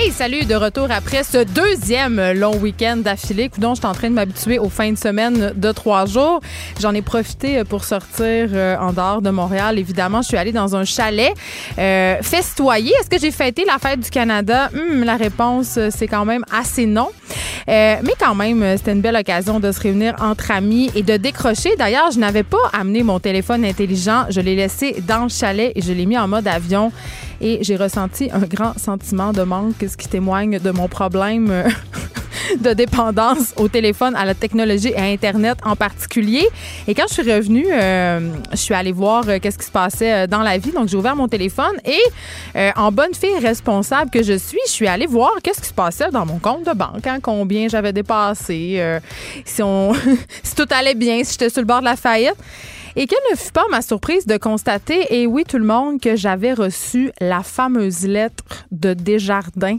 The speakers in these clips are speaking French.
Hey, salut, de retour après ce deuxième long week-end d'affilée. Coudon, je suis en train de m'habituer aux fins de semaine de trois jours. J'en ai profité pour sortir euh, en dehors de Montréal. Évidemment, je suis allée dans un chalet euh, festoyer. Est-ce que j'ai fêté la fête du Canada? Hum, la réponse, euh, c'est quand même assez non. Euh, mais quand même, c'était une belle occasion de se réunir entre amis et de décrocher. D'ailleurs, je n'avais pas amené mon téléphone intelligent. Je l'ai laissé dans le chalet et je l'ai mis en mode avion. Et j'ai ressenti un grand sentiment de manque, ce qui témoigne de mon problème euh, de dépendance au téléphone, à la technologie et à Internet en particulier. Et quand je suis revenue, euh, je suis allée voir euh, qu'est-ce qui se passait dans la vie. Donc, j'ai ouvert mon téléphone et, en bonne fille responsable que je suis, je suis allée voir qu'est-ce qui se passait dans mon compte de banque, hein, combien j'avais dépassé, si tout allait bien, si j'étais sur le bord de la faillite. Et quelle ne fut pas ma surprise de constater, et oui tout le monde, que j'avais reçu la fameuse lettre de Desjardins,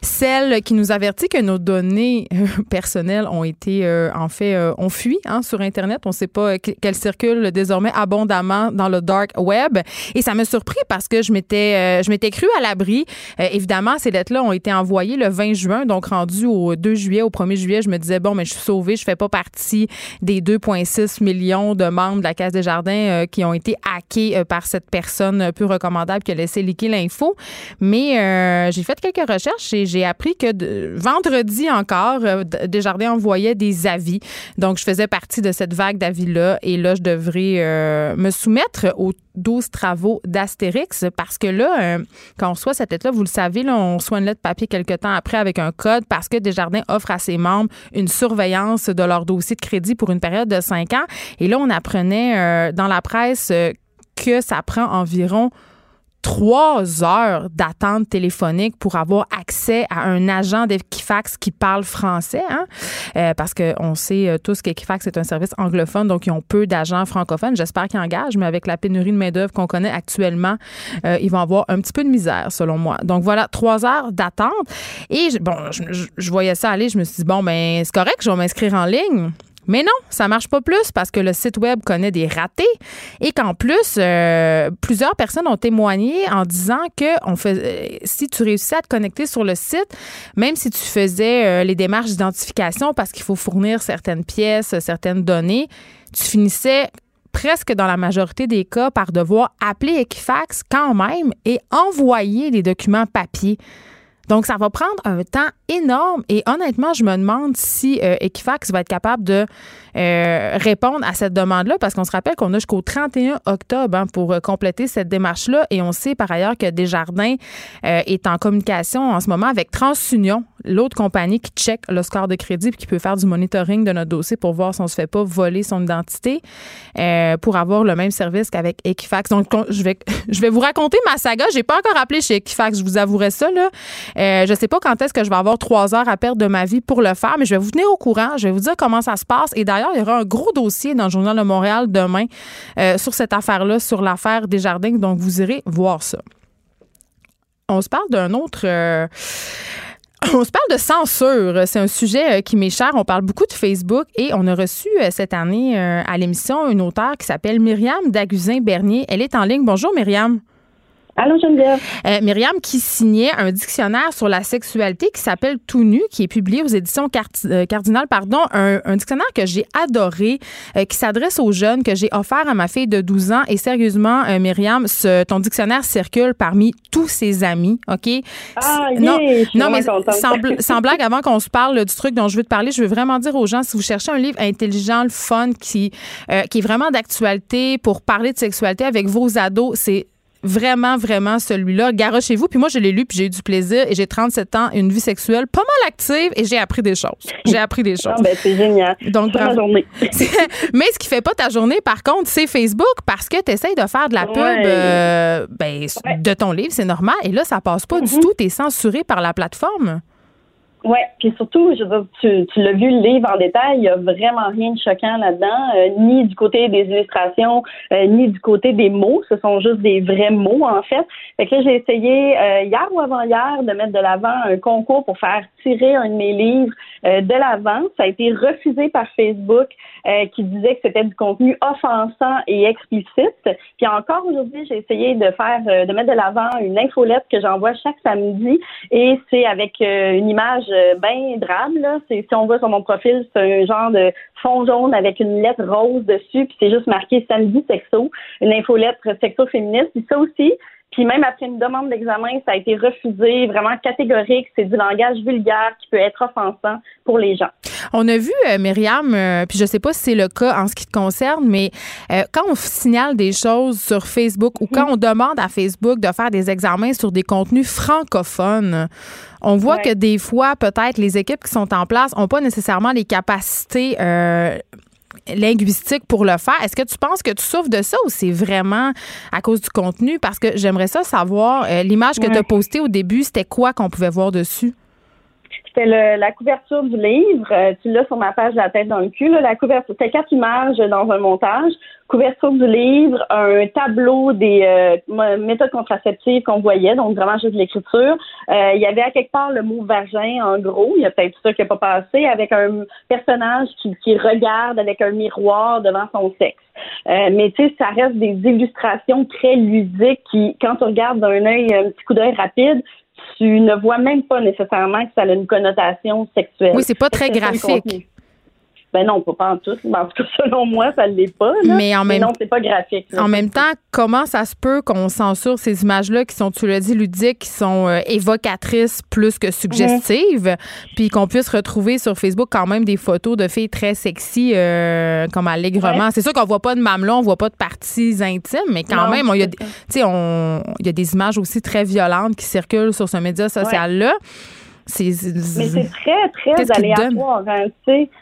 celle qui nous avertit que nos données euh, personnelles ont été, euh, en fait, euh, ont fui hein, sur Internet. On ne sait pas qu'elles circulent désormais abondamment dans le dark web. Et ça m'a surpris parce que je m'étais, euh, je m'étais cru à l'abri. Euh, évidemment, ces lettres-là ont été envoyées le 20 juin, donc rendu au 2 juillet, au 1er juillet, je me disais, bon, mais je suis sauvée, je fais pas partie des 2,6 millions de membres de la Caisse des Jardins euh, qui ont été hackés euh, par cette personne euh, peu recommandable qui a laissé liquer l'info. Mais j'ai fait quelques recherches et j'ai appris que vendredi encore, Desjardins envoyait des avis. Donc, je faisais partie de cette vague d'avis-là et là, je devrais me soumettre aux 12 travaux d'Astérix parce que là, euh, quand on reçoit cette lettre-là, vous le savez, là, on reçoit une lettre papier quelques temps après avec un code parce que Desjardins offre à ses membres une surveillance de leur dossier de crédit pour une période de cinq ans. Et là, on apprenait euh, dans la presse euh, que ça prend environ trois heures d'attente téléphonique pour avoir accès à un agent d'Equifax qui parle français, hein? Euh, parce qu'on sait euh, tous qu'Equifax est un service anglophone, donc ils ont peu d'agents francophones. J'espère qu'ils engagent, mais avec la pénurie de main-d'œuvre qu'on connaît actuellement, euh, ils vont avoir un petit peu de misère, selon moi. Donc voilà, trois heures d'attente. Et bon, je, je- je voyais ça aller, je me suis dit, bon, ben, c'est correct, je vais m'inscrire en ligne. Mais non, ça marche pas plus parce que le site web connaît des ratés et qu'en plus, euh, plusieurs personnes ont témoigné en disant que euh, si tu réussissais à te connecter sur le site, même si tu faisais euh, les démarches d'identification parce qu'il faut fournir certaines pièces, certaines données, tu finissais presque dans la majorité des cas par devoir appeler Equifax quand même et envoyer les documents papier. Donc, ça va prendre un temps énorme et honnêtement, je me demande si euh, Equifax va être capable de euh, répondre à cette demande-là parce qu'on se rappelle qu'on a jusqu'au 31 octobre hein, pour euh, compléter cette démarche-là et on sait par ailleurs que Desjardins euh, est en communication en ce moment avec TransUnion, l'autre compagnie qui check le score de crédit puis qui peut faire du monitoring de notre dossier pour voir si on se fait pas voler son identité euh, pour avoir le même service qu'avec Equifax. Donc, je vais, je vais vous raconter ma saga. J'ai pas encore appelé chez Equifax, je vous avouerai ça. Là. Euh, je sais pas quand est-ce que je vais avoir trois heures à perdre de ma vie pour le faire, mais je vais vous tenir au courant. Je vais vous dire comment ça se passe. Et d'ailleurs, il y aura un gros dossier dans le Journal de Montréal demain euh, sur cette affaire-là, sur l'affaire des jardins. Donc, vous irez voir ça. On se parle d'un autre. euh, on se parle de censure. C'est un sujet euh, qui m'est cher. On parle beaucoup de Facebook et on a reçu cette année à l'émission une auteure qui s'appelle Myriam Daguzin-Bernier. Elle est en ligne. Bonjour, Myriam. Allô, Geneviève. Euh, Myriam qui signait un dictionnaire sur la sexualité qui s'appelle Tout nu, qui est publié aux éditions euh, Cardinal, pardon, un, dictionnaire que j'ai adoré, euh, qui s'adresse aux jeunes, que j'ai offert à ma fille de 12 ans. Et sérieusement, Myriam, ce, ton dictionnaire circule parmi tous ses amis, OK? Ah, non, non mais sans, blague, avant qu'on se parle du truc dont je veux te parler, je veux vraiment dire aux gens, si vous cherchez un livre intelligent, le fun, qui, qui est vraiment d'actualité pour parler de sexualité avec vos ados, c'est vraiment, vraiment celui-là. chez vous Puis moi, je l'ai lu, puis j'ai eu du plaisir. Et j'ai 37 ans, une vie sexuelle pas mal active, et j'ai appris des choses. J'ai appris des choses. ben, c'est génial. Donc, journée. Mais ce qui fait pas ta journée, par contre, c'est Facebook, parce que tu essayes de faire de la pub euh, ben, de ton livre, c'est normal. Et là, ça passe pas du mm-hmm. tout. Tu es censuré par la plateforme. Oui, puis surtout, je veux dire, tu, tu l'as vu le livre en détail, il n'y a vraiment rien de choquant là-dedans, euh, ni du côté des illustrations, euh, ni du côté des mots. Ce sont juste des vrais mots, en fait. Fait que là, j'ai essayé euh, hier ou avant-hier de mettre de l'avant un concours pour faire tirer un de mes livres de l'avant. Ça a été refusé par Facebook qui disait que c'était du contenu offensant et explicite. Puis encore aujourd'hui, j'ai essayé de faire, de mettre de l'avant une infolette que j'envoie chaque samedi et c'est avec une image euh, bien drame. Là. si on voit sur mon profil, c'est un genre de fond jaune avec une lettre rose dessus, puis c'est juste marqué samedi sexo, une infolettre sexo féministe. Puis ça aussi, puis même après une demande d'examen, ça a été refusé, vraiment catégorique. C'est du langage vulgaire qui peut être offensant pour les gens. On a vu, euh, Myriam, euh, puis je sais pas si c'est le cas en ce qui te concerne, mais euh, quand on signale des choses sur Facebook ou quand on demande à Facebook de faire des examens sur des contenus francophones, on voit que des fois, peut-être, les équipes qui sont en place n'ont pas nécessairement les capacités linguistique pour le faire. Est-ce que tu penses que tu souffres de ça ou c'est vraiment à cause du contenu? Parce que j'aimerais ça savoir, euh, l'image que tu as postée au début, c'était quoi qu'on pouvait voir dessus? C'était la couverture du livre. Euh, tu l'as sur ma page La tête dans le cul. la couverture, c'était quatre images dans un montage couverture du livre, un tableau des euh, méthodes contraceptives qu'on voyait, donc vraiment juste l'écriture. Euh, il y avait à quelque part le mot vagin, en gros. Il y a peut-être ça qui n'a pas passé, avec un personnage qui, qui regarde avec un miroir devant son sexe. Euh, mais tu sais, ça reste des illustrations très ludiques qui, quand tu regardes d'un œil, un petit coup d'œil rapide, tu ne vois même pas nécessairement que ça a une connotation sexuelle. Oui, c'est pas très graphique. Ben non, pas en tout. En tout cas, selon moi, ça ne l'est pas. Mais en même non, c'est pas graphique. En même temps, comment ça se peut qu'on censure ces images-là qui sont, tu l'as dit, ludiques, qui sont euh, évocatrices plus que suggestives, mhm. puis qu'on puisse retrouver sur Facebook quand même des photos de filles très sexy, euh, comme allègrement? C'est sûr qu'on voit pas de mamelon, on voit pas de parties intimes, mais quand même, il y, a, des images aussi très violentes qui circulent sur ce média social-là. Mais c'est très, très aléatoire. Hein,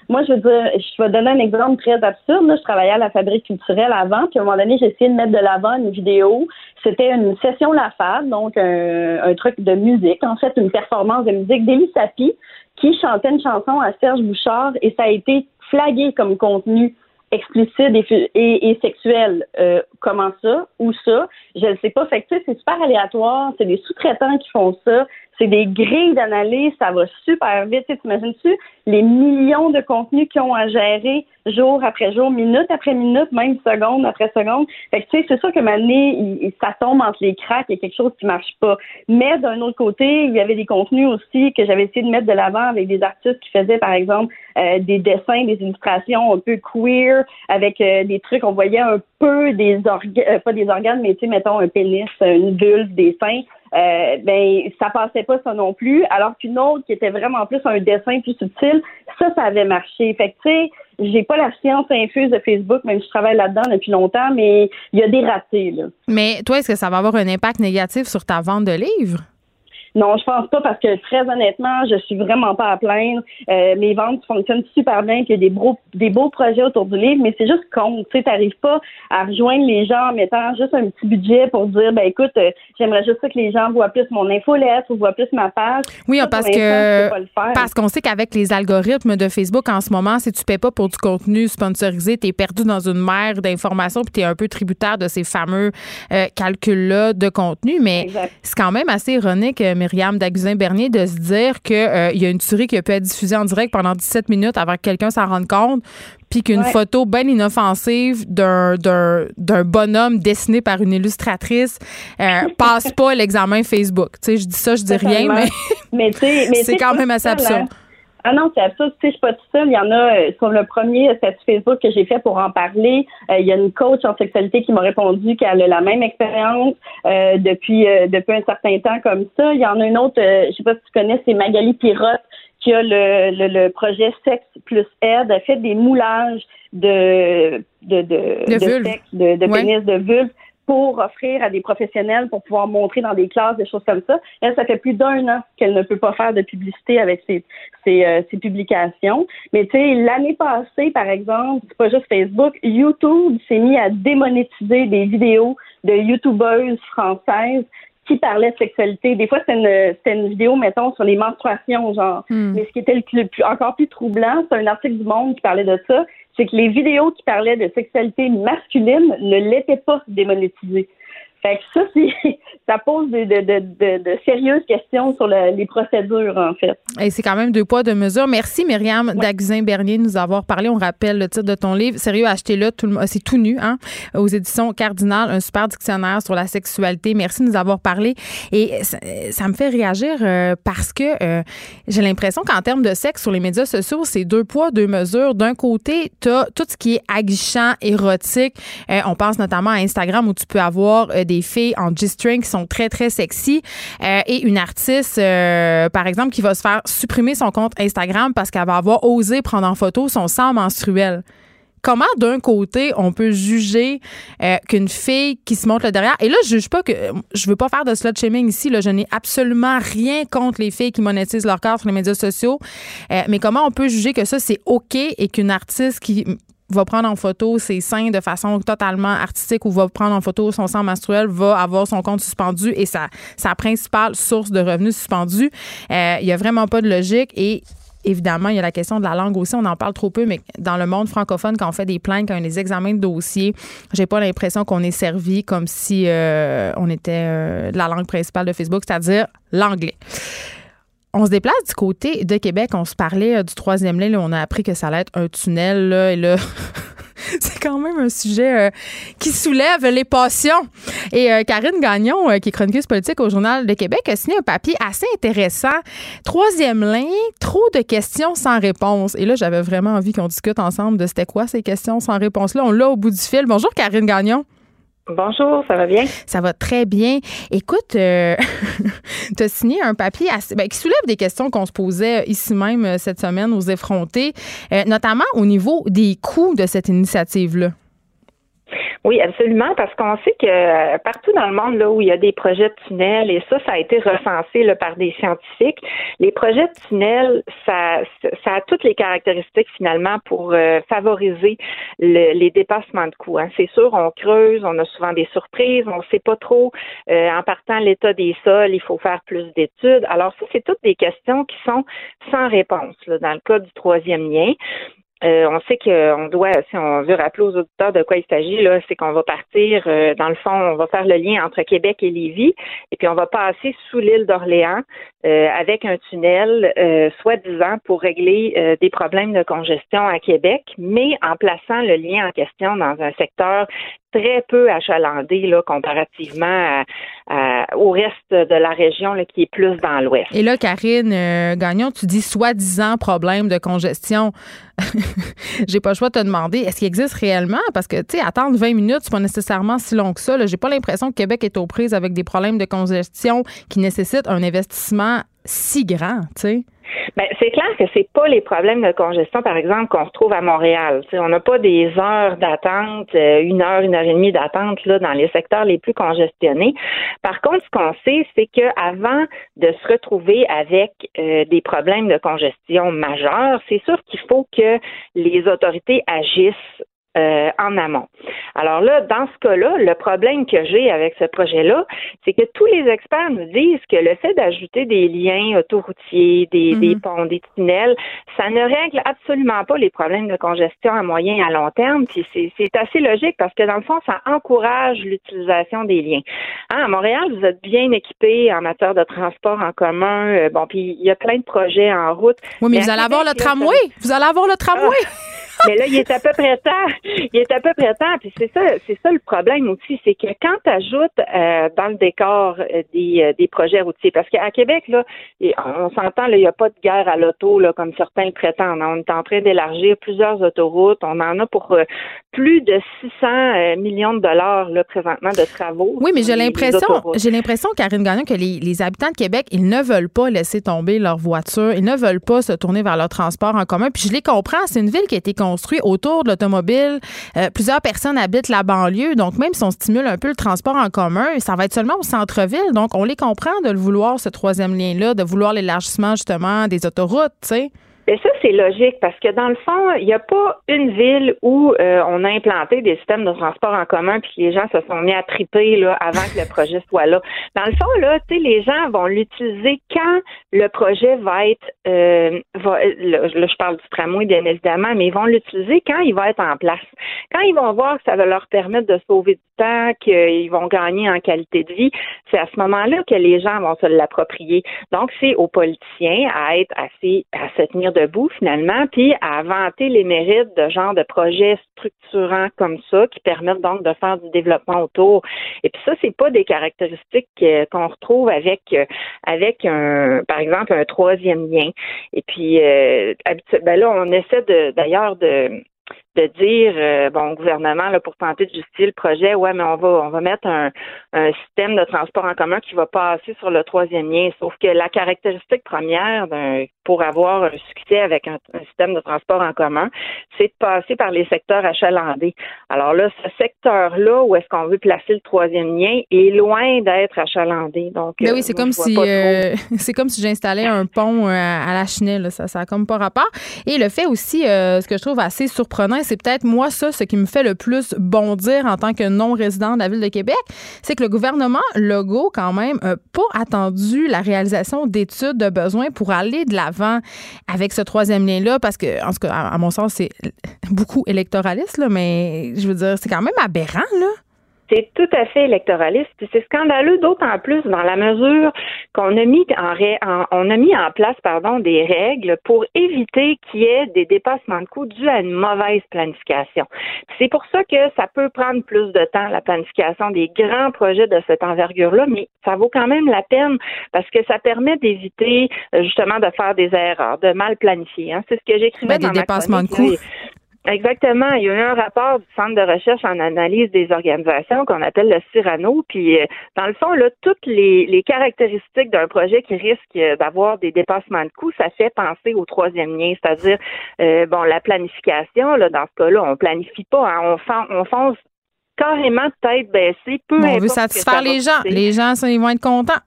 Moi, je veux dire, je vais donner un exemple très absurde. je travaillais à la fabrique culturelle avant, puis à un moment donné, j'ai essayé de mettre de l'avant une vidéo. C'était une session La Fab, donc un, truc de musique, en fait, une performance de musique d'Élie Sapi, qui chantait une chanson à Serge Bouchard, et ça a été flagué comme contenu explicite et, et, sexuel. Euh, comment ça? Ou ça? Je ne sais pas. Fait que, c'est super aléatoire. C'est des sous-traitants qui font ça c'est des grilles d'analyse, ça va super vite. Tu T'imagines-tu les millions de contenus qu'ils ont à gérer jour après jour, minute après minute, même seconde après seconde. Fait que, tu sais, c'est sûr que maintenant, ça tombe entre les cracks, il y a quelque chose qui marche pas. Mais d'un autre côté, il y avait des contenus aussi que j'avais essayé de mettre de l'avant avec des artistes qui faisaient, par exemple, euh, des dessins, des illustrations un peu queer, avec euh, des trucs, on voyait un peu des organes, euh, pas des organes, mais tu sais, mettons un pénis, une vulve, des seins. Euh, ben ça passait pas ça non plus. Alors qu'une autre qui était vraiment plus un dessin plus subtil, ça, ça avait marché. Fait tu sais, j'ai pas la science infuse de Facebook, même si je travaille là-dedans depuis longtemps, mais il y a des ratés là. Mais toi, est-ce que ça va avoir un impact négatif sur ta vente de livres? Non, je pense pas parce que très honnêtement, je suis vraiment pas à plaindre. Euh, mes ventes fonctionnent super bien, qu'il y a des beaux, des beaux projets autour du livre, mais c'est juste con. Tu sais, t'arrives pas à rejoindre les gens en mettant juste un petit budget pour dire, ben écoute, euh, j'aimerais juste que les gens voient plus mon infolettre ou voient plus ma page. Oui, parce que parce qu'on sait qu'avec les algorithmes de Facebook en ce moment, si tu paies pas pour du contenu sponsorisé, t'es perdu dans une mer d'informations puis t'es un peu tributaire de ces fameux euh, calculs-là de contenu. Mais c'est quand même assez ironique Myriam Daguzin-Bernier de se dire qu'il il y a une tuerie qui a pu être diffusée en direct pendant 17 minutes avant que quelqu'un s'en rende compte, puis qu'une photo bien inoffensive d'un, d'un, bonhomme dessiné par une illustratrice passe pas l'examen Facebook. Tu sais, je dis ça, je dis rien, mais, mais, c'est quand même assez absurde. Hein. Ah non, c'est absurde. Tu sais, je suis pas tout seul. Il y en a euh, sur le premier statut Facebook que j'ai fait pour en parler. Euh, il y a une coach en sexualité qui m'a répondu qu'elle a la même expérience euh, depuis depuis un certain temps comme ça. Il y en a une autre, je sais pas si tu connais, c'est Magali Pirotte qui a le, le, projet Sexe plus aide. Elle fait des moulages de de de, de, sexe, de, de pénis, de vulve pour offrir à des professionnels pour pouvoir montrer dans des classes des choses comme ça. Elle, ça fait plus d'un an qu'elle ne peut pas faire de publicité avec ses, ses, euh, ses publications. Mais tu sais, l'année passée, par exemple, c'est pas juste Facebook, YouTube s'est mis à démonétiser des vidéos de YouTubeuses françaises qui parlaient de sexualité. Des fois, c'était une, une vidéo, mettons, sur les menstruations, genre. Hmm. Mais ce qui était le plus, encore plus troublant, c'est un article du Monde qui parlait de ça c'est que les vidéos qui parlaient de sexualité masculine ne l'étaient pas démonétisées. Fait que ça, ça pose de, de, sérieuses questions sur les procédures, en fait. Et c'est quand même deux poids, deux mesures. Merci, Myriam ouais. bernier de nous avoir parlé. On rappelle le titre de ton livre. Sérieux, achetez-le. C'est tout nu, hein, aux éditions Cardinal, un super dictionnaire sur la sexualité. Merci de nous avoir parlé. Et ça, me fait réagir euh, parce que euh, j'ai l'impression qu'en termes de sexe sur les médias sociaux, c'est deux poids, deux mesures. D'un côté, tu as tout ce qui est aguichant, érotique. Euh, on pense notamment à Instagram où tu peux avoir des des filles en G-string qui sont très, très sexy. Euh, et une artiste, euh, par exemple, qui va se faire supprimer son compte Instagram parce qu'elle va avoir osé prendre en photo son sang menstruel. Comment d'un côté on peut juger euh, qu'une fille qui se montre le derrière? Et là je juge pas que je veux pas faire de slut shaming ici là. Je n'ai absolument rien contre les filles qui monétisent leur corps sur les médias sociaux. Mais comment on peut juger que ça c'est ok et qu'une artiste qui va prendre en photo ses seins de façon totalement artistique ou va prendre en photo son sang menstruel va avoir son compte suspendu et sa, sa principale source de revenus suspendue. Euh, il n'y a vraiment pas de logique et Évidemment, il y a la question de la langue aussi. On en parle trop peu, mais dans le monde francophone, quand on fait des plaintes, quand on a des examens de dossiers, j'ai pas l'impression qu'on est servi comme si euh, on était euh, la langue principale de Facebook, c'est-à-dire l'anglais. On se déplace du côté de Québec. On se parlait euh, du troisième lien. on a appris que ça allait être un tunnel. Là, et là, c'est quand même un sujet euh, qui soulève les passions. Et euh, Karine Gagnon, qui est chroniqueuse politique au Journal de Québec, a signé un papier assez intéressant. Troisième lien, trop de questions sans réponse. Et là, j'avais vraiment envie qu'on discute ensemble de c'était quoi ces questions sans réponse-là. On l'a au bout du fil. Bonjour, Karine Gagnon. Bonjour, ça va bien? Ça va très bien. Écoute, euh, tu signé un papier ben, qui soulève des questions qu'on se posait ici même euh, cette semaine aux effrontés, euh, notamment au niveau des coûts de cette initiative-là. Oui, absolument, parce qu'on sait que euh, partout dans le monde là où il y a des projets de tunnels, et ça, ça a été recensé là, par des scientifiques, les projets de tunnels, ça, ça a toutes les caractéristiques finalement pour euh, favoriser les dépassements de coûts. Hein. C'est sûr, on creuse, on a souvent des surprises, on ne sait pas trop euh, en partant l'état des sols, il faut faire plus d'études. Alors ça, c'est toutes des questions qui sont sans réponse là, dans le cas du troisième lien. Euh, on sait qu'on doit, si on veut rappeler aux auditeurs de quoi il s'agit, là, c'est qu'on va partir, euh, dans le fond, on va faire le lien entre Québec et Lévis, et puis on va passer sous l'île d'Orléans euh, avec un tunnel, soi-disant, pour régler des problèmes de congestion à Québec, mais en plaçant le lien en question dans un secteur très peu achalandé là, comparativement au reste de la région là, qui est plus dans l'ouest. Et là, Karine euh, Gagnon, tu dis soi-disant problème de congestion. J'ai pas le choix de te demander, est-ce qu'il existe réellement? Parce que, tu sais, attendre 20 minutes, c'est pas nécessairement si long que ça. J'ai pas l'impression que Québec est aux prises avec des problèmes de congestion qui nécessitent un investissement si grand, tu sais. Ben, c'est clair que c'est pas les problèmes de congestion, par exemple, qu'on retrouve à Montréal. on n'a pas des heures d'attente, euh, une heure, une heure et demie d'attente là dans les secteurs les plus congestionnés. Par contre, ce qu'on sait, c'est que avant de se retrouver avec euh, des problèmes de congestion majeurs, c'est sûr qu'il faut que les autorités agissent euh, en amont. Alors là, dans ce cas-là, le problème que j'ai avec ce projet-là, c'est que tous les experts nous disent que le fait d'ajouter des liens autoroutiers, des, des, mhm. ponts, des tunnels, ça ne règle absolument pas les problèmes de congestion à moyen et à long terme. Puis c'est assez logique parce que dans le fond, ça encourage l'utilisation des liens. Hein, à Montréal, vous êtes bien équipés en matière de transport en commun. Euh, bon, puis il y a plein de projets en route. Oui, mais, vous allez avoir le tramway. Vous allez avoir le tramway. Mais là, il est à peu près temps. Il est à peu près temps. Puis c'est ça, c'est ça le problème aussi, c'est que quand tu ajoutes euh, dans le décor euh, des, euh, des projets routiers, parce qu'à Québec, là, on s'entend, il n'y a pas de guerre à l'auto, là, comme certains le prétendent. On est en train d'élargir plusieurs autoroutes. On en a pour plus de 600 millions de dollars là, présentement de travaux. Oui, mais j'ai l'impression, j'ai l'impression, Karine Gagnon, que les, les habitants de Québec, ils ne veulent pas laisser tomber leur voiture. Ils ne veulent pas se tourner vers leur transport en commun. Puis je les comprends. C'est une ville qui a été construit autour de l'automobile. Euh, plusieurs personnes habitent la banlieue, donc même si on stimule un peu le transport en commun, ça va être seulement au centre-ville. Donc, on les comprend de le vouloir, ce troisième lien-là, de vouloir l'élargissement justement des autoroutes, tu. Et ça, c'est logique parce que dans le fond, il n'y a pas une ville où euh, on a implanté des systèmes de transport en commun puis les gens se sont mis à triper là, avant que le projet soit là. Dans le fond, là, les gens vont l'utiliser quand le projet va être euh, va, là, je parle du tramway, bien évidemment, mais ils vont l'utiliser quand il va être en place. Quand ils vont voir que ça va leur permettre de sauver du temps, qu'ils vont gagner en qualité de vie, c'est à ce moment-là que les gens vont se l'approprier. Donc, c'est aux politiciens à être assez à se tenir debout finalement, puis à vanter les mérites de genre de projets structurants comme ça qui permettent donc de faire du développement autour. Et puis ça, c'est pas des caractéristiques euh, qu'on retrouve avec euh, avec un, par exemple, un troisième lien. Et puis, euh, ben là, on essaie d'ailleurs de de dire euh, bon au gouvernement là pour tenter de justifier le projet ouais mais on va on va mettre un, un système de transport en commun qui va passer sur le troisième lien. Sauf que la caractéristique première pour avoir un succès avec un, système de transport en commun c'est de passer par les secteurs achalandés. Alors là ce secteur là où est-ce qu'on veut placer le troisième lien est loin d'être achalandé. Donc ben oui euh, c'est comme, si, euh, c'est comme si j'installais un pont à la chenille ça ça a comme pas rapport. Et le fait aussi ce que je trouve assez surprenant c'est peut-être moi ça, ce qui me fait le plus bondir en tant que non-résident de la ville de Québec, c'est que le gouvernement Legault, quand même, n'a pas attendu la réalisation d'études de besoins pour aller de l'avant avec ce troisième lien-là, parce que, en tout cas, à mon sens, c'est beaucoup électoraliste, mais je veux dire, c'est quand même aberrant, là. C'est tout à fait électoraliste. C'est scandaleux d'autant plus dans la mesure qu'on a mis en, on a mis en place pardon des règles pour éviter qu'il y ait des dépassements de coûts dus à une mauvaise planification. C'est pour ça que ça peut prendre plus de temps la planification des grands projets de cette envergure-là, mais ça vaut quand même la peine parce que ça permet d'éviter euh, justement de faire des erreurs, de mal planifier. Hein. C'est ce que j'écrivais ben, dans des dépassements de coûts. Exactement. Il y a eu un rapport du Centre de recherche en analyse des organisations qu'on appelle le Cyrano. Puis, euh, dans le fond, là, toutes les, les caractéristiques d'un projet qui risque d'avoir des dépassements de coûts, ça fait penser au troisième lien, c'est-à-dire, euh, bon, la planification. Là, dans ce cas-là, on planifie pas, hein, on, on fonce carrément tête baissée. Peu on veut satisfaire les gens. Les gens, ils vont être contents.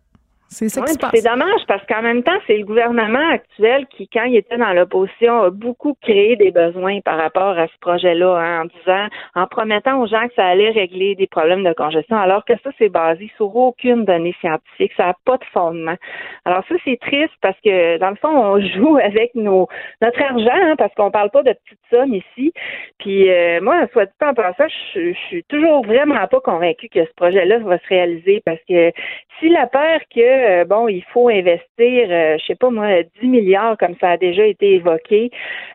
C'est ça C'est dommage parce qu'en même temps, c'est le gouvernement actuel qui, quand il était dans l'opposition, a beaucoup créé des besoins par rapport à ce projet-là, hein, en disant, en promettant aux gens que ça allait régler des problèmes de congestion, alors que ça, c'est basé sur aucune donnée scientifique, ça n'a pas de fondement. Alors ça, c'est triste parce que, dans le fond, on joue avec nos notre argent, hein, parce qu'on parle pas de petites sommes ici. Puis euh, moi, soit dit en passant, je, je suis toujours vraiment pas convaincue que ce projet-là va se réaliser parce que si la peur que euh, bon, il faut investir, euh, je sais pas moi, 10 milliards comme ça a déjà été évoqué.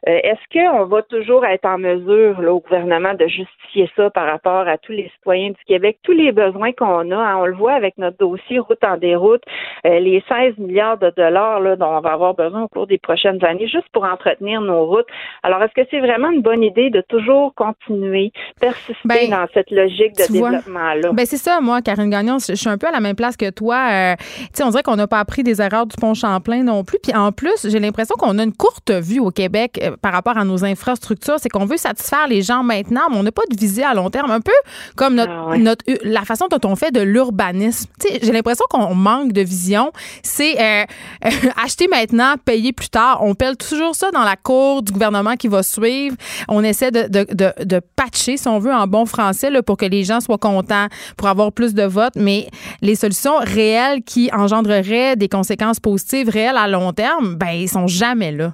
Euh, est-ce qu'on va toujours être en mesure, là, au gouvernement, de justifier ça par rapport à tous les citoyens du Québec, tous les besoins qu'on a, hein? on le voit avec notre dossier route en déroute, les 16 milliards de dollars là, dont on va avoir besoin au cours des prochaines années, juste pour entretenir nos routes. Alors, est-ce que c'est vraiment une bonne idée de toujours continuer, persister ben, dans cette logique de développement-là? Ben c'est ça, moi, Karine Gagnon, je suis un peu à la même place que toi. Sais, on dirait qu'on n'a pas appris des erreurs du pont Champlain non plus. Puis en plus, j'ai l'impression qu'on a une courte vue au Québec euh, par rapport à nos infrastructures. C'est qu'on veut satisfaire les gens maintenant, mais on n'a pas de visée à long terme. Un peu comme notre, ah notre la façon dont on fait de l'urbanisme. Tu sais, j'ai l'impression qu'on manque de vision. C'est euh, acheter maintenant, payer plus tard. On pèle toujours ça dans la cour du gouvernement qui va suivre. On essaie de, de, de, de patcher, si on veut, en bon français, là, pour que les gens soient contents, pour avoir plus de votes. Mais les solutions réelles qui engendreraient des conséquences positives réelles à long terme, ben, ils sont jamais là.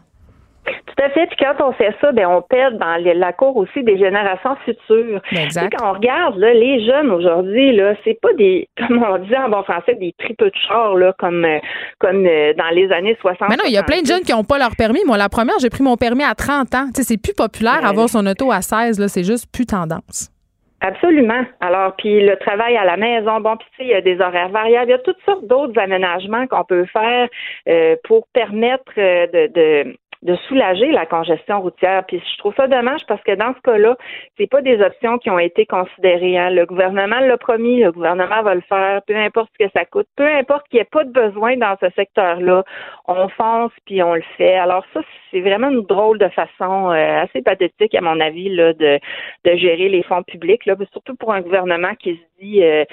Tout à fait. Puis quand on fait ça, ben on pète dans la cour aussi des générations futures. Ben, exact. quand on regarde là, les jeunes aujourd'hui, là, c'est pas des, comme on dit en bon français, des tripes de char là, comme euh, comme euh, dans les années 60. Mais non, il y a plein de jeunes qui n'ont pas leur permis. Moi, la première, j'ai pris mon permis à 30 ans. Tu sais, c'est plus populaire ben avoir son auto à 16. Là, c'est juste plus tendance. Absolument. Alors, puis le travail à la maison, bon, puis il y a des horaires variables, il y a toutes sortes d'autres aménagements qu'on peut faire euh, pour permettre de, de de soulager la congestion routière. Puis je trouve ça dommage parce que dans ce cas-là, c'est pas des options qui ont été considérées. Hein. Le gouvernement l'a promis, le gouvernement va le faire, peu importe ce que ça coûte, peu importe qu'il n'y ait pas de besoin dans ce secteur-là, on fonce puis on le fait. Alors ça, c'est vraiment une drôle de façon euh, assez pathétique à mon avis là, de, de gérer les fonds publics, là, surtout pour un gouvernement qui dit euh,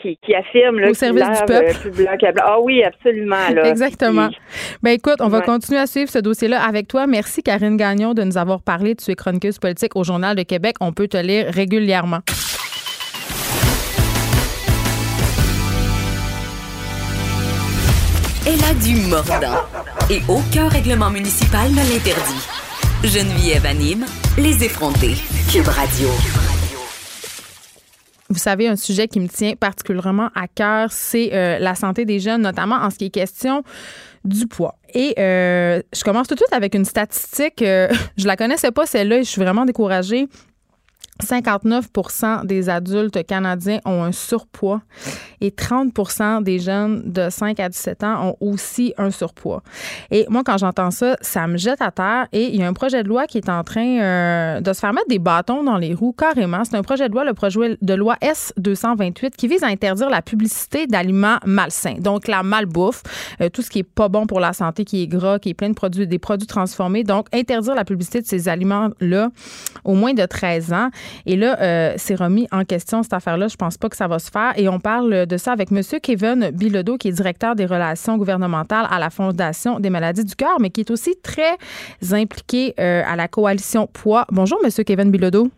qui, qui, affirme là, Au service du peuple. Euh, ah oui, absolument. Là. Exactement. ben écoute, on va continuer à suivre ce dossier-là avec toi. Merci, Karine Gagnon, de nous avoir parlé. de es chroniqueuse politique au Journal de Québec. On peut te lire régulièrement. Elle a du mordant. Et aucun règlement municipal ne l'interdit. Geneviève anime les effrontés. Cube Radio. Vous savez, un sujet qui me tient particulièrement à cœur, c'est euh, la santé des jeunes, notamment en ce qui est question du poids. Et euh, je commence tout de suite avec une statistique. Euh, je la connaissais pas celle-là et je suis vraiment découragée. 59% des adultes canadiens ont un surpoids et 30% des jeunes de 5 à 17 ans ont aussi un surpoids. Et moi, quand j'entends ça, ça me jette à terre et il y a un projet de loi qui est en train euh, de se faire mettre des bâtons dans les roues carrément. C'est un projet de loi, le projet de loi S-228, qui vise à interdire la publicité d'aliments malsains. Donc, la malbouffe, euh, tout ce qui est pas bon pour la santé, qui est gras, qui est plein de produits, des produits transformés. Donc, interdire la publicité de ces aliments-là au moins de 13 ans. Et là, euh, c'est remis en question cette affaire-là. Je pense pas que ça va se faire. Et on parle de ça avec M. Kevin Bilodeau, qui est directeur des relations gouvernementales à la Fondation des maladies du cœur, mais qui est aussi très impliqué euh, à la coalition Poids. Bonjour, M. Kevin Bilodeau.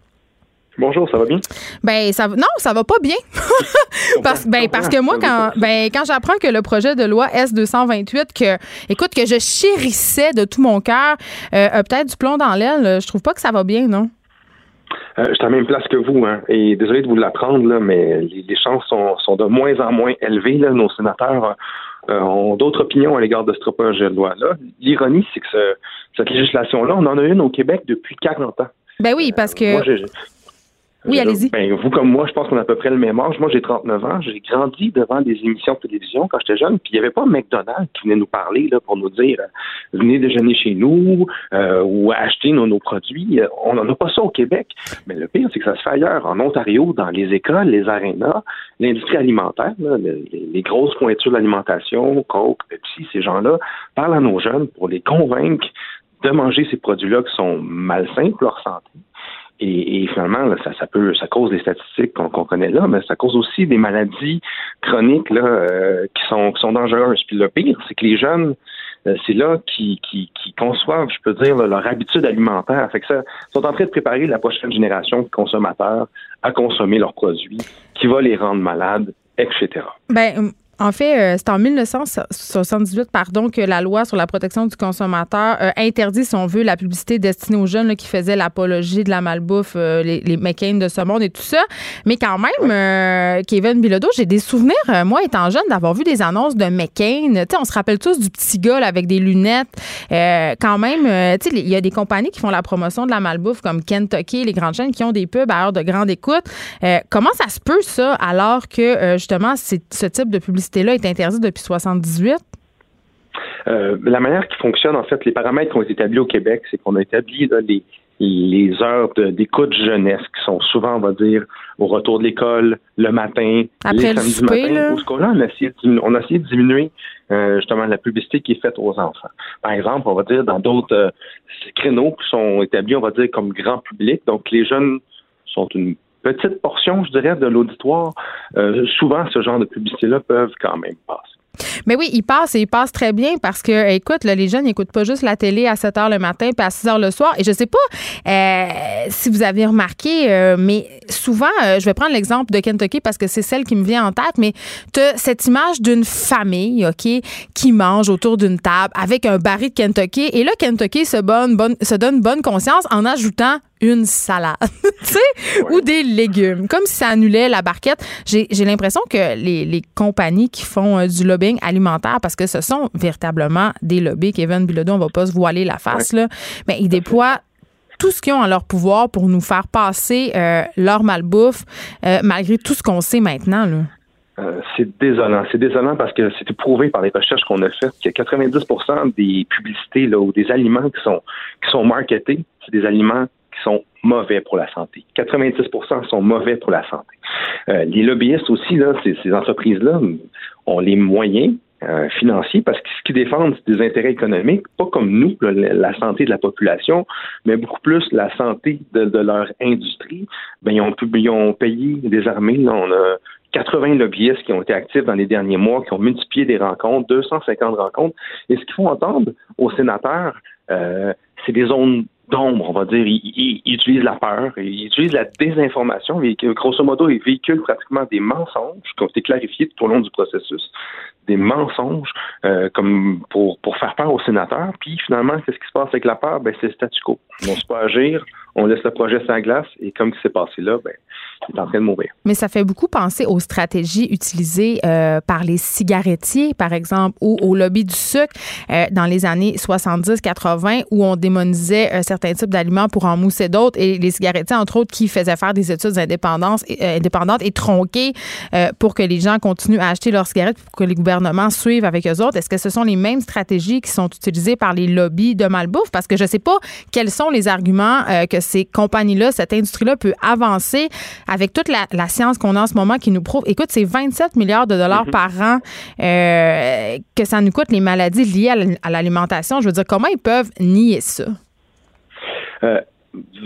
Bonjour, ça va bien? Ben ça non, ça va pas bien. parce ben, parce que moi quand ben quand j'apprends que le projet de loi S228 que écoute que je chérissais de tout mon cœur euh, a peut-être du plomb dans l'aile, je trouve pas que ça va bien, non? Euh, je suis à la même place que vous, hein, et désolé de vous l'apprendre, là, mais les, chances sont, sont, de moins en moins élevées. Là. Nos sénateurs euh, ont d'autres opinions à l'égard de ce projet de loi-là. L'ironie, c'est que cette législation-là, on en a une au Québec depuis 40 ans. Ben oui, parce que. moi, oui, allez-y. Ben, vous comme moi, je pense qu'on a à peu près le même âge. Moi, j'ai 39 ans. J'ai grandi devant des émissions de télévision quand j'étais jeune, puis il n'y avait pas McDonald's qui venait nous parler là, pour nous dire euh, venez déjeuner chez nous euh, ou acheter nos, nos produits. Euh, on n'en a pas ça au Québec. Mais le pire, c'est que ça se fait ailleurs. En Ontario, dans les écoles, les arénas, l'industrie alimentaire, les, grosses pointures de l'alimentation, Coke, Pepsi, ces gens-là, parlent à nos jeunes pour les convaincre de manger ces produits-là qui sont malsains pour leur santé et, finalement, ça, ça, peut, ça cause des statistiques qu'on connaît là, mais ça cause aussi des maladies chroniques là, euh, qui, sont, qui sont dangereuses. Puis le pire, c'est que les jeunes, euh, c'est là qui, qui, qui, conçoivent, je peux dire, leur habitude alimentaire. Fait que ça, sont en train de préparer la prochaine génération de consommateurs à consommer leurs produits, qui va les rendre malades, etc. Ben, en fait, euh, c'est en 1978, pardon, que la loi sur la protection du consommateur euh, interdit, si on veut, la publicité destinée aux jeunes qui faisaient l'apologie de la malbouffe, euh, les, les McCain de ce monde et tout ça. Mais quand même, Kevin Bilodeau, j'ai des souvenirs, moi, étant jeune, d'avoir vu des annonces de McCain. Tu sais, on se rappelle tous du petit gars avec des lunettes. quand même, tu sais, il y a des compagnies qui font la promotion de la malbouffe, comme Kentucky, les grandes chaînes qui ont des pubs à heure de grande écoute. comment ça se peut, ça, alors que, justement, c'est ce type de publicité là est interdit depuis 78? Euh, la manière qui fonctionne, en fait, les paramètres qui ont été établis au Québec, c'est qu'on a établi les, les heures d'écoute jeunesse qui sont souvent, on va dire, au retour de l'école, le matin, Après les samedis matin. on, a essayé de, on a essayé de diminuer euh, justement la publicité qui est faite aux enfants. Par exemple, on va dire dans d'autres euh, créneaux qui sont établis, on va dire, comme grand public. Donc, les jeunes sont une petite portion, je dirais, de l'auditoire. Euh, souvent, ce genre de publicité-là peuvent quand même passer. Mais oui, il passe et il passe très bien parce que, écoute, les jeunes n'écoutent pas juste la télé à 7 h le matin puis à 6 h le soir. Et je sais pas euh, si vous avez remarqué, euh, mais souvent, euh, je vais prendre l'exemple de Kentucky parce que c'est celle qui me vient en tête, mais tu cette image d'une famille, OK, qui mange autour d'une table avec un baril de Kentucky. Et là, Kentucky se, se donne bonne conscience en ajoutant une salade, tu sais, ou des légumes, comme si ça annulait la barquette. J'ai l'impression que les, les, compagnies qui font euh, du lobbying alimentaire, parce que ce sont véritablement des lobbies, Kevin Bilodeau, on va pas se voiler la face, là, mais ils déploient tout ce qu'ils ont en leur pouvoir pour nous faire passer euh, leur malbouffe, euh, malgré tout ce qu'on sait maintenant, là. c'est désolant. C'est désolant parce que c'est prouvé par les recherches qu'on a faites que 90% des publicités là, ou des aliments qui sont, qui sont marketés, c'est des aliments sont mauvais pour la santé. 90% sont mauvais pour la santé. Euh, les lobbyistes aussi, ces, entreprises-là, ont les moyens euh, financiers parce que ce qu'ils défendent, c'est des intérêts économiques, pas comme nous, la santé de la population, mais beaucoup plus la santé de, leur industrie. Ben, ils, ont, payé des armées. On a 80 lobbyistes qui ont été actifs dans les derniers mois, qui ont multiplié des rencontres, 250 rencontres. Et ce qu'il faut entendre aux sénateurs, euh, c'est des zones d'ombre, on va dire. Ils, utilisent la peur, ils utilisent la désinformation. grosso modo, ils véhiculent pratiquement des mensonges qui ont été clarifiés tout au long du processus, des mensonges euh, comme pour, pour faire peur aux sénateurs. Puis finalement, qu'est-ce qui se passe avec la peur? Ben, c'est le statu quo. Vont pas agir, on laisse le projet sans glace, et comme ce s'est passé là, ben, il est en train de mourir. Mais ça fait beaucoup penser aux stratégies utilisées euh, par les cigarettiers, par exemple, ou au lobby du sucre euh, dans les années 70-80, où on démonisait euh, certains types d'aliments pour en mousser d'autres, et les cigarettiers, entre autres, qui faisaient faire des études et, indépendantes et tronquées pour que les gens continuent à acheter leurs cigarettes, pour que les gouvernements suivent avec eux autres. Est-ce que ce sont les mêmes stratégies qui sont utilisées par les lobbies de malbouffe? Parce que je ne sais pas quels sont les arguments que ces compagnies-là, cette industrie-là peut avancer avec toute la, science qu'on a en ce moment qui nous prouve, écoute, c'est 27 milliards de dollars mhm. par an euh, que ça nous coûte les maladies liées à l'alimentation. Je veux dire, comment ils peuvent nier ça? Euh,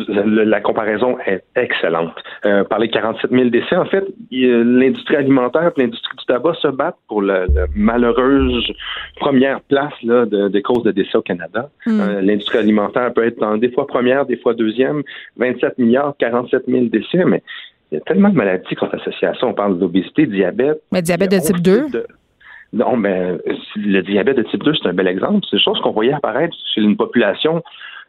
la comparaison est excellente. Euh, par les 47 000 décès, en fait, l'industrie alimentaire et l'industrie du tabac se battent pour la, malheureuse première place là, de, des causes de décès au Canada. Hmm. Euh, l'industrie alimentaire peut être des fois première, des fois deuxième, 27 milliards, 47 000 décès, mais il y a tellement de maladies qui sont associées à ça. On parle d'obésité, diabète. Mais diabète de type 2? Non, mais le diabète de type 2, c'est un bel exemple. C'est des choses qu'on voyait apparaître chez une population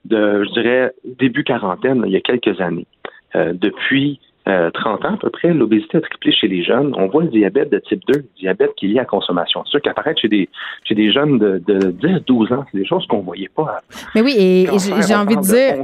de, je dirais, début quarantaine, il y a quelques années. Euh, depuis 30 euh, ans à peu près, l'obésité a triplé chez les jeunes. On voit le diabète de type 2, le diabète qui est lié à la consommation de sucre, apparaît chez des, chez des jeunes de, de 10-12 ans. C'est des choses qu'on ne voyait pas. Mais oui, et j'ai envie de dire...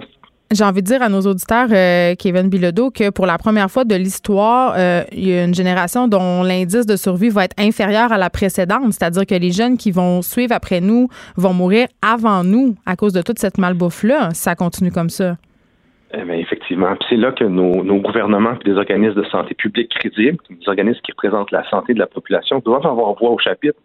J'ai envie de dire à nos auditeurs, euh, Kevin Bilodeau, que pour la première fois de l'histoire, euh, il y a une génération dont l'indice de survie va être inférieur à la précédente. C'est-à-dire que les jeunes qui vont suivre après nous vont mourir avant nous à cause de toute cette malbouffe-là, ça continue comme ça. Eh bien, effectivement. c'est là que nos, gouvernements et des organismes de santé publique crédibles, des organismes qui représentent la santé de la population, doivent avoir voix au chapitre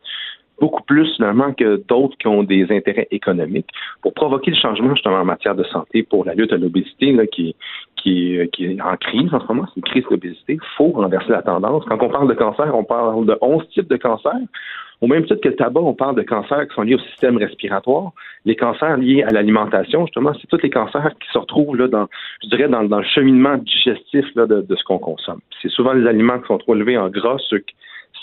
beaucoup plus finalement que d'autres qui ont des intérêts économiques pour provoquer le changement justement en matière de santé pour la lutte à l'obésité qui, qui, qui est en crise en ce moment, c'est une crise d'obésité. Il faut renverser la tendance. Quand on parle de cancer, on parle de 11 types de cancers. Au même titre que le tabac, on parle de cancers qui sont liés au système respiratoire. Les cancers liés à l'alimentation, justement, c'est tous les cancers qui se retrouvent là dans, je dirais, dans, le cheminement digestif là, de, de ce qu'on consomme. C'est souvent les aliments qui sont trop élevés en gras, sucre,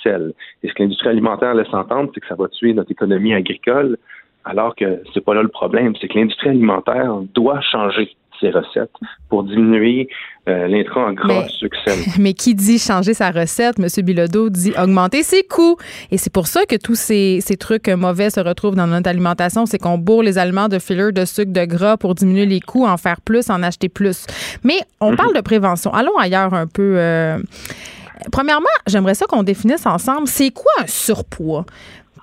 et ce que l'industrie alimentaire laisse entendre, c'est que ça va tuer notre économie agricole, alors que c'est pas là le problème. C'est que l'industrie alimentaire doit changer ses recettes pour diminuer euh, l'intrant en gras succès. Mais qui dit changer sa recette, M. Bilodeau dit augmenter ses coûts. Et c'est pour ça que tous ces, trucs mauvais se retrouvent dans notre alimentation. C'est qu'on bourre les aliments de filler, de sucre, de gras pour diminuer les coûts, en faire plus, en acheter plus. Mais on mhm. parle de prévention. Allons ailleurs un peu. Euh, Premièrement, j'aimerais ça qu'on définisse ensemble, c'est quoi un surpoids?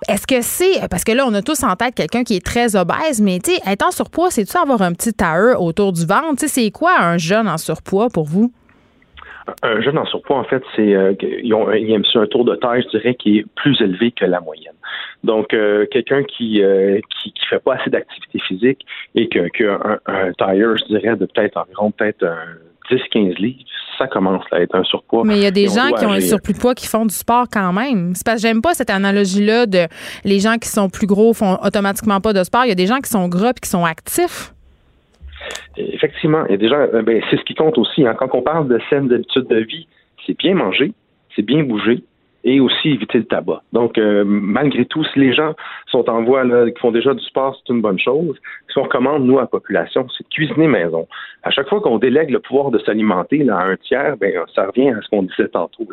Est-ce que c'est parce que là on a tous en tête quelqu'un qui est très obèse, mais tu être en surpoids, c'est tu avoir un petit tailleur autour du ventre? C'est quoi un jeune en surpoids pour vous? Un jeune en surpoids, en fait, c'est euh, ils ont un tour de taille, je dirais, qui est plus élevé que la moyenne. Donc, euh, quelqu'un qui, euh, qui, qui fait pas assez d'activité physique et que, un, un tailleur, je dirais, de peut-être environ peut-être 10-15 livres, ça commence à être un surpoids. Mais il y a des gens qui ont un surplus de poids qui font du sport quand même. C'est parce que j'aime pas cette analogie-là de les gens qui sont plus gros font automatiquement pas de sport. Il y a des gens qui sont gras et qui sont actifs. Effectivement, il y a des gens, euh, ben, c'est ce qui compte aussi. Hein. Quand on parle de saines habitudes de vie, c'est bien manger, c'est bien bouger, et aussi éviter le tabac. Donc, euh, malgré tout, si les gens sont en voie, là, qui font déjà du sport, c'est une bonne chose. Ce qu'on recommande, nous, à la population, c'est de cuisiner maison. À chaque fois qu'on délègue le pouvoir de s'alimenter à un tiers, ben, ça revient à ce qu'on disait tantôt.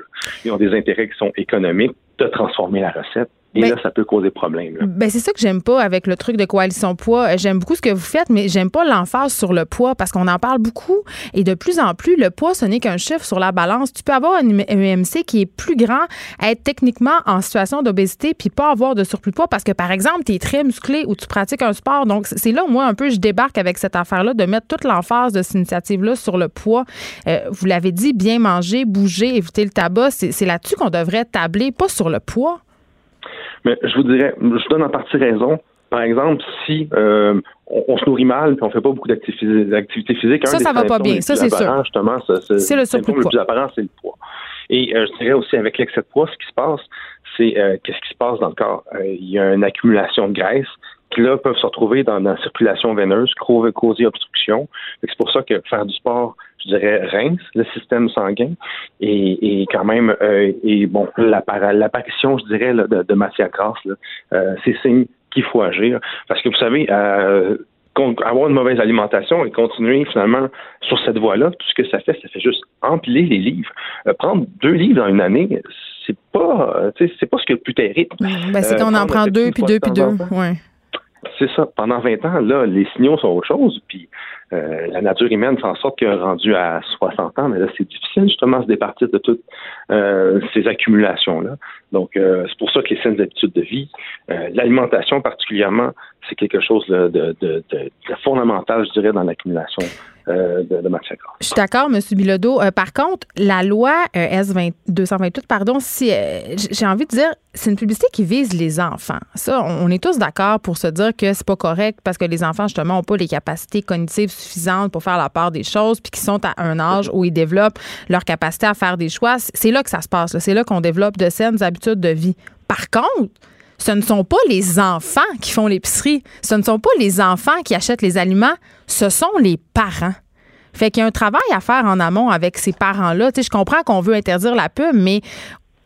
Ils ont des intérêts qui sont économiques de transformer la recette et ben, là, ça peut causer problème. Ben, c'est ça que j'aime pas avec le truc de coalition poids. J'aime beaucoup ce que vous faites, mais j'aime pas l'emphase sur le poids parce qu'on en parle beaucoup. Et de plus en plus, le poids, ce n'est qu'un chiffre sur la balance. Tu peux avoir un EMC qui est plus grand, être techniquement en situation d'obésité, puis pas avoir de surplus de poids parce que, par exemple, tu es très musclé ou tu pratiques un sport. Donc, c'est là où moi, un peu, je débarque avec cette affaire-là de mettre toute l'emphase de cette initiative-là sur le poids. Euh, vous l'avez dit, bien manger, bouger, éviter le tabac, c'est là-dessus qu'on devrait tabler, pas sur le poids. Mais je vous dirais, je vous donne en partie raison. Par exemple, si euh, on, se nourrit mal et on fait pas beaucoup d'activité physique, ça, ça va pas bien. Ça, c'est sûr. Justement, c'est le surplus Le plus apparent, c'est le poids. Et euh, je dirais aussi avec l'excès de poids, ce qui se passe, c'est euh, qu'est-ce qui se passe dans le corps? il y a une accumulation de graisse qui là peuvent se retrouver dans, la circulation veineuse, causer obstruction. C'est pour ça que faire du sport, je dirais, rince le système sanguin et, et quand même, euh, et bon, l'apparition, je dirais, de, de, matière grasse, euh, c'est signe qu'il faut agir. Parce que vous savez, euh, avoir une mauvaise alimentation et continuer finalement sur cette voie-là, tout ce que ça fait, ça fait juste empiler les livres. Euh, prendre deux livres dans une année, c'est pas, c'est pas ce qui est le plus terrible. Ben, c'est qu'on en prend deux, puis deux, puis deux. Ouais. C'est ça. Pendant 20 ans, là, les signaux sont autre chose. Puis euh, la nature humaine fait en sorte qu'elle rendu à 60 ans, mais là, c'est difficile justement de se départir de toutes euh, ces accumulations-là. Donc, euh, c'est pour ça que les saines habitudes de vie, l'alimentation particulièrement, c'est quelque chose de, de, de, de, fondamental, je dirais, dans l'accumulation euh, de, Je suis d'accord, M. Bilodeau. Par contre, la loi euh, S-228, pardon, j'ai envie de dire, c'est une publicité qui vise les enfants. Ça, on est tous d'accord pour se dire que c'est pas correct parce que les enfants, justement, n'ont pas les capacités cognitives suffisantes pour faire la part des choses puis qui sont à un âge où ils développent leur capacité à faire des choix. C'est là que ça se passe. C'est là qu'on développe de saines habitudes de vie. Par contre, ce ne sont pas les enfants qui font l'épicerie, ce ne sont pas les enfants qui achètent les aliments, ce sont les parents. Fait qu'il y a un travail à faire en amont avec ces parents-là. Tu sais, je comprends qu'on veut interdire la pub, mais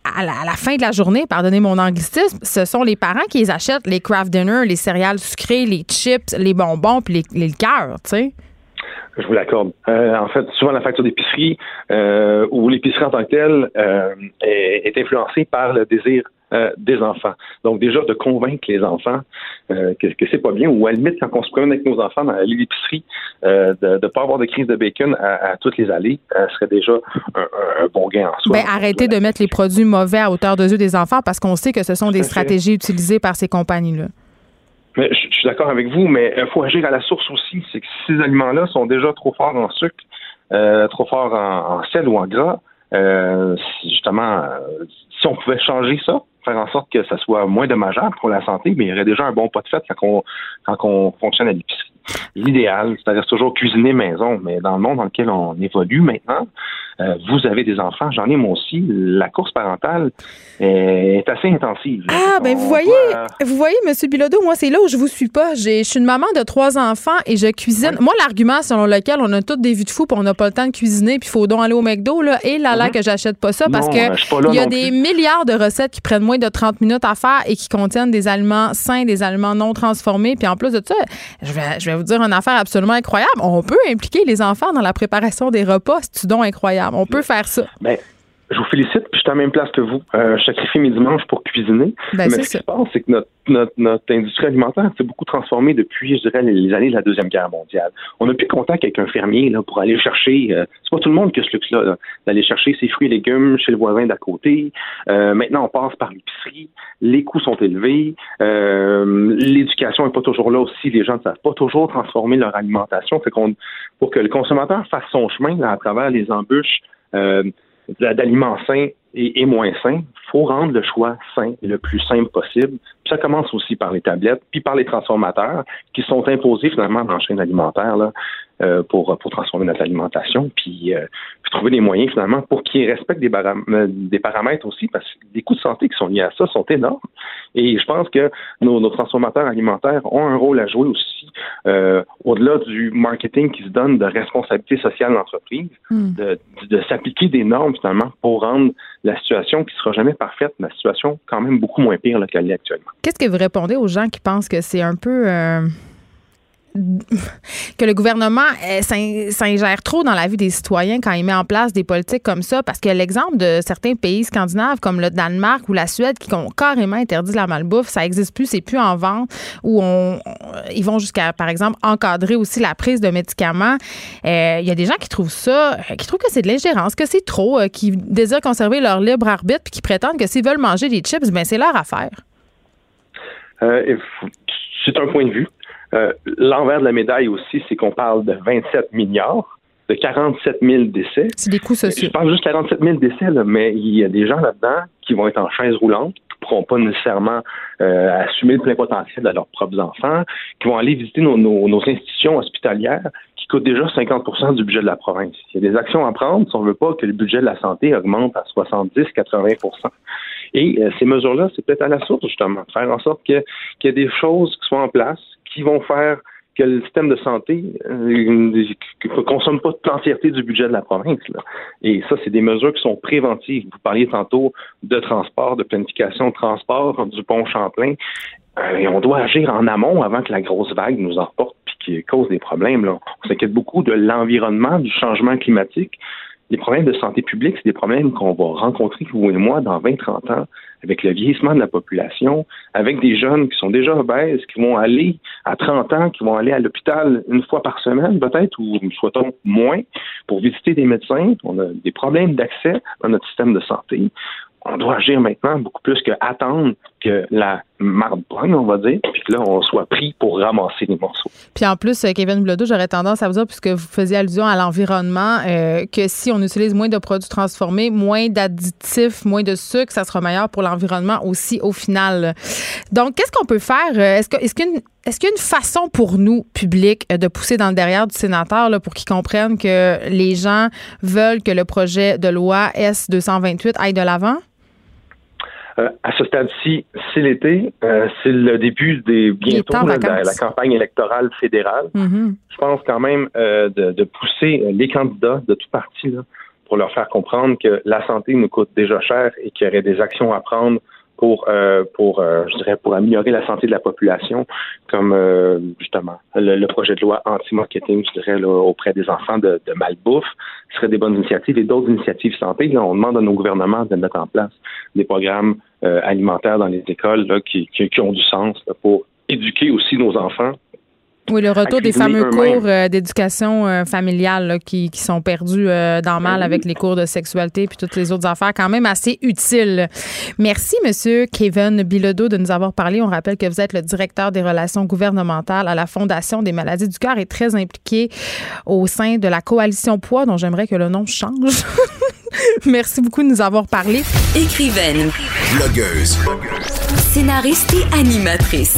à la, fin de la journée, pardonnez mon anglicisme, ce sont les parents qui les achètent les craft dinner, les céréales sucrées, les chips, les bonbons puis les, les liqueurs, tu sais. Je vous l'accorde. Euh, en fait, souvent la facture d'épicerie euh, ou l'épicerie en tant que telle euh, est, influencée par le désir euh, des enfants. Donc déjà de convaincre les enfants euh, que, que c'est pas bien, ou à la limite quand on se promène avec nos enfants dans l'épicerie, euh, de ne pas avoir de crise de bacon à, toutes les allées, serait déjà un, bon gain en soi. Ben, arrêtez de mettre les produits mauvais à hauteur de yeux des enfants parce qu'on sait que ce sont des stratégies utilisées par ces compagnies-là. Mais je, suis d'accord avec vous, mais il faut agir à la source aussi. C'est que ces aliments-là sont déjà trop forts en sucre, trop forts en, en, sel ou en gras, justement, si on pouvait changer ça, faire en sorte que ça soit moins dommageable pour la santé, mais il y aurait déjà un bon pas de fait quand on, quand on fonctionne à l'épicerie. L'idéal, c'est-à-dire toujours cuisiner maison, mais dans le monde dans lequel on évolue maintenant, euh, vous avez des enfants, j'en ai moi aussi. La course parentale est assez intensive. Ah, ben vous voyez, vous voyez, Monsieur Bilodeau, moi c'est là où je vous suis pas. Je suis une maman de trois enfants et je cuisine. Moi, l'argument selon lequel on a toutes des vues de fou, puis on n'a pas le temps de cuisiner, puis il faut donc aller au McDo là, et là là mhm. que j'achète pas ça parce que il y a des milliards de recettes qui prennent moins de 30 minutes à faire et qui contiennent des aliments sains, des aliments non transformés. Puis en plus de ça, je vais, je vais vous dire une affaire absolument incroyable. On peut impliquer les enfants dans la préparation des repas. C'est donc incroyable? On peut faire ça. Ben, je vous félicite, puis je suis à la même place que vous. Euh, je sacrifie mes dimanches pour cuisiner. Ben, Mais ce qui se passe, c'est que notre, notre, notre industrie alimentaire s'est beaucoup transformée depuis, je dirais, les années de la Deuxième Guerre mondiale. On n'a plus contact avec un fermier là, pour aller chercher. Euh, c'est pas tout le monde qui a ce luxe-là, d'aller chercher ses fruits et légumes chez le voisin d'à côté. Euh, maintenant, on passe par l'épicerie. Les coûts sont élevés. Euh, l'éducation n'est pas toujours là aussi. Les gens ne savent pas toujours transformer leur alimentation. Fait qu'on, pour que le consommateur fasse son chemin là, à travers les embûches, euh, d'aliments sains et, et, moins sains, faut rendre le choix sain le plus simple possible. Puis ça commence aussi par les tablettes, puis par les transformateurs qui sont imposés finalement dans la chaîne alimentaire là, euh, pour, pour transformer notre alimentation, puis, euh, puis trouver des moyens finalement pour qu'ils respectent des, euh, des, paramètres aussi, parce que les coûts de santé qui sont liés à ça sont énormes. Et je pense que nos, nos transformateurs alimentaires ont un rôle à jouer aussi, euh, au-delà du marketing qui se donne de responsabilité sociale de l'entreprise, mm. de, de, de s'appliquer des normes finalement pour rendre la situation qui sera jamais parfaite, la situation quand même beaucoup moins pire qu'elle est actuellement. Qu'est-ce que vous répondez aux gens qui pensent que c'est un peu euh, que le gouvernement euh, s'ingère trop dans la vie des citoyens quand il met en place des politiques comme ça, parce que l'exemple de certains pays scandinaves comme le Danemark ou la Suède qui ont carrément interdit la malbouffe, ça existe plus, c'est plus en vente, où on, ils vont jusqu'à, par exemple, encadrer aussi la prise de médicaments. Euh, il y a des gens qui trouvent ça, euh, qui trouvent que c'est de l'ingérence, que c'est trop, qui désirent conserver leur libre arbitre, puis qui prétendent que s'ils veulent manger des chips, ben c'est leur affaire. c'est un point de vue. Euh, L'envers de la médaille aussi, c'est qu'on parle de 27 milliards, de 47 000 décès. C'est des coûts sociaux. Je parle juste 47 000 décès, là, mais il y a des gens là-dedans qui vont être en chaise roulante, qui ne pourront pas nécessairement euh, assumer le plein potentiel de leurs propres enfants, qui vont aller visiter nos, nos, nos institutions hospitalières qui coûtent déjà 50% du budget de la province. Il y a des actions à prendre si on ne veut pas que le budget de la santé augmente à 70-80% Et euh, ces mesures-là, c'est peut-être à la source, justement, de faire en sorte qu'il y ait des choses qui soient en place, qui vont faire que le système de santé euh, ne consomme pas l'entièreté du budget de la province. Et ça, c'est des mesures qui sont préventives. Vous parliez tantôt de transport, de planification de transport du pont Champlain. Euh, et on doit agir en amont avant que la grosse vague nous emporte puis qui cause des problèmes. On s'inquiète beaucoup de l'environnement, du changement climatique. Les problèmes de santé publique, c'est des problèmes qu'on va rencontrer, vous et moi, dans 20-30 ans avec le vieillissement de la population, avec des jeunes qui sont déjà obèses, qui vont aller à 30 ans, qui vont aller à l'hôpital une fois par semaine peut-être, ou soit-on moins, pour visiter des médecins. On a des problèmes d'accès dans notre système de santé on doit agir maintenant beaucoup plus qu'attendre que la marde on va dire, puis que là, on soit pris pour ramasser les morceaux. Puis en plus, euh, Kevin Blodeau, j'aurais tendance à vous dire, puisque vous faisiez allusion à l'environnement, euh, que si on utilise moins de produits transformés, moins d'additifs, moins de sucre, ça sera meilleur pour l'environnement aussi au final. Donc, qu'est-ce qu'on peut faire? Euh, est-ce qu'il est qu est y a une façon pour nous, public, de pousser dans le derrière du sénateur là, pour qu'il comprenne que les gens veulent que le projet de loi S-228 aille de l'avant? Euh, à ce stade-ci, c'est l'été, euh, c'est le début des bientôt là, de la, la, campagne électorale fédérale. Mm-hmm. Je pense quand même euh, de, de, pousser les candidats de tout parti là, pour leur faire comprendre que la santé nous coûte déjà cher et qu'il y aurait des actions à prendre pour euh, pour euh, je dirais pour améliorer la santé de la population comme euh, justement le, projet de loi anti-marketing je dirais auprès des enfants de, malbouffe ce serait des bonnes initiatives et d'autres initiatives santé. Là, on demande à nos gouvernements de mettre en place des programmes alimentaires dans les écoles là, qui, qui, ont du sens pour éduquer aussi nos enfants oui, le retour des fameux cours euh, d'éducation euh, familiale là, qui, qui, sont perdus euh, dans mal ben avec les cours de sexualité puis toutes les autres affaires, quand même assez utiles. Merci, Monsieur Kevin Bilodeau, de nous avoir parlé. On rappelle que vous êtes le directeur des relations gouvernementales à la Fondation des maladies du cœur et très impliqué au sein de la coalition Poids, dont j'aimerais que le nom change. Merci beaucoup de nous avoir parlé. Écrivaine, blogueuse, scénariste et animatrice.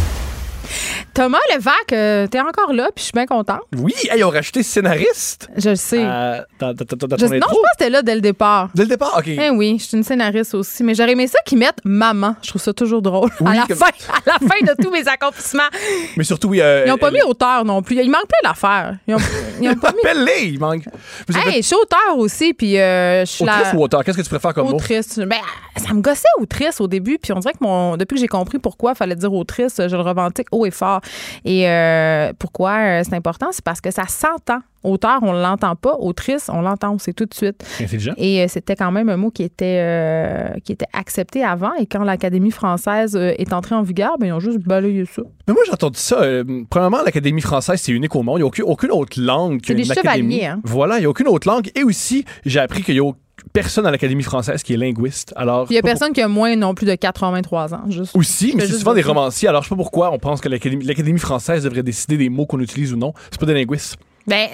Thomas Levac, euh, t'es encore là, puis je suis bien contente. Oui, ils ont racheté scénariste. Je le sais. Euh, dans, dans, dans je, non, je pense que c'était là dès le départ. Dès le départ, OK. Eh oui, je suis une scénariste aussi. Mais j'aurais aimé ça qu'ils mettent maman. Je trouve ça toujours drôle. Oui, à, la comme... fin, à la fin de tous mes accomplissements. Mais surtout, oui. Euh, ils n'ont pas mis auteur non plus. Il manque plein d'affaires. Ils ont, ils ont pas mis. Appelle-les, il manque. Hey, je suis auteur aussi, puis euh, je suis Autrice la... ou auteur? Qu'est-ce que tu préfères comme autrice. mot? Ben, ça me gossait autrice au début, puis on dirait que mon... depuis que j'ai compris pourquoi il fallait dire autrice, je le revendique haut et fort. Et euh, pourquoi euh, c'est important? C'est parce que ça s'entend. Auteur, on ne l'entend pas. Autrice, on l'entend, c'est tout de suite. Intelligent. Et euh, c'était quand même un mot qui était, euh, qui était accepté avant. Et quand l'Académie française est entrée en vigueur, ben, ils ont juste balayé ça. Mais moi, j'ai entendu ça. euh, premièrement, l'Académie française, c'est unique au monde. Il n'y a aucune, aucune autre langue qu'une académie. hein. Voilà, il n'y a aucune autre langue. Et aussi, j'ai appris qu'il y a personne à l'Académie française qui est linguiste. Alors, il n'y a personne qui a moins non plus de 83 ans. Juste. Aussi, mais c'est souvent des romanciers. Alors, je sais pas pourquoi on pense que l'Académie l'Académie française devrait décider des mots qu'on utilise ou non. C'est pas des linguistes. Ben,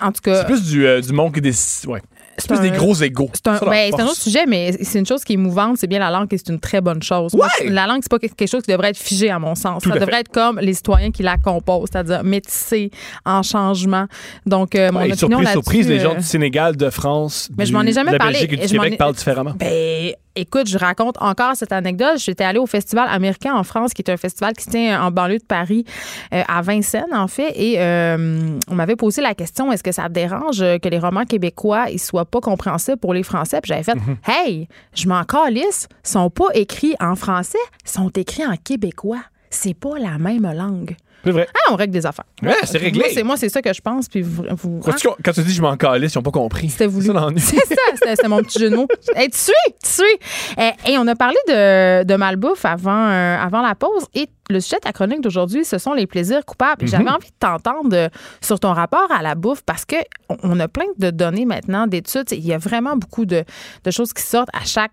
en tout cas. C'est plus du, euh, du monde qui décide. Ouais. C'est plus un- des gros égaux. C'est un, ben, un autre sujet, mais c'est une chose qui est mouvante, c'est bien la langue et c'est une très bonne chose. Ouais! la langue, c'est pas quelque chose qui devrait être figé, à mon sens. Tout ça devrait fait. être comme les citoyens qui la composent, c'est-à-dire métissés, en changement. Donc, euh, mon Ouais, et opinion surprise, surprise, les gens euh, du Sénégal, de France, Mais du- je m'en ai jamais de la parlé, Belgique et et du Québec ai- parlent différemment. Ben, écoute, je raconte encore cette anecdote. J'étais allée au festival américain en France, qui est un festival qui se tient en banlieue de Paris, euh, à Vincennes, en fait. Et euh, on m'avait posé la question est-ce que ça te dérange euh, que les romans québécois ils soient pas compréhensibles pour les Français? Puis j'avais fait Mhm. hey, je m'en calisse, ils sont pas écrits en français, ils sont écrits en québécois. C'est pas la même langue. C'est vrai. Ah, on règle des affaires. Ouais, c'est réglé. Moi, c'est, moi, c'est ça que je pense. Puis vous, vous- Quand tu, quand tu dis je m'en calisse, ils n'ont pas compris. c'était voulu. C'est ça c'était, mon petit jeu de mots. Hey, tu suis, tu suis. Eh, Et on a parlé de, de malbouffe avant, euh, avant la pause. Et le sujet de ta chronique d'aujourd'hui, ce sont les plaisirs coupables. Et J'avais envie de t'entendre euh, sur ton rapport à la bouffe parce que on a plein de données maintenant, d'études. Il y a vraiment beaucoup de, de choses qui sortent à chaque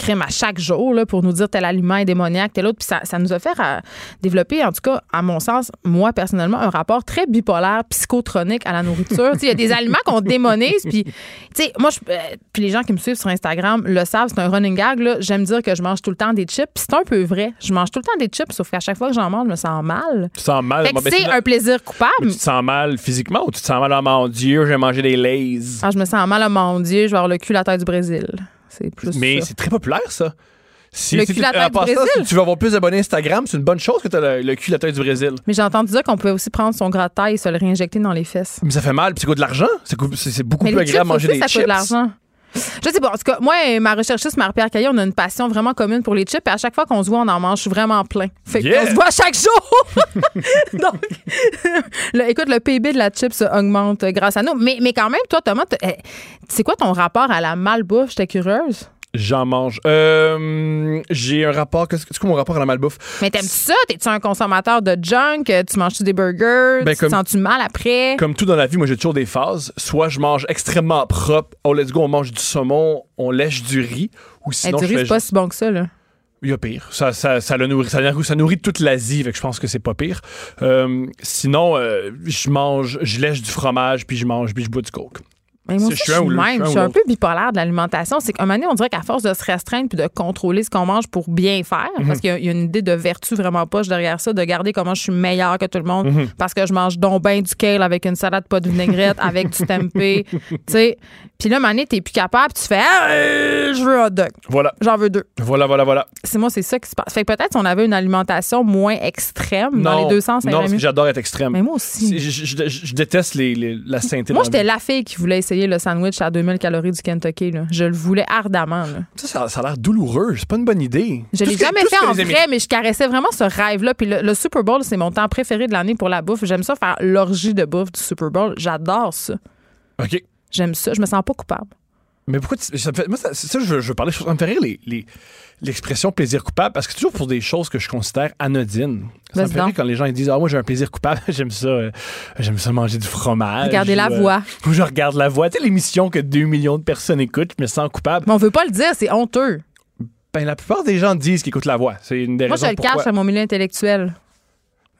crème à chaque jour là, pour nous dire tel aliment est démoniaque, tel autre. Puis ça, ça nous a fait euh, développer, en tout cas, à mon sens, moi personnellement, un rapport très bipolaire, psychotronique à la nourriture. Il y a des aliments qu'on démonise. Puis, moi, je- euh, puis les gens qui me suivent sur Instagram le savent, c'est un running gag. là. J'aime dire que je mange tout le temps des chips. Puis c'est un peu vrai. Je mange tout le temps des chips, sauf qu'à chaque fois que j'en mange, je me sens mal. Tu te sens mal. Bon, c'est un plaisir Mais coupable. tu te sens mal physiquement ou tu te sens mal, oh mon Dieu, j'ai mangé des lays? Ah, je me sens mal, oh mon Dieu, je vais avoir le cul la tête du Brésil. C'est plus Mais ça. c'est très populaire, ça. Si, Le si cul tu- la tête du Brésil. si tu veux avoir plus d'abonnés Instagram, c'est une bonne chose que tu as le, le cul la tête du Brésil. Mais j'ai entendu dire qu'on pouvait aussi prendre son gras taille et se le réinjecter dans les fesses. Mais ça fait mal, puis ça coûte de l'argent. C'est cou- C'est c'est beaucoup Mais plus agréable manger aussi, des ça chips. coûte de l'argent. Je sais pas. En tout cas, moi et ma recherchiste Marie-Pierre Caillé, on a une passion vraiment commune pour les chips. Et à chaque fois qu'on se voit, on en mange vraiment plein. Fait Yeah! qu'on se voit chaque jour. Donc, le- écoute, le PIB de la chips augmente grâce à nous. Mais, mais quand même, toi, Thomas, eh, c'est quoi ton rapport à la malbouffe? J'étais curieuse. J'en mange. Euh, j'ai un rapport. Qu'est-ce que- c'est quoi mon rapport à la malbouffe? Mais t'aimes-tu ça? T'es-tu un consommateur de junk? Tu manges-tu des burgers? Ben, tu comme- te sens-tu mal après? Comme tout dans la vie, moi j'ai toujours des phases. Soit je mange extrêmement propre. Oh let's go, on mange du saumon, on lèche du riz. Ou Eh, sinon du riz, c'est pas si bon que ça, là. Il y a pire. Ça, ça, ça, le nourrit, ça, nourrit- ça nourrit toute l'Asie, fait que je pense que c'est pas pire. Euh, sinon, euh, je mange, je lèche du fromage, puis je mange, puis je bois du coke. Mais moi aussi, je suis même. je suis un peu bipolaire de l'alimentation. C'est qu'à un moment donné, on dirait qu'à force de se restreindre puis de contrôler ce qu'on mange pour bien faire, Mhm. parce qu'il y a- il y, a une idée de vertu vraiment poche derrière ça, de garder comment je suis meilleure que tout le monde, Mhm. parce que je mange donc ben du kale avec une salade pas de vinaigrette, avec du tempeh. tu sais. Puis là, à un moment donné, t'es plus capable, tu fais Ah, euh, je veux un hot dog. Voilà, J'en veux deux. voilà, voilà, voilà. C'est moi, c'est ça qui se passe. Fait que peut-être si on avait une alimentation moins extrême dans les deux sens, non, j'adore être extrême. Mais moi aussi. Je, je- je- je déteste les, les- la sainteté. Moi, j'étais la fille qui voulait essayer le sandwich à 2000 calories du Kentucky. Là. Je le voulais ardemment. Là. Ça, ça, ça a l'air douloureux. C'est pas une bonne idée. Je l'ai jamais fait en vrai, mais je caressais vraiment ce rêve-là. Puis le, le Super Bowl, c'est mon temps préféré de l'année pour la bouffe. J'aime ça faire l'orgie de bouffe du Super Bowl. J'adore ça. OK. J'aime ça. Je me sens pas coupable. Mais pourquoi tu- ça me fait, moi ça, je, veux- je veux parler ça me fait rire les, les- l'expression plaisir coupable parce que c'est toujours pour des choses que je considère anodines. Ça me fait rire quand les gens ils disent ah moi j'ai un plaisir coupable j'aime ça euh, j'aime ça manger du fromage. Regardez la euh, voix. Ou je regarde la voix. Tu sais l'émission que 2 millions de personnes écoutent je me sens coupable. Mais on veut pas le dire, c'est honteux. Ben la plupart des gens disent qu'ils écoutent la voix. C'est une des Moi, je raisons le cache à mon milieu intellectuel.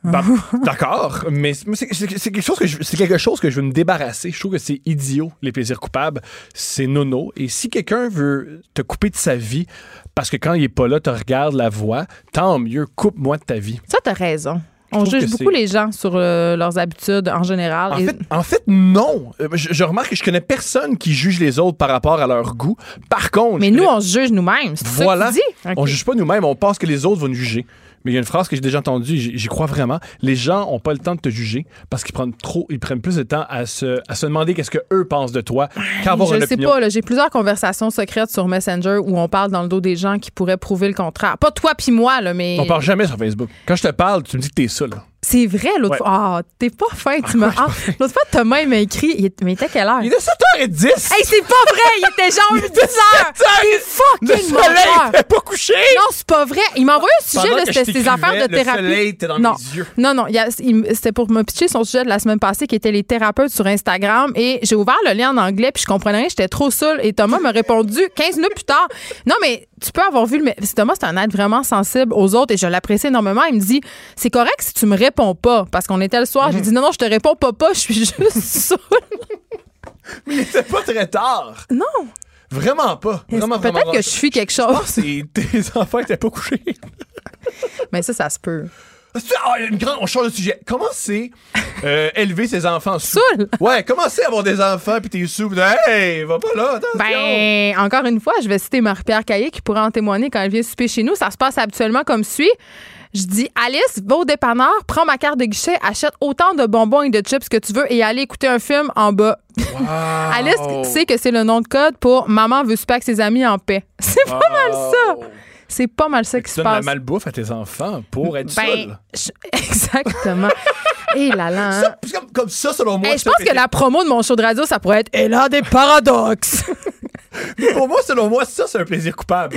Ben, D'accord, mais c'est quelque chose que je, c'est quelque chose que je veux me débarrasser. Je trouve que c'est idiot les plaisirs coupables, c'est nono. Et si quelqu'un veut te couper de sa vie parce que quand il est pas là, te regarde la voix, tant mieux, coupe-moi de ta vie. Ça, t'as raison. On juge beaucoup les gens sur euh, leurs habitudes en général. En Et- fait, en fait, non. Euh, Je, je remarque que je connais personne qui juge les autres par rapport à leur goût. Par contre, mais nous, connais- on se juge nous-mêmes. C'est ça voilà, que tu dis? on juge pas nous-mêmes, on pense que les autres vont nous juger. Mais il y a une phrase que j'ai déjà entendue, j'y crois vraiment. Les gens ont pas le temps de te juger parce qu'ils prennent trop, ils prennent plus de temps à se, à se demander qu'est-ce que eux pensent de toi qu'avoir Je sais pas, là, j'ai plusieurs conversations secrètes sur Messenger où on parle dans le dos des gens qui pourraient prouver le contraire. Pas toi puis moi, là, mais On parle jamais sur Facebook. Quand je te parle, tu me dis que t'es ça, là. C'est vrai, l'autre fois. Ah, t'es pas fin, tu m'as. Ah, l'autre fois, Thomas, il m'a écrit. Il... Mais il était quelle heure? Il était 7h10. Hey, c'est pas vrai! Il était genre 10h! T'es fucking Le soleil était pas couché! Non, c'est pas vrai. Il m'a envoyé un sujet, Pendant là, que c'était je ses affaires de le thérapie. soleil était dans non. mes yeux. Non, non, il il- c'était pour me pitcher son sujet de la semaine passée qui était les thérapeutes sur Instagram et j'ai ouvert le lien en anglais puis je comprenais rien, j'étais trop seule et Thomas m'a répondu 15 minutes plus tard. Non, mais tu peux avoir vu le. mais Thomas, c'est un être vraiment sensible aux autres et je l'apprécie énormément. Il me dit c'est correct si tu me réponds pas parce qu'on était le soir. Mhm. J'ai dit non, non, je te réponds pas, pas, je suis juste saoule. Mais il était pas très tard. Non. Vraiment pas. Vraiment. Peut-être que je suis quelque chose. C'est tes enfants étaient pas couchés. Mais ça, ça se peut. Ah, une grande, on change de sujet. Comment c'est euh, élever ses enfants? Sous? Saoul. Ouais, comment c'est avoir des enfants puis t'es sous? Hey, va pas là, attention. Ben, encore une fois, je vais citer Marie-Pierre Caillé qui pourrait en témoigner quand elle vient souper chez nous. Ça se passe habituellement comme suit. Je dis, Alice, va au dépanneur, prends ma carte de guichet, achète autant de bonbons et de chips que tu veux et allez écouter un film en bas. Alice sait que c'est le nom de code pour Maman veut souper avec ses amis en paix. C'est pas mal ça. C'est pas mal ça qui Tu se donnes la passe. malbouffe à tes enfants pour être Ben, seul. je- exactement. Et là là. hein. Ça, comme, comme ça, selon moi, Hey, je pense que la promo de mon show de radio, ça pourrait être Elle a des paradoxes. pour moi, selon moi, ça, c'est un plaisir coupable.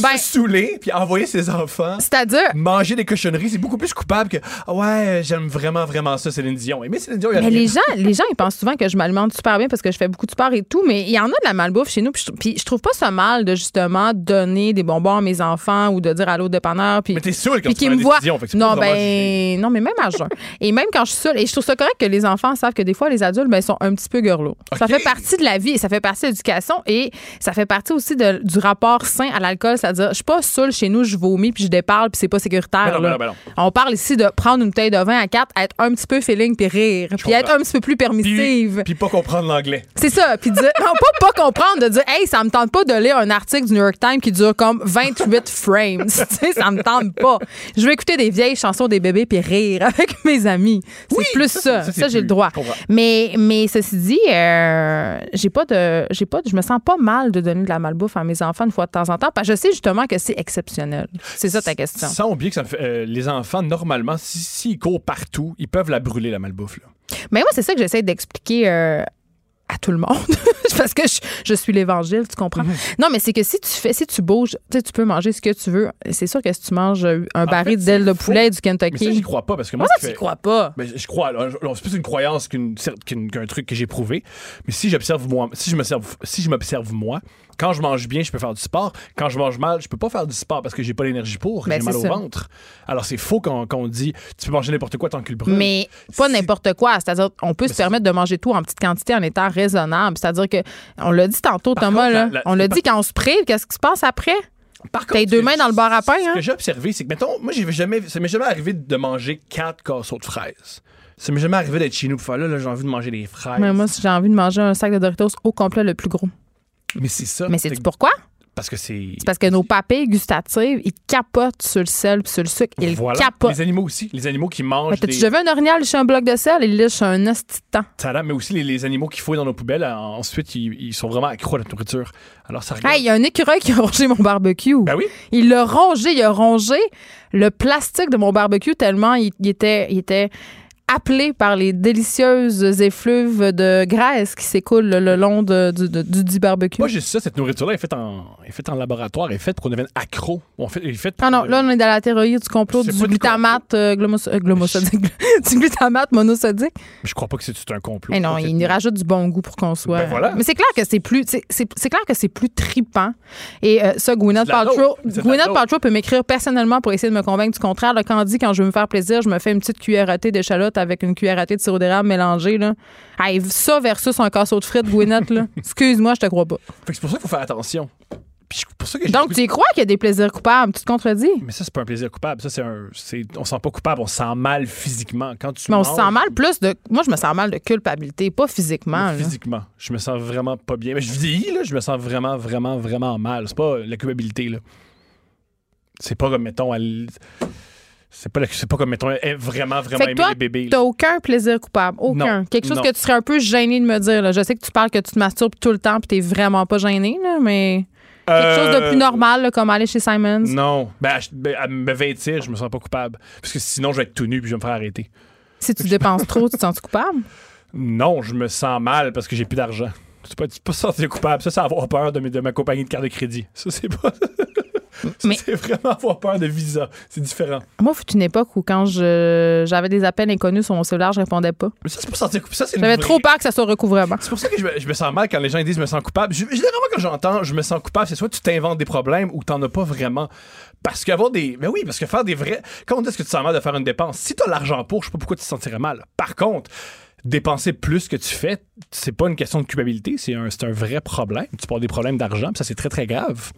Ben- Se saouler puis envoyer ses enfants C'est-à-dire, manger des cochonneries, c'est beaucoup plus coupable que Ah ouais, j'aime vraiment, vraiment ça, Céline Dion. Mais Céline Dion, il y a Mais les gens, les gens, ils pensent souvent que je m'alimente super bien parce que je fais beaucoup de sport et tout, mais il y en a de la malbouffe chez nous. Puis je, puis je trouve pas ça mal de justement donner des bonbons à mes enfants ou de dire allô au dépanneur. Puis, Mais t'es saoul quand puis tu me c'est Non, ben, non, mais même à jeun. et même quand je suis seule, et je trouve ça correct que les enfants savent que des fois, les adultes, ben, sont un petit peu gurlots. Ça OK. fait partie de la vie et ça fait partie de l'éducation et ça fait partie aussi de- du rapport sain à l'alcool. C'est-à-dire, je suis pas seule chez nous, je vomis puis je déparle puis c'est pas sécuritaire. Ben non, ben non, ben non. On parle ici de prendre une bouteille de vin à quatre, être un petit peu feeling puis rire, puis être un petit peu plus permissive. Puis, pas comprendre l'anglais. C'est ça. Puis dire, non, pas, pas comprendre, de dire, hey, ça me tente pas de lire un article du New York Times qui dure comme 28 frames. tu sais, ça me tente pas. Je veux écouter des vieilles chansons des bébés puis rire avec mes amis. C'est Oui, plus ça, ça. j'ai le droit. Mais, mais ceci dit, euh, j'ai pas de, j'ai pas, de- je me sens pas mal de donner de la malbouffe à mes enfants une fois de temps en temps parce que je sais justement que c'est exceptionnel. C'est ça ta question. Sans oublier que ça me fait, euh, les enfants, normalement, si- s'ils courent partout, ils peuvent la brûler, la malbouffe. Là. Mais moi, c'est ça que j'essaie d'expliquer euh, à tout le monde. Parce que je, je suis l'évangile, tu comprends? Mhm. Non, mais c'est que si tu fais, si tu bouges, tu sais, tu peux manger ce que tu veux. C'est sûr que si tu manges euh, un baril fait, d'ailes de poulet du Mais ça, j'y Kentucky. crois pas parce que moi, ce ça, tu crois pas? Ben, je crois. c'est plus une croyance qu'une, cer- qu'une- qu'un truc que j'ai prouvé. Mais si j'observe moi, si je m'observe, si je m'observe moi, quand je mange bien, je peux faire du sport. Quand je mange mal, je peux pas faire du sport parce que j'ai pas l'énergie pour. Ben, j'ai mal au ça. ventre. Alors c'est faux quand, quand on dit tu peux manger n'importe quoi tant que le brûle. Mais pas Si- n'importe quoi. C'est-à-dire, on peut se c'est- permettre de manger tout en petite quantité en étant raisonnable. C'est-à-dire que, on l'a dit tantôt, Par Thomas, contre, là, la- la- on l'a dit quand on se prive, qu'est-ce qui se passe après? Par ce deux mains dans le bar à pain, Ce hein? que j'ai observé, c'est que, mettons, moi, j'ai jamais, ça m'est jamais arrivé de manger quatre casseaux de fraises. Ça m'est jamais arrivé d'être chez nous pour faire là, là, j'ai envie de manger des fraises. Mais moi, si j'ai envie de manger un sac de Doritos au complet le plus gros. Mais c'est ça. Mais c'est pourquoi? Parce que c'est. C'est parce que nos papilles gustatives, ils capotent sur le sel et sur le sucre. Ils Voilà. capotent. Les animaux aussi. Les animaux qui mangent. T'as-tu des- déjà vu un orignal licher un bloc de sel? Il liche un l'air, mais aussi les, les animaux qui fouillent dans nos poubelles, ensuite, ils, ils sont vraiment accros à la nourriture. Alors, ça regarde. Hey, il y a un écureuil qui a rongé mon barbecue. Ben oui. Il l'a rongé, il a rongé le plastique de mon barbecue tellement il, il était, il était appelé par les délicieuses effluves de graisse qui s'écoulent le, long de- du, de- du barbecue. Moi, j'ai ça, cette nourriture-là est faite en, est faite en laboratoire, elle est faite pour qu'on devienne accro. On fait, elle est faite pour Ah non, là, on est dans la théorie du complot du glutamate euh, glomos- euh, glomosodique. du glutamate monosodique. Je crois pas que c'est un complot. Eh non, il nous rajoute du bon goût pour qu'on soit. Ben voilà. Mais c'est clair que c'est plus, c'est, clair que c'est plus tripant. Et euh, ça, Gwyneth Paltrow, Gwyneth. Paltrow peut m'écrire personnellement pour essayer de me convaincre du contraire. Là, quand on dit quand je veux me faire plaisir, je me fais une petite cuillère à avec une cuillère à thé de sirop d'érable mélangé. Là. Hey, ça versus un casseau de frites, Gwyneth, là. Excuse-moi, je te crois pas. C'est pour ça qu'il faut faire attention. Puis pour ça que Donc, tu y crois qu'il y a des plaisirs coupables? Tu te contredis? Mais ça, c'est pas un plaisir coupable. Ça, c'est un. c'est- On se sent pas coupable, on se sent mal physiquement. Quand tu Mais on se sent mal plus de. Moi, je me sens mal de culpabilité, pas physiquement. là. Physiquement. Je me sens vraiment pas bien. Mais je vieillis, là, je me sens vraiment, vraiment, vraiment mal. C'est pas la culpabilité, là. C'est pas comme, mettons, elle. C'est pas, c'est pas comme, mettons, vraiment, vraiment Fait que aimer toi, les bébés. T'as aucun plaisir coupable. Aucun. Non. Quelque chose Non. que tu serais un peu gêné de me dire. là. Je sais que tu parles que tu te masturbes tout le temps puis t'es vraiment pas gêné, là, mais Quelque chose de plus normal, comme aller chez Simons? Non. Ben, ben, à me vêtir, je me sens pas coupable. Parce que sinon, je vais être tout nu puis je vais me faire arrêter. Si tu dépenses trop, tu te sens coupable? Non, je me sens mal parce que j'ai plus d'argent. C'est pas, pas sentir coupable. Ça, c'est avoir peur de, de ma compagnie de carte de crédit. Ça, c'est pas. Mais... C'est vraiment avoir peur de visa. C'est différent. Moi, fut une époque où quand j'avais des appels inconnus sur mon cellulaire, je répondais pas. Mais ça, c'est pas sentir coupable. J'avais trop peur que ça soit recouvrement. C'est pour ça que je me, sens mal quand les gens disent je me sens coupable. Généralement, quand j'entends je me sens coupable, c'est soit tu t'inventes des problèmes ou t'en as pas vraiment. Parce qu'avoir des. Mais oui, parce que faire des vrais. Quand on dit que tu sens mal de faire une dépense, si t'as l'argent pour, je sais pas pourquoi tu te sentirais mal. Par contre, dépenser plus que tu fais, c'est pas une question de culpabilité, c'est un, un vrai problème. Tu parles des problèmes d'argent, ça c'est très très grave.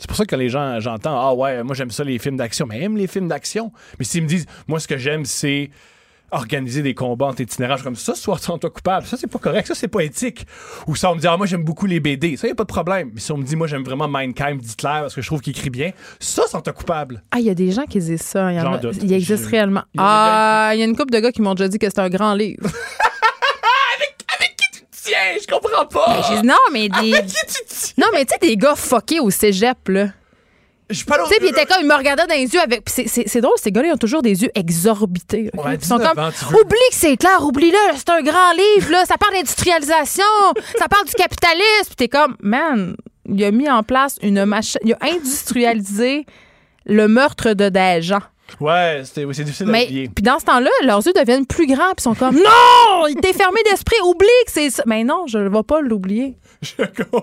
C'est pour ça que les gens, j'entends, ah ouais, moi j'aime ça les films d'action, mais aime les films d'action. Mais s'ils me disent, moi ce que j'aime, c'est organiser des combats en itinérage comme ça, soit sans toi coupable. Ça, c'est pas correct. Ça, c'est pas éthique. Ou ça, on me dit, ah, moi, j'aime beaucoup les BD. Ça, y a pas de problème. Mais si on me dit, moi, j'aime vraiment Mindkind d'Hitler parce que je trouve qu'il écrit bien, ça, sans toi coupable. Ah, il y a des gens qui disent ça. Il, y en a, il existe réellement. ah, il y a une couple de gars qui m'ont déjà dit que c'est un grand livre. tiens, je comprends pas. non, mais des. non, mais tu sais, des gars fuckés au cégep, là. Je pas Tu sais, puis il était comme, il me regardait dans les yeux avec. C'est drôle, ces gars-là, ils ont toujours des yeux exorbités. ils sont comme, oublie que c'est clair, oublie-le, c'est un grand livre, là, ça parle d'industrialisation, ça parle du capitalisme. Puis t'es comme, man, il a mis en place une machine, il a industrialisé le meurtre de des gens. Ouais, c'est difficile mais, Puis dans ce temps-là, leurs yeux deviennent plus grands, puis sont comme Non! Il t'est fermé d'esprit, oublie que c'est ça. Mais non, je ne vais pas l'oublier. Je,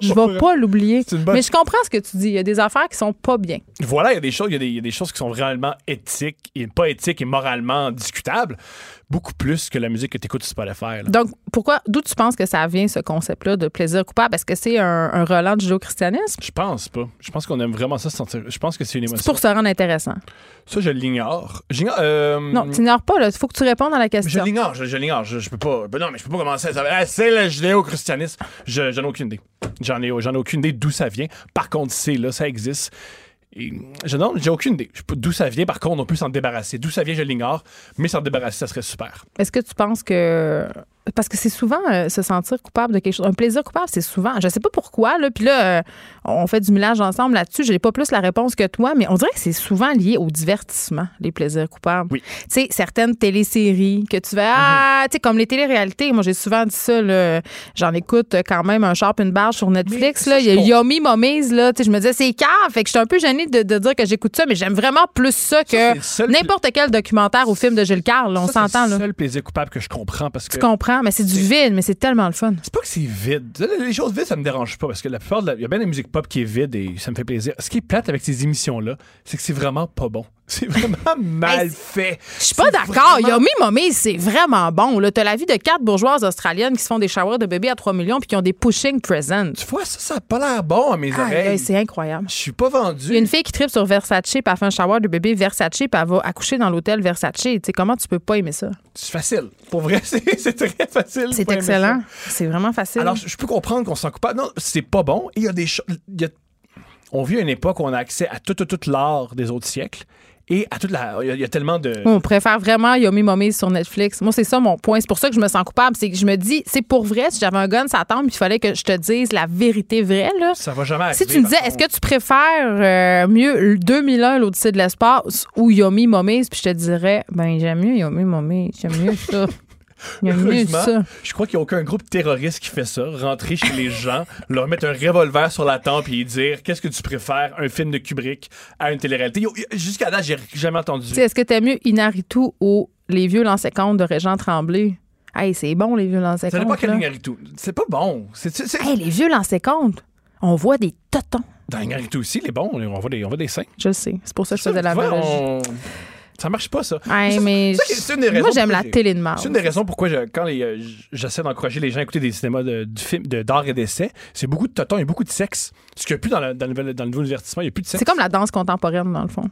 je vais pas l'oublier. Mais je comprends ce que tu dis. Il y a des affaires qui sont pas bien. Voilà, il y a des choses, il y a des, choses qui sont réellement éthiques et pas éthiques et moralement discutables beaucoup plus que la musique que tu écoutes sur Spotify. Donc, pourquoi, d'où tu penses que ça vient, ce concept-là de plaisir coupable? Est-ce que c'est un, un relent du judéo-christianisme? Je pense pas. Je pense qu'on aime vraiment ça se sentir. Je pense que c'est une émotion. C'est pour se rendre intéressant. Ça, je l'ignore. Euh... Non, tu n'ignores pas, Il faut que tu répondes à la question. Je l'ignore, je, l'ignore. Je, peux pas. Ben non, mais je peux pas commencer à savoir. Ah, c'est le judéo-christianisme. Je, j'en ai aucune idée. J'en ai, j'en ai aucune idée d'où ça vient. Par contre, c'est là, ça existe. Je non, j'ai aucune idée. D'où ça vient, par contre, on peut s'en débarrasser. D'où ça vient, je l'ignore, mais s'en débarrasser, ça serait super. Est-ce que tu penses que parce que c'est souvent euh, se sentir coupable de quelque chose. Un plaisir coupable, c'est souvent. Je sais pas pourquoi, là. Puis là, euh, on fait du millage ensemble là-dessus. Je n'ai pas plus la réponse que toi, mais on dirait que c'est souvent lié au divertissement, les plaisirs coupables. Oui. Tu sais, certaines téléséries que tu vas. Ah, tu sais, comme les téléréalités. Moi, j'ai souvent dit ça, J'en écoute quand même un sharp, une barge sur Netflix, là. Il y a Yomi Momise, là. Tu sais, je me disais, c'est cave. Fait que je suis un peu gênée de, dire que j'écoute ça, mais j'aime vraiment plus ça que n'importe quel documentaire ou film de Gilles Carle. On s'entend, là. C'est le seul plaisir coupable que je comprends parce que. Tu comprends? Mais c'est du vide, mais c'est tellement le fun. C'est pas que c'est vide. Les choses vides, ça me dérange pas parce que la plupart de Il y a bien des musiques pop qui est vide et ça me fait plaisir. Ce qui est plate avec ces émissions-là, c'est que c'est vraiment pas bon. C'est vraiment mal fait. Je suis pas d'accord. Vraiment... Yomi Mommy, c'est vraiment bon. T'as la vie de quatre bourgeoises australiennes qui se font des showers de bébés à 3 millions puis qui ont des pushing presents. Tu vois, ça, ça a pas l'air bon à mes oreilles. c'est incroyable. Je suis pas vendu. Il y a une fille qui tripe sur Versace puis elle fait un shower de bébé Versace puis elle va accoucher dans l'hôtel Versace. Tu sais, comment tu peux pas aimer ça? C'est facile. Pour vrai, c'est très facile. C'est excellent. C'est vraiment facile. Alors, je peux comprendre qu'on s'en coupe pas. Non, c'est pas bon. Il y a des choses. On vit une époque où on a accès à tout, tout, tout l'art des autres siècles. Et à toute la. Il y, a tellement de. On préfère vraiment Yomi Mommy sur Netflix. Moi, c'est ça mon point. C'est pour ça que je me sens coupable. C'est que je me dis, c'est pour vrai, si j'avais un gun, ça tombe, il fallait que je te dise la vérité vraie. Là. Ça va jamais arriver. Si tu me disais, est-ce que tu préfères euh, mieux 2001, l'Odyssée de l'espace, ou Yomi Mommy, puis je te dirais, ben, j'aime mieux Yomi Mommy. J'aime mieux ça. je crois qu'il n'y a aucun groupe terroriste qui fait ça. Rentrer chez les gens, leur mettre un revolver sur la tempe et dire qu'est-ce que tu préfères, un film de Kubrick à une télé-réalité? Jusqu'à là, j'ai jamais entendu. Est-ce que tu aimes mieux Inaritu ou Les vieux lancers de Régent Tremblay? Hey, c'est bon, les vieux lancers Ça n'est pas Inaritu. C'est pas bon. Hey, les vieux lancers on voit des totons. Dans Inaritu aussi, les bons, on voit des, on voit des seins. Je sais. C'est pour ça que je faisais la on... Ça marche pas, ça. mais moi, j'aime la télé de marde. C'est une des raisons pourquoi, quand euh, j'essaie d'encourager les gens à écouter des cinémas de, film, d'art et d'essai, c'est beaucoup de totons et beaucoup de sexe. Ce qu'il n'y a plus dans, le, dans, le, nouveau divertissement, il n'y a plus de sexe. C'est comme la danse contemporaine, dans le fond.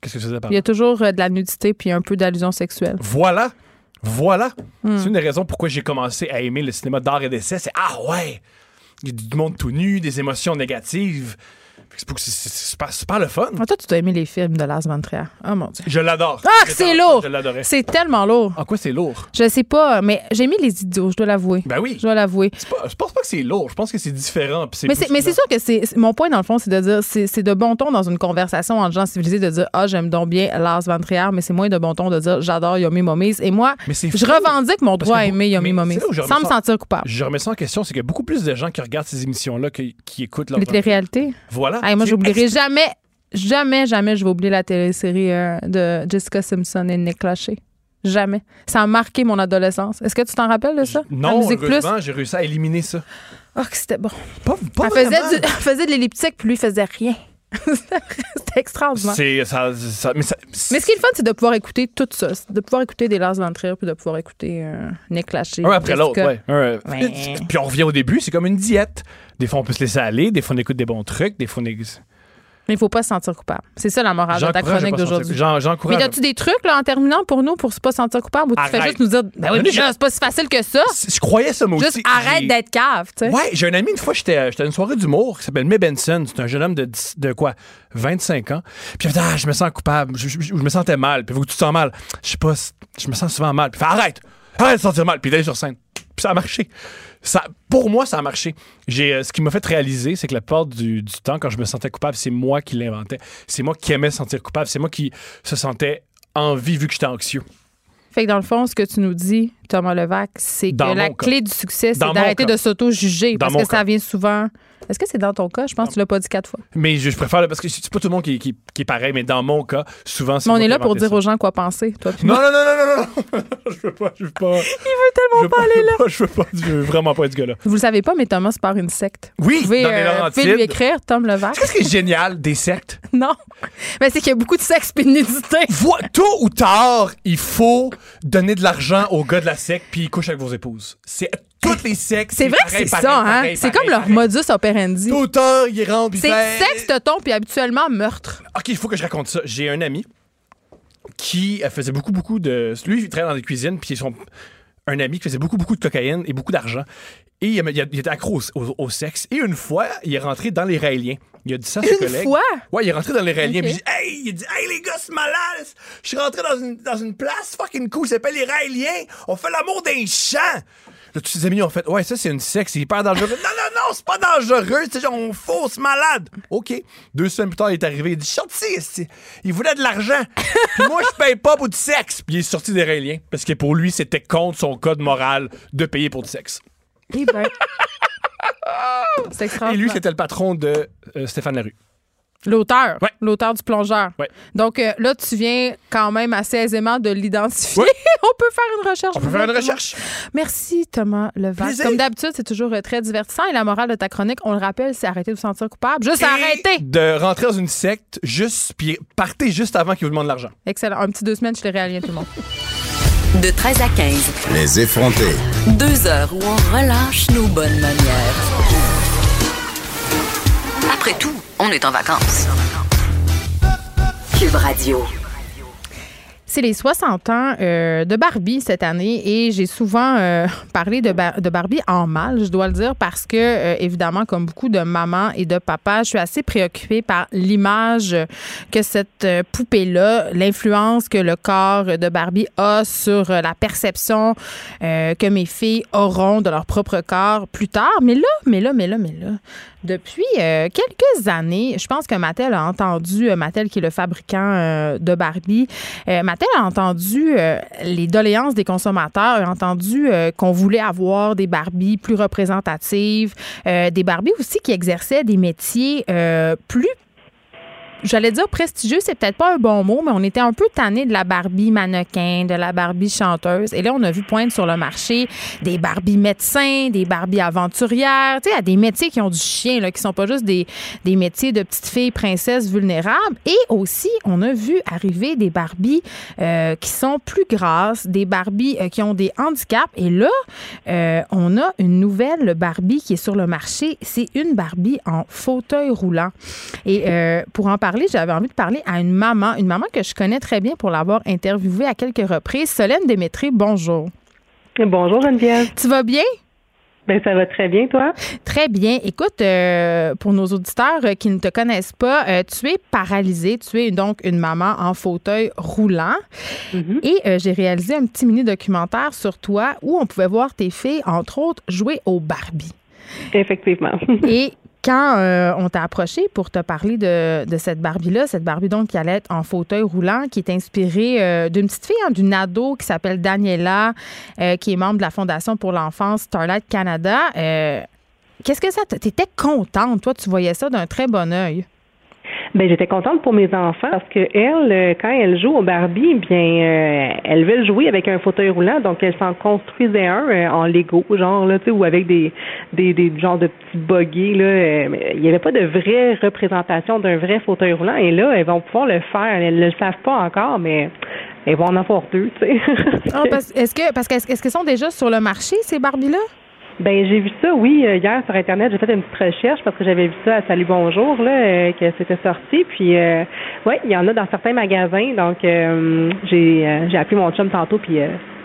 Qu'est-ce que ça veut Il y a toujours euh, de la nudité puis un peu d'allusion sexuelle. Voilà! Voilà! Hmm. C'est une des raisons pourquoi j'ai commencé à aimer le cinéma d'art et d'essai. C'est Ah ouais! Il y a du monde tout nu, des émotions négatives. C'est super, super, le fun. Ah, toi, tu dois aimer les films de Lars von Trier. Oh mon Dieu. Je l'adore. Ah, c'est lourd. Je l'adorais. C'est tellement lourd. En quoi c'est lourd? Je sais pas, mais j'ai mis les idiots, je dois l'avouer. Ben oui. Je dois l'avouer. Je pense pas que c'est lourd. Je pense que c'est différent. mais c'est sûr que c'est mon point, dans le fond, c'est de dire c'est de bon ton dans une conversation entre gens civilisés de dire Ah, j'aime donc bien Lars von Trier, mais c'est moins de bon ton de dire J'adore Yummy Mummies. Et moi, je revendique mon droit à aimer Yummy Mummies sans me sentir coupable. Je remets ça en question, c'est qu'il y a beaucoup plus de gens qui regardent ces émissions-là qui, qui écoutent leur. Les réalités. Voilà. Moi, j'oublierai jamais, jamais, jamais, je vais oublier la télésérie euh, de Jessica Simpson et Nick Lachey. Jamais. Ça a marqué mon adolescence. Est-ce que tu t'en rappelles de ça? Non, heureusement, j'ai réussi à éliminer ça. Oh, que c'était bon. Pas, pas elle, faisait elle faisait de l'elliptique, puis lui, il faisait rien. C'était extraordinaire. C'est, ça, ça, mais, mais, ce qui est le fun, c'est de pouvoir écouter tout ça. De pouvoir écouter des Lars von Trier puis de pouvoir écouter euh, Nick Lachey. Un après l'autre, ouais. Puis on revient au début, c'est comme une diète. Des fois, on peut se laisser aller. Des fois, on écoute des bons trucs. Des fois, on écoute... Mais il faut pas se sentir coupable. C'est ça la morale de ta chronique d'aujourd'hui. Mais as-tu des trucs là, en terminant pour nous pour ne pas se sentir coupable ou tu fais juste nous dire ben oui, mais c'est pas si facile que ça? Je croyais ça moi aussi. Juste arrête d'être cave, tu sais. Ouais, j'ai un ami une fois, j'étais à une soirée d'humour qui s'appelle May Benson. C'est un jeune homme de, de quoi? 25 ans. Puis il Ah, je me sens coupable. Je, me sentais mal. Puis vous, tu te sens mal. Je sais pas, je me sens souvent mal. Puis il fait Arrête! Arrête de sentir mal. Puis d'aller sur scène. Puis ça a marché. Ça, pour moi, ça a marché. J'ai, euh, ce qui m'a fait réaliser, c'est que la plupart du, temps, quand je me sentais coupable, c'est moi qui l'inventais. C'est moi qui aimais sentir coupable. C'est moi qui se sentais en vie vu que j'étais anxieux. Fait que dans le fond, ce que tu nous dis, Thomas Levac, c'est que la clé du succès, c'est d'arrêter de s'auto-juger parce que ça vient souvent est-ce que c'est dans ton cas? Je pense que tu l'as pas dit quatre fois. Mais je, préfère, parce que c'est pas tout le monde qui, qui, est pareil, mais dans mon cas, souvent, c'est. on est là pour dire aux gens quoi penser, toi. Non, non, non, non, non, non, je veux pas, je veux pas. Il veut tellement pas, aller là. je veux pas, je veux vraiment pas être ce gars-là. Vous le savez pas, mais Thomas part une secte. Oui, vous pouvez, dans les euh, vous pouvez lui écrire, Tom Levac. Qu'est-ce qui est génial des sectes? non. Mais c'est qu'il y a beaucoup de sexe et de nudité. Tôt ou tard, il faut donner de l'argent aux gars de la secte puis ils couchent avec vos épouses. C'est toutes les sexes. C'est vrai que c'est ça, hein? C'est comme leur modus operandi. Auteur, il rentre, C'est sexe, ton, puis habituellement meurtre. OK, il faut que je raconte ça. J'ai un ami qui euh, faisait beaucoup, beaucoup de. Lui, il travaillait dans les cuisines, puis son un ami qui faisait beaucoup, beaucoup de cocaïne et beaucoup d'argent. Et il, était accro au, sexe. Et une fois, il est rentré dans les Raéliens. Il a dit ça à ses une collègues. fois? Ouais, il est rentré dans les Raéliens. il dit Hey, il dit Hey, les gars, c'est malade. Je suis rentré dans une, dans une place fucking cool, ça s'appelle les Raéliens. On fait l'amour d'un champ. Là, tous ses amis ont fait Ouais, ça, c'est une sexe, c'est hyper dangereux. non, non, non, c'est pas dangereux, c'est genre, on fausse malade. OK. Deux semaines plus tard, il est arrivé, il dit Sorti, il voulait de l'argent. Puis moi, je paye pas pour du sexe. Puis il est sorti des Raéliens parce que pour lui, c'était contre son code moral de payer pour du sexe. Eh ben. Et lui, c'était le patron de euh, Stéphane Larue. L'auteur. L'auteur du plongeur. Ouais. Donc euh, là, tu viens quand même assez aisément de l'identifier. On peut faire une recherche. On peut faire une recherche. Merci, Thomas Levac. Comme d'habitude, c'est toujours euh, très divertissant. Et la morale de ta chronique, on le rappelle, c'est arrêter de vous sentir coupable. Juste arrêter. De rentrer dans une secte, juste, puis partez juste avant qu'ils vous demandent l'argent. Excellent. Un petit deux semaines, je les réalise tout le monde. De 13 à 15. Les effrontés. Deux heures où on relâche nos bonnes manières. Après tout, on est en vacances. Cube Radio. C'est les 60 ans euh, de Barbie cette année et j'ai souvent euh, parlé de, Barbie en mal, je dois le dire, parce que, euh, évidemment, comme beaucoup de mamans et de papas, je suis assez préoccupée par l'image que cette poupée-là, l'influence que le corps de Barbie a sur la perception que mes filles auront de leur propre corps plus tard. Mais là, mais là, mais là, mais là, depuis quelques années, je pense que Mattel a entendu, Mattel qui est le fabricant de Barbie, Mattel a entendu euh, les doléances des consommateurs, a entendu euh, qu'on voulait avoir des Barbies plus représentatives, euh, des Barbies aussi qui exerçaient des métiers plus j'allais dire prestigieux, c'est peut-être pas un bon mot, mais on était un peu tanné de la Barbie mannequin, de la Barbie chanteuse. Et là, on a vu poindre sur le marché des Barbie médecins, des Barbie aventurières, tu sais, des métiers qui ont du chien, là, qui sont pas juste des, des métiers de petites filles princesses vulnérables. Et aussi, on a vu arriver des Barbies euh, qui sont plus grasses, des Barbies euh, qui ont des handicaps. Et là, euh, on a une nouvelle Barbie qui est sur le marché. C'est une Barbie en fauteuil roulant. Et pour en parler, j'avais envie de parler à une maman, une maman que je connais très bien pour l'avoir interviewée à quelques reprises. Solène Démétré, bonjour. Bonjour Geneviève. Tu vas bien? Ben, ça va très bien, toi? Très bien. Écoute, euh, pour nos auditeurs euh, qui ne te connaissent pas, euh, tu es paralysée. Tu es donc une maman en fauteuil roulant. Mm-hmm. Et j'ai réalisé un petit mini-documentaire sur toi où on pouvait voir tes filles, entre autres, jouer au Barbie. Effectivement. Et quand euh, on t'a approché pour te parler de, cette Barbie-là, cette Barbie donc qui allait être en fauteuil roulant, qui est inspirée euh, d'une petite fille, hein, d'une ado qui s'appelle Daniela, euh, qui est membre de la Fondation pour l'enfance Starlight Canada. Qu'est-ce que ça t'étais contente, toi, tu voyais ça d'un très bon œil? Ben j'étais contente pour mes enfants parce que elle, euh, quand elle joue au Barbie, bien euh, elle veut jouer avec un fauteuil roulant, donc elle s'en construisait un euh, en Lego, genre là, tu sais, ou avec des des des genres de petits buggy là. il n'y avait pas de vraie représentation d'un vrai fauteuil roulant et là elles vont pouvoir le faire. Elles ne le savent pas encore, mais elles vont en avoir deux, tu sais. Ah, est-ce que parce qu'est-ce qu'elles sont déjà sur le marché ces Barbies là? Ben j'ai vu ça, oui, euh, hier sur internet. J'ai fait une petite recherche parce que j'avais vu ça à Salut Bonjour là, euh, que c'était sorti. Puis euh, ouais, il y en a dans certains magasins. Donc j'ai j'ai appelé mon chum tantôt puis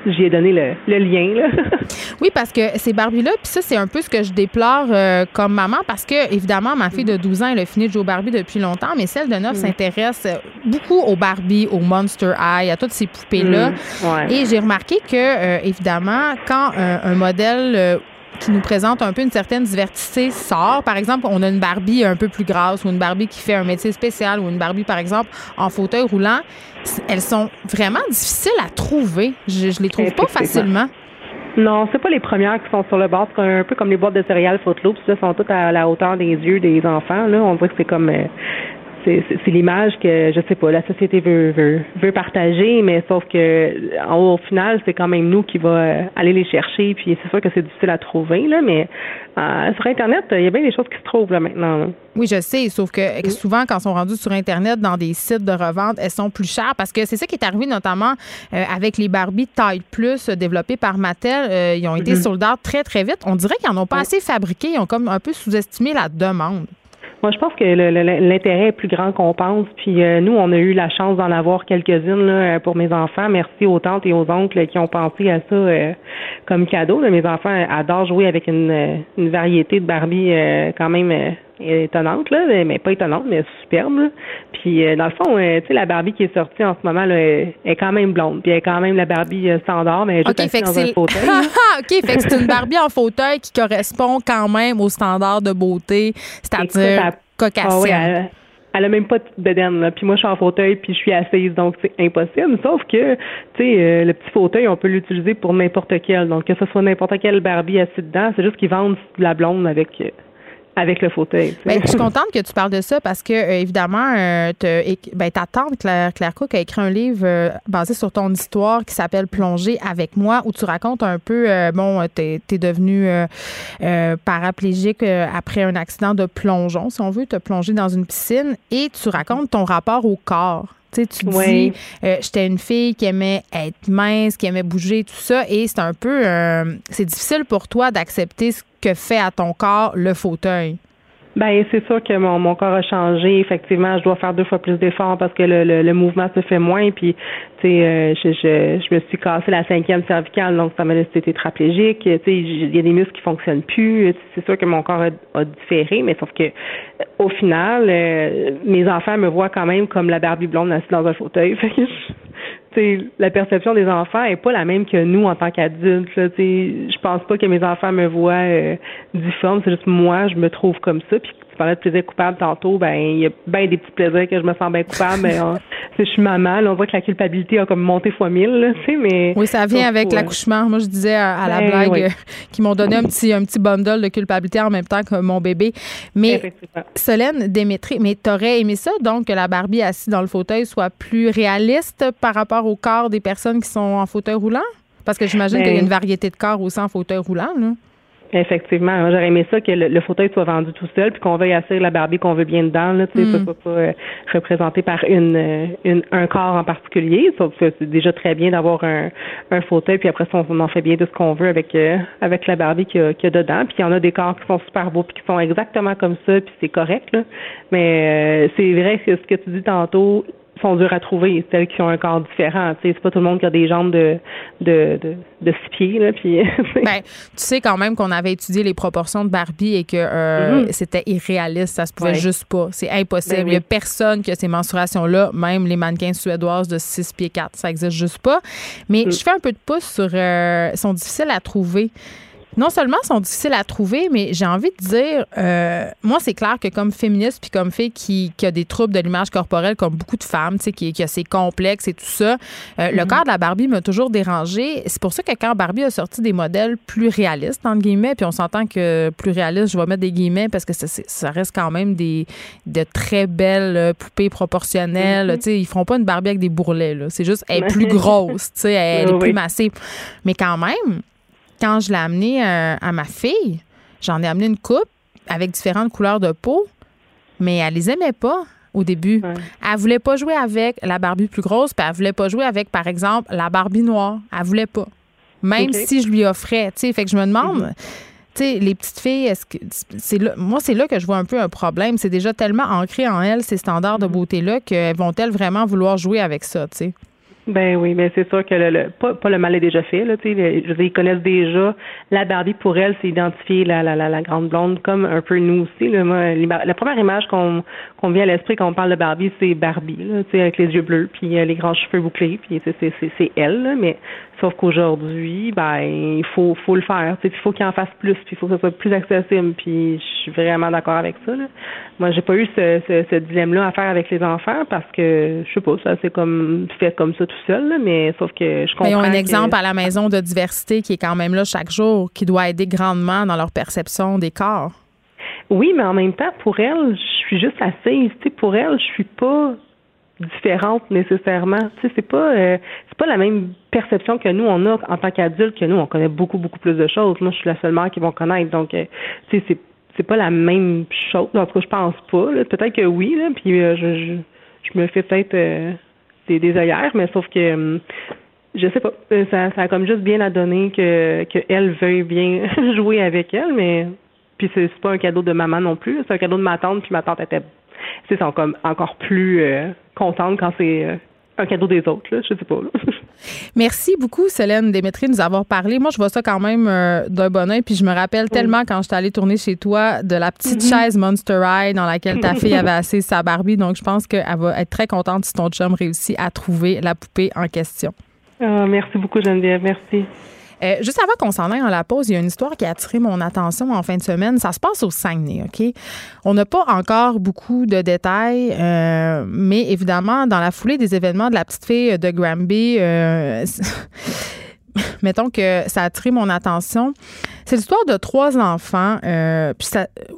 j'y ai donné le, le lien. Là. oui, parce que ces Barbie-là, puis ça, c'est un peu ce que je déplore comme maman, parce que, évidemment, ma fille de 12 ans, elle a fini de jouer Barbie depuis longtemps, mais celle de 9 mm. s'intéresse beaucoup au Barbie, au Monster High, à toutes ces poupées-là. Mm. Et j'ai remarqué que, évidemment, quand un modèle qui nous présente un peu une certaine diversité sort. Par exemple, on a une Barbie un peu plus grasse ou une Barbie qui fait un métier spécial ou une Barbie, par exemple, en fauteuil roulant. Elles sont vraiment difficiles à trouver. Je, je les trouve pas facilement. Non, c'est pas les premières qui sont sur le bord. C'est un peu comme les boîtes de céréales Fruit Loops. Là, sont toutes à la hauteur des yeux des enfants. Là, on dirait que c'est comme euh, c'est l'image que je sais pas la société veut, veut veut partager mais sauf que au final c'est quand même nous qui va euh, aller les chercher puis c'est sûr que c'est difficile à trouver là mais euh, sur internet il y a bien des choses qui se trouvent là maintenant oui je sais sauf que souvent quand elles sont rendues sur internet dans des sites de revente elles sont plus chères parce que c'est ça qui est arrivé notamment euh, avec les Barbie taille plus développées par Mattel ils ont été mm-hmm. soldats très très vite. On dirait qu'ils en ont pas assez fabriqué ils ont comme un peu sous-estimé la demande moi, je pense que l'intérêt est plus grand qu'on pense. Puis euh, nous, on a eu la chance d'en avoir quelques-unes euh, pour mes enfants. Merci aux tantes et aux oncles qui ont pensé à ça euh, comme cadeau. Mes enfants adorent jouer avec une, une variété de Barbie quand même étonnante, là, mais pas étonnante, mais superbe. Puis dans le fond, tu sais, la Barbie qui est sortie en ce moment là, est quand même blonde. Puis elle est quand même la Barbie standard, mais elle est juste dans un fauteuil. OK, fait que c'est une Barbie en fauteuil qui correspond quand même aux standards de beauté, c'est-à-dire cocasse. Ah elle, a même pas de bedaine. Puis moi, je suis en fauteuil, puis je suis assise, donc c'est impossible. Sauf que, tu sais, euh, le petit fauteuil, on peut l'utiliser pour n'importe quel. Donc, que ce soit n'importe quelle Barbie assise dedans, c'est juste qu'ils vendent la blonde avec euh, avec le fauteuil. Ben, je suis contente que tu parles de ça parce que, euh, évidemment, euh, ben, ta tante, Claire, Claire Cook, a écrit un livre euh, basé sur ton histoire qui s'appelle Plonger avec moi, où tu racontes un peu, bon, tu es, devenu paraplégique après un accident de plongeon, si on veut, te plonger dans une piscine, et tu racontes ton rapport au corps. Tu, tu dis, j'étais une fille qui aimait être mince, qui aimait bouger, tout ça, et c'est un peu, c'est difficile pour toi d'accepter ce que fait à ton corps le fauteuil? Ben c'est sûr que mon, mon corps a changé. Effectivement, je dois faire deux fois plus d'efforts parce que le, le, mouvement se fait moins. Puis, tu sais, euh, je, je, je, me suis cassé la cinquième cervicale, donc ça m'a laissé tétraplégique. Tu sais, il y a des muscles qui fonctionnent plus. C'est sûr que mon corps a, différé, mais sauf que au final, euh, mes enfants me voient quand même comme la Barbie blonde assise dans un fauteuil. la perception des enfants est pas la même que nous en tant qu'adultes. Je pense pas que mes enfants me voient euh, difforme, c'est juste moi, je me trouve comme ça. Puis tu parlais de plaisir coupable tantôt, ben il y a bien des petits plaisirs que je me sens bien coupable, mais je suis maman, là, on voit que la culpabilité a comme monté fois mille, tu sais, mais oui, ça vient avec l'accouchement. Moi, je disais à, la ben blague euh, qu'ils m'ont donné un petit un petit bundle de culpabilité en même temps que mon bébé. Mais Solène Démétri, mais t'aurais aimé ça donc que la Barbie assise dans le fauteuil soit plus réaliste par rapport au corps des personnes qui sont en fauteuil roulant? Parce que j'imagine qu'il y a ben une variété de corps aussi en fauteuil roulant, là. Effectivement, j'aurais aimé ça que le, fauteuil soit vendu tout seul, puis qu'on veuille assurer la Barbie qu'on veut bien dedans, là, tu sais, mm. pas, euh, représenté par une, euh, une, un corps en particulier. Sauf que c'est déjà très bien d'avoir un, un fauteuil, puis après ça, on, en fait bien de ce qu'on veut avec euh, avec la Barbie qu'il y, a dedans. Puis il y en a des corps qui sont super beaux, puis qui sont exactement comme ça, puis c'est correct. Là. Mais c'est vrai que ce que tu dis tantôt, sont dures à trouver, celles qui ont un corps différent. C'est pas tout le monde qui a des jambes de de, de, de six pieds. Là, puis, ben, tu sais quand même qu'on avait étudié les proportions de Barbie et que euh, mm-hmm. c'était irréaliste, ça se pouvait juste pas. C'est impossible. Ben Il y a personne qui a ces mensurations-là, même les mannequins suédoises de 6 pieds 4. Ça existe juste pas. Mais mm. je fais un peu de pouce sur... Euh, sont difficiles à trouver non seulement sont difficiles à trouver, mais j'ai envie de dire, euh, moi, c'est clair que comme féministe puis comme fille qui, qui a des troubles de l'image corporelle, comme beaucoup de femmes, tu sais, qui, qui a ses complexes et tout ça, euh, le mhm. corps de la Barbie m'a toujours dérangé. C'est pour ça que quand Barbie a sorti des modèles plus réalistes, entre guillemets, puis on s'entend que plus réaliste, je vais mettre des guillemets parce que ça, ça reste quand même des de très belles euh, poupées proportionnelles. Mhm. Tu sais, ils feront pas une Barbie avec des bourrelets, là. C'est juste, elle est plus grosse, tu sais, elle est plus massive. Mais quand même, quand je l'ai amené euh, à ma fille, j'en ai amené une coupe avec différentes couleurs de peau, mais elle les aimait pas au début. Elle Elle voulait pas jouer avec la Barbie plus grosse, puis elle voulait pas jouer avec, par exemple, la Barbie noire. Elle voulait pas. Même si je lui offrais, tu sais. Fait que je me demande. Mhm. Tu sais, les petites filles, est-ce que c'est là, moi c'est là que je vois un peu un problème. C'est déjà tellement ancré en elles ces standards de mhm. beauté là qu'elles vont-elles vraiment vouloir jouer avec ça, tu sais? Ben oui, mais c'est sûr que le, pas, pas, le mal est déjà fait. Là, je veux ils connaissent déjà la Barbie pour elle, c'est identifier la, la, la, grande blonde comme un peu nous aussi. Là, moi, la première image qu'on qu'on vient à l'esprit quand on parle de Barbie, c'est Barbie, là, avec les yeux bleus, puis euh, les grands cheveux bouclés, puis c'est elle. Là, mais sauf qu'aujourd'hui, ben il faut faut le faire. Il faut qu'il en fasse plus, puis il faut que ce soit plus accessible. Puis je suis vraiment d'accord avec ça. Là. Moi, j'ai pas eu ce, ce, ce dilemme-là à faire avec les enfants parce que je sais pas, ça c'est comme fait comme ça tout seul, mais sauf que je comprends. Ils ont un exemple à la maison de diversité qui est quand même là chaque jour, qui doit aider grandement dans leur perception des corps. Oui, mais en même temps, pour elle, je suis juste assise. Sais, pour elle, je suis pas différente nécessairement. Tu sais, c'est pas euh, c'est pas la même perception que nous on a en tant qu'adultes que nous on connaît beaucoup beaucoup plus de choses. Moi, je suis la seule mère qui vont connaître. Donc, euh, tu sais, c'est c'est pas la même chose. En tout cas, je pense pas. Peut-être que oui. Là, puis euh, je, je, je me fais peut-être des, des œillères, mais sauf que je sais pas. Ça, ça a comme juste bien à donner que qu'elle veuille bien jouer avec elle, mais puis c'est pas un cadeau de maman non plus, c'est un cadeau de ma tante, puis ma tante était c'est comme encore plus euh, contente quand c'est euh, un cadeau des autres, là, je sais pas. Merci beaucoup, Célène Démétrie, de nous avoir parlé. Moi, je vois ça quand même euh, d'un bon oeil. Puis je me rappelle tellement quand je suis allée tourner chez toi de la petite mm-hmm. chaise Monster High dans laquelle ta fille avait assis sa Barbie. Donc, je pense qu'elle va être très contente si ton chum réussit à trouver la poupée en question. Ah, merci beaucoup, Geneviève. Merci. Euh, juste avant qu'on s'en aille dans la pause, il y a une histoire qui a attiré mon attention en fin de semaine. Ça se passe au Saguenay, OK? On n'a pas encore beaucoup de détails, euh, mais évidemment, dans la foulée des événements de la petite fille de Granby, euh, mettons que ça a attiré mon attention. C'est l'histoire de trois enfants. Euh, puis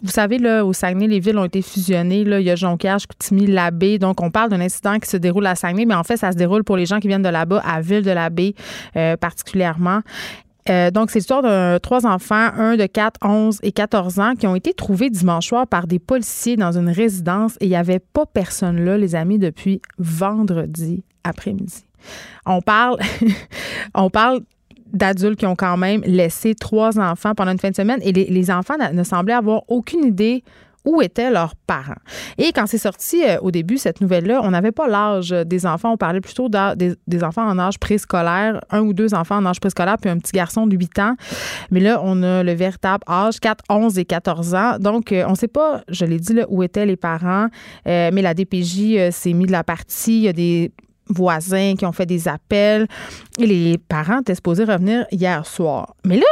vous savez, là, au Saguenay, les villes ont été fusionnées. Là. Il y a Jonquière, Chicoutimi, Labbé. Donc, on parle d'un incident qui se déroule à Saguenay, mais en fait, ça se déroule pour les gens qui viennent de là-bas, à Ville-de-la-Baie euh, particulièrement. Euh, donc, c'est l'histoire de trois enfants, un de 4, 11 et 14 ans, qui ont été trouvés dimanche soir par des policiers dans une résidence et il n'y avait pas personne là, les amis, depuis vendredi après-midi. On parle, d'adultes qui ont quand même laissé trois enfants pendant une fin de semaine et les, enfants ne semblaient avoir aucune idée où étaient leurs parents. Et quand c'est sorti euh, au début, cette nouvelle-là, on n'avait pas l'âge des enfants, on parlait plutôt des, enfants en âge préscolaire, un ou deux enfants en âge préscolaire, puis un petit garçon de 8 ans. Mais là, on a le véritable âge, 4, 11 et 14 ans. Donc, euh, on ne sait pas, je l'ai dit, où étaient les parents, euh, mais la DPJ s'est mis de la partie. Il y a des voisins qui ont fait des appels. Les parents étaient supposés revenir hier soir. Mais là,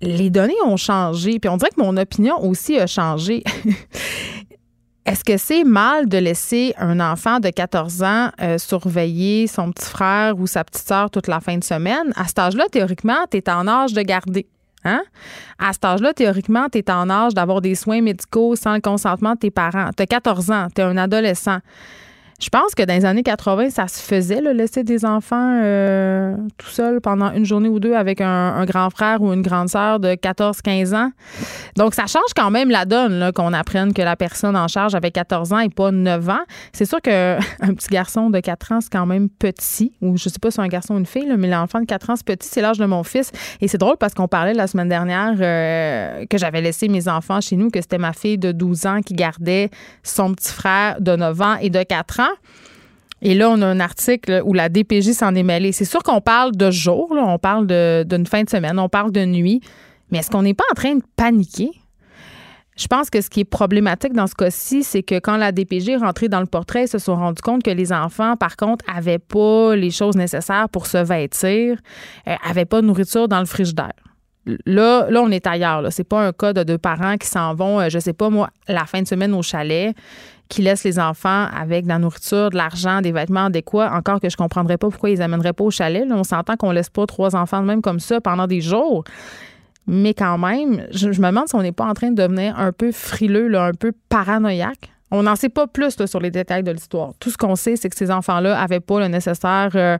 les données ont changé. Puis on dirait que mon opinion aussi a changé. Est-ce que c'est mal de laisser un enfant de 14 ans euh, surveiller son petit frère ou sa petite soeur toute la fin de semaine? À cet âge-là, théoriquement, tu es en âge de garder. Hein? À cet âge-là, théoriquement, tu es en âge d'avoir des soins médicaux sans le consentement de tes parents. Tu as 14 ans, tu es un adolescent. Je pense que dans les années 80, ça se faisait, le laisser des enfants euh, tout seuls pendant une journée ou deux avec un, grand frère ou une grande sœur de 14-15 ans. Donc, ça change quand même la donne qu'on apprenne que la personne en charge avait 14 ans et pas 9 ans. C'est sûr qu'un petit garçon de 4 ans, c'est quand même petit. Ou je sais pas si c'est un garçon ou une fille, mais l'enfant de 4 ans, c'est petit. C'est l'âge de mon fils. Et c'est drôle parce qu'on parlait la semaine dernière euh, que j'avais laissé mes enfants chez nous, que c'était ma fille de 12 ans qui gardait son petit frère de 9 ans et de 4 ans. Et là, on a un article où la DPJ s'en est mêlée. C'est sûr qu'on parle de jour, on parle d'une fin de semaine, on parle de nuit, mais est-ce qu'on n'est pas en train de paniquer? Je pense que ce qui est problématique dans ce cas-ci, c'est que quand la DPG est rentrée dans le portrait, ils se sont rendus compte que les enfants, par contre, avaient pas les choses nécessaires pour se vêtir, euh, avaient pas de nourriture dans le frigidaire. Là, là, on est ailleurs. Là. C'est pas un cas de deux parents qui s'en vont, euh, je sais pas moi, la fin de semaine au chalet, qui laissent les enfants avec de la nourriture, de l'argent, des vêtements adéquats. Encore que je comprendrais pas pourquoi ils amèneraient pas au chalet. On s'entend qu'on laisse pas trois enfants de même comme ça pendant des jours. Mais quand même, je, me demande si on n'est pas en train de devenir un peu frileux, un peu paranoïaque. On n'en sait pas plus sur les détails de l'histoire. Tout ce qu'on sait, c'est que ces enfants-là n'avaient pas le nécessaire euh,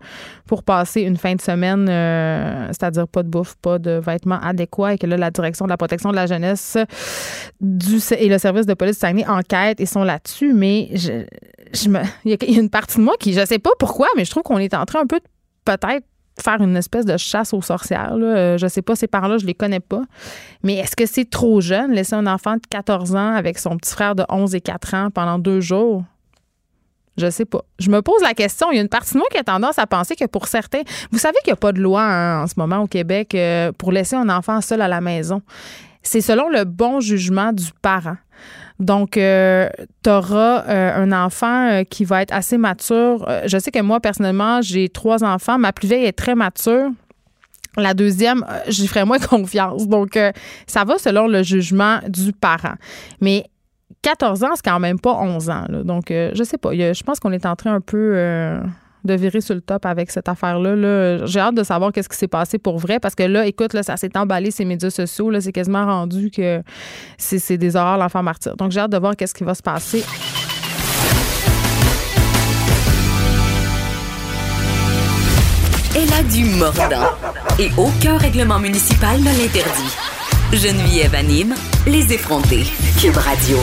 pour passer une fin de semaine, euh, c'est-à-dire pas de bouffe, pas de vêtements adéquats, et que là, la direction de la protection de la jeunesse et le service de police du Saguenay enquêtent et sont là-dessus. Mais je, il y a une partie de moi qui, je sais pas pourquoi, mais je trouve qu'on est en train un peu peut-être faire une espèce de chasse aux sorcières. Là. Euh, je sais pas, ces parents-là, je les connais pas. Mais est-ce que c'est trop jeune, laisser un enfant de 14 ans avec son petit frère de 11 et 4 ans pendant deux jours? Je sais pas. Je me pose la question. Il y a une partie de moi qui a tendance à penser que pour certains, vous savez qu'il n'y a pas de loi hein, en ce moment au Québec euh, pour laisser un enfant seul à la maison. C'est selon le bon jugement du parent. Donc, euh, euh, un enfant euh, qui va être assez mature. je sais que moi, personnellement, j'ai trois enfants. Ma plus vieille est très mature. La deuxième, j'y ferai moins confiance. Donc, ça va selon le jugement du parent. Mais 14 ans, c'est quand même pas 11 ans. Donc, je sais pas. je pense qu'on est en train un peu de virer sur le top avec cette affaire-là. J'ai hâte de savoir qu'est-ce qui s'est passé pour vrai parce que là, écoute, là, ça s'est emballé ces médias sociaux. Là, c'est quasiment rendu que c'est, des horreurs l'enfant martyr. Donc, j'ai hâte de voir qu'est-ce qui va se passer. Elle a du mordant et aucun règlement municipal ne l'interdit. Geneviève anime les effrontés. Cube Radio.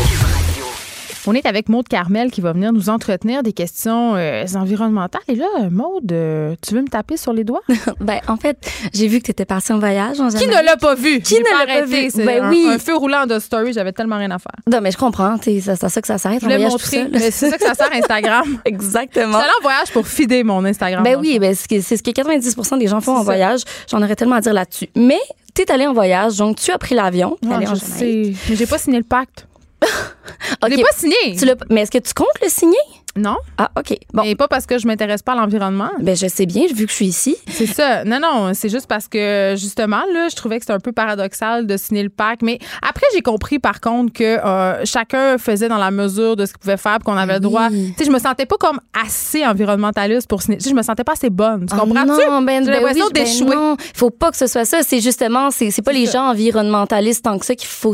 On est avec Maude Carmel qui va venir nous entretenir des questions euh, environnementales. Et là, Maude, euh, tu veux me taper sur les doigts? ben, en fait, j'ai vu que tu étais partie en voyage. Qui ne l'a pas vu? Qui ne l'a pas vu? Ben un, oui. Un feu roulant de story, j'avais tellement rien à faire. Non, mais je comprends. C'est à ça que ça s'arrête. Je voulais montrer. C'est ça que ça sert Instagram. Exactement. C'est en voyage pour fider mon Instagram. Ben oui, ben, c'est ce que 90% des gens font en voyage. J'en aurais tellement à dire là-dessus. Mais tu es allé en voyage, donc tu as pris l'avion. Ah, je sais. Mais j'ai pas signé le pacte. okay. Je pas signé. mais est-ce que tu comptes le signer? Non. Ah, OK. Bon. Et pas parce que je m'intéresse pas à l'environnement. Ben, je sais bien, vu que je suis ici. C'est ça. Non, non, c'est juste parce que, justement, là, je trouvais que c'était un peu paradoxal de signer le pacte. Mais après, j'ai compris, par contre, que euh, chacun faisait dans la mesure de ce qu'il pouvait faire qu'on avait le droit. Tu sais, je me sentais pas comme assez environnementaliste pour signer. Tu sais, je me sentais pas assez bonne. Tu ah comprends-tu? Non, ben, j'ai ben ben d'échouer. non, faut pas que ce soit ça. C'est justement, c'est pas les gens environnementalistes tant que ça qu'il faut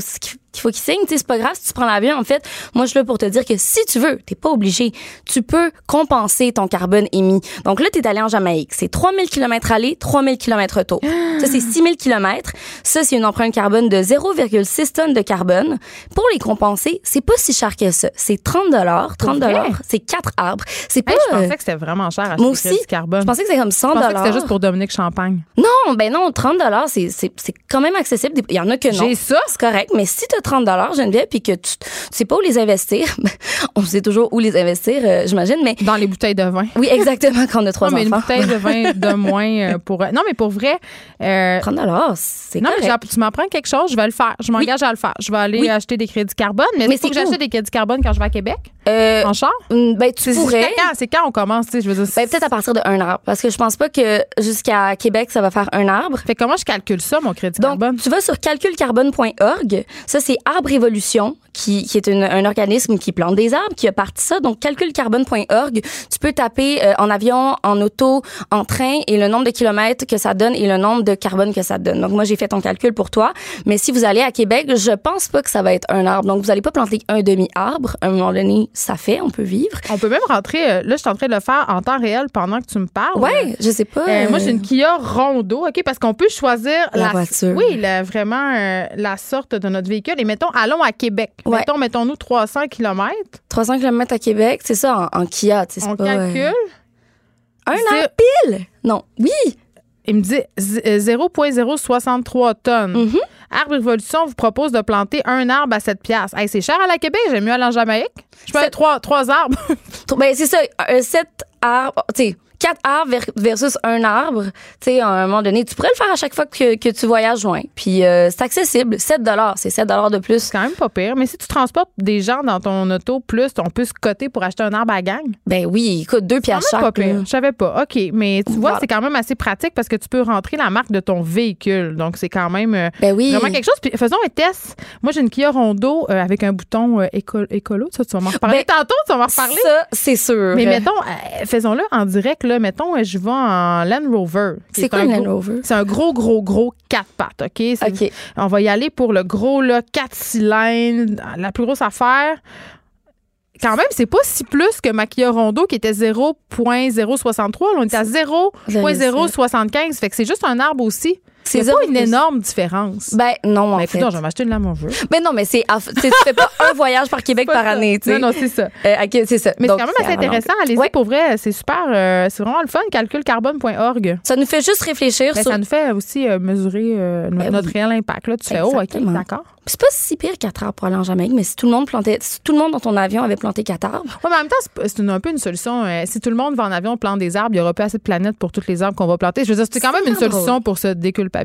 qu'il faut qu'ils signent. C'est pas grave si tu prends l'avion. En fait, moi, je suis là pour te dire que si tu veux, t'es pas obligé. Tu peux compenser ton carbone émis. Donc là, tu es allé en Jamaïque. C'est 3000 km aller, 3000 km retour. Ça, c'est 6000 km. Ça, c'est une empreinte carbone de 0,6 tonnes de carbone. Pour les compenser, c'est pas si cher que ça. C'est 30 dollars. 30 dollars, c'est 4 arbres. C'est pas. je pensais que c'était vraiment cher à moi aussi, carbone. Je pensais que c'était comme 100 dollars. c'était juste pour Dominique Champagne. Non, ben non, 30 dollars, c'est quand même accessible. Il y en a que non. J'ai ça? C'est correct. Mais si tu as 30 dollars, Geneviève, puis que tu, tu sais pas où les investir, on sait toujours où les investir, euh, j'imagine, mais dans les bouteilles de vin. Oui, exactement, quand on a trois non, mais une bouteille de vin de moins euh, pour. Non, mais pour vrai. Euh, 30 c'est Non, mais tu m'apprends quelque chose, je vais le faire. Je m'engage à le faire. Je vais aller acheter des crédits carbone. Mais, mais c'est que j'achète des crédits carbone quand je vais à Québec? Euh, en char? Ben, tu pourrais. C'est quand, on commence, tu sais, je veux dire. Ben, peut-être à partir de un arbre. Parce que je pense pas que jusqu'à Québec, ça va faire un arbre. Fait comment je calcule ça, mon crédit Donc, carbone? Tu vas sur calculcarbone.org. Ça, c'est Arbre Évolution, qui, qui est un organisme qui plante des arbres, qui a parti ça. Donc, calculcarbone.org. Tu peux taper euh, en avion, en auto, en train et le nombre de kilomètres que ça donne et le nombre de carbone que ça donne. Donc, moi, j'ai fait ton calcul pour toi. Mais si vous allez à Québec, je pense pas que ça va être un arbre. Donc, vous allez pas planter un demi-arbre. À un moment donné, ça fait, on peut vivre. On peut même rentrer, euh, là, je suis en train de le faire en temps réel pendant que tu me parles. Ouais, je sais pas. Euh, moi, j'ai une Kia Rondo, OK, parce qu'on peut choisir la, voiture. Oui, vraiment la sorte de notre véhicule. Et mettons, allons à Québec. Mettons, mettons-nous 300 km. 300 km à Québec, c'est ça, en, Kia. On calcule. Un an pile? Non. Oui. Il me dit 0,063 tonnes. Mm-hmm. Arbre Révolution vous propose de planter un arbre à 7 piastres. Hey, c'est cher à la Québec, j'aime mieux aller en Jamaïque. Je peux trois, trois arbres. ben, c'est ça, 7 arbres, tu sais, quatre arbres versus un arbre, tu sais, à un moment donné, tu pourrais le faire à chaque fois que, que tu voyages loin. Puis euh, c'est accessible, 7 c'est 7 de plus. C'est quand même pas pire. Mais si tu transportes des gens dans ton auto, plus, on peut se coter pour acheter un arbre à gang? Ben oui, écoute, deux piastres chaque. pas pire. Je savais pas. OK, mais tu vois, c'est quand même assez pratique parce que tu peux rentrer la marque de ton véhicule. Donc, c'est quand même euh, ben oui. vraiment quelque chose. Puis faisons un test. Moi, j'ai une Kia Rondo euh, avec un bouton écolo. Ça, tu vas m'en reparler ben, tantôt. Tu vas m'en reparler. Ça, c'est sûr. Mais mettons, faisons-le en direct. Là, mettons, je en Land Rover. C'est quoi un Land Rover? C'est un gros, gros, gros 4 pattes, OK? On va y aller pour le gros, là, 4 cylindres, la plus grosse affaire quand même, c'est pas si plus que ma Kia Rondo qui était 0.063. on était à 0.075. Fait que c'est juste un arbre aussi. C'est pas une énorme différence. Ben non, en mais fait. non, je vais m'acheter une lame. Mais non, mais c'est tu fais pas un voyage par Québec par année, tu sais. Non, non, c'est ça. Euh, c'est ça. Mais c'est quand même assez intéressant. Allez-y pour vrai, c'est super. Euh, c'est vraiment le fun. Calculcarbone.org. Ça nous fait juste réfléchir. Ben, Ça nous fait aussi euh, mesurer ben notre réel impact. Là, tu fais, oh, OK, d'accord. C'est pas si pire 4 arbres pour aller en Jamaïque, mais si tout le monde plantait, si tout le monde dans ton avion avait planté 4 arbres. Oui, mais en même temps, c'est un peu une solution. Si tout le monde va en avion plante des arbres, il y aura pas assez de planètes pour toutes les arbres qu'on va planter. Je veux dire, c'est quand même une solution pour se déculpabiliser.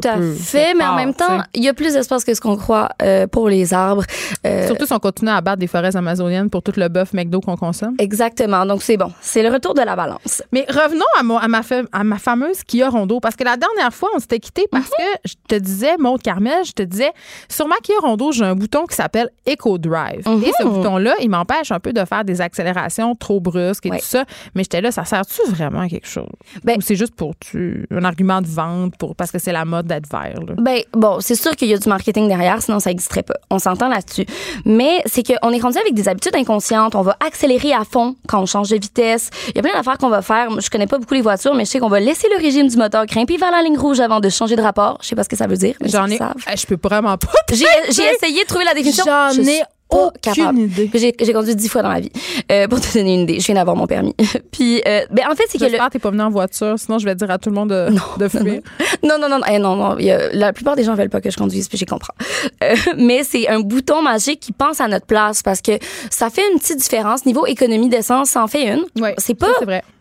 Tout à fait, mais en même temps, il y a plus d'espace que ce qu'on croit euh, pour les arbres. Euh, Surtout si on continue à abattre des forêts amazoniennes pour tout le bœuf McDo qu'on consomme. Exactement. Donc, c'est bon. C'est le retour de la balance. Mais revenons à, ma, à ma fameuse Kia Rondo, parce que la dernière fois, on s'était quitté parce mhm. que je te disais, Maud Carmel, je te disais, sur ma Kia Rondo, j'ai un bouton qui s'appelle Eco Drive. Et ce mhm. bouton-là, il m'empêche un peu de faire des accélérations trop brusques et tout ça. Mais j'étais là, ça sert-tu vraiment à quelque chose? Ben, Ou c'est juste pour tu, un argument de vente pour, parce que c'est la mode d'être vert? Ben, bon, c'est sûr qu'il y a du marketing derrière, sinon ça n'existerait pas. On s'entend là-dessus. Mais c'est qu'on est rendu avec des habitudes inconscientes. On va accélérer à fond quand on change de vitesse. Il y a plein d'affaires qu'on va faire. Je connais pas beaucoup les voitures, mais je sais qu'on va laisser le régime du moteur grimper vers la ligne rouge avant de changer de rapport. Je sais pas ce que ça veut dire. J'en ai. Je peux vraiment pas. J'ai essayé de trouver la définition. J'en ai aucune idée. J'ai conduit dix fois dans ma vie. Euh, pour te donner une idée, je viens d'avoir mon permis. Puis, euh, ben en fait, c'est que. J'espère que t'es pas venu en voiture, sinon je vais dire à tout le monde de, non, de fuir. Non, non, non, non, non, non, la plupart des gens veulent pas que je conduise, puis j'y comprends. Euh, mais c'est un bouton magique qui pense à notre place parce que ça fait une petite différence. Niveau économie d'essence, ça en fait une. Ouais, c'est pas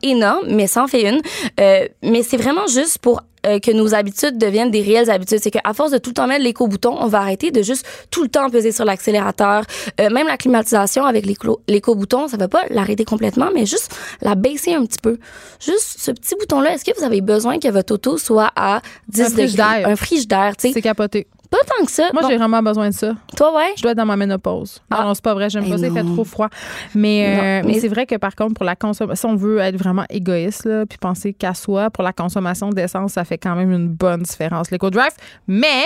énorme, mais ça en fait une. Euh, mais c'est vraiment juste pour euh, que nos habitudes deviennent des réelles habitudes. C'est qu'à force de tout le temps mettre l'éco-bouton, on va arrêter de juste tout le temps peser sur l'accélérateur. Euh, même la climatisation avec l'éco-bouton, ça va pas l'arrêter complètement, mais juste la baisser un petit peu. Juste ce petit bouton-là, est-ce que vous avez besoin que votre auto soit à 10 un degrés? Un frigidaire. C'est capoté. Pas tant que ça. Moi, j'ai vraiment besoin de ça. Toi, ouais? Je dois être dans ma ménopause. Ah. Non, c'est pas vrai. J'aime pas. Il fait trop froid. Mais, euh, mais, c'est vrai que, par contre, pour la consommation, si on veut être vraiment égoïste, là, puis penser qu'à soi, pour la consommation d'essence, ça fait quand même une bonne différence, l'éco-drive. Mais,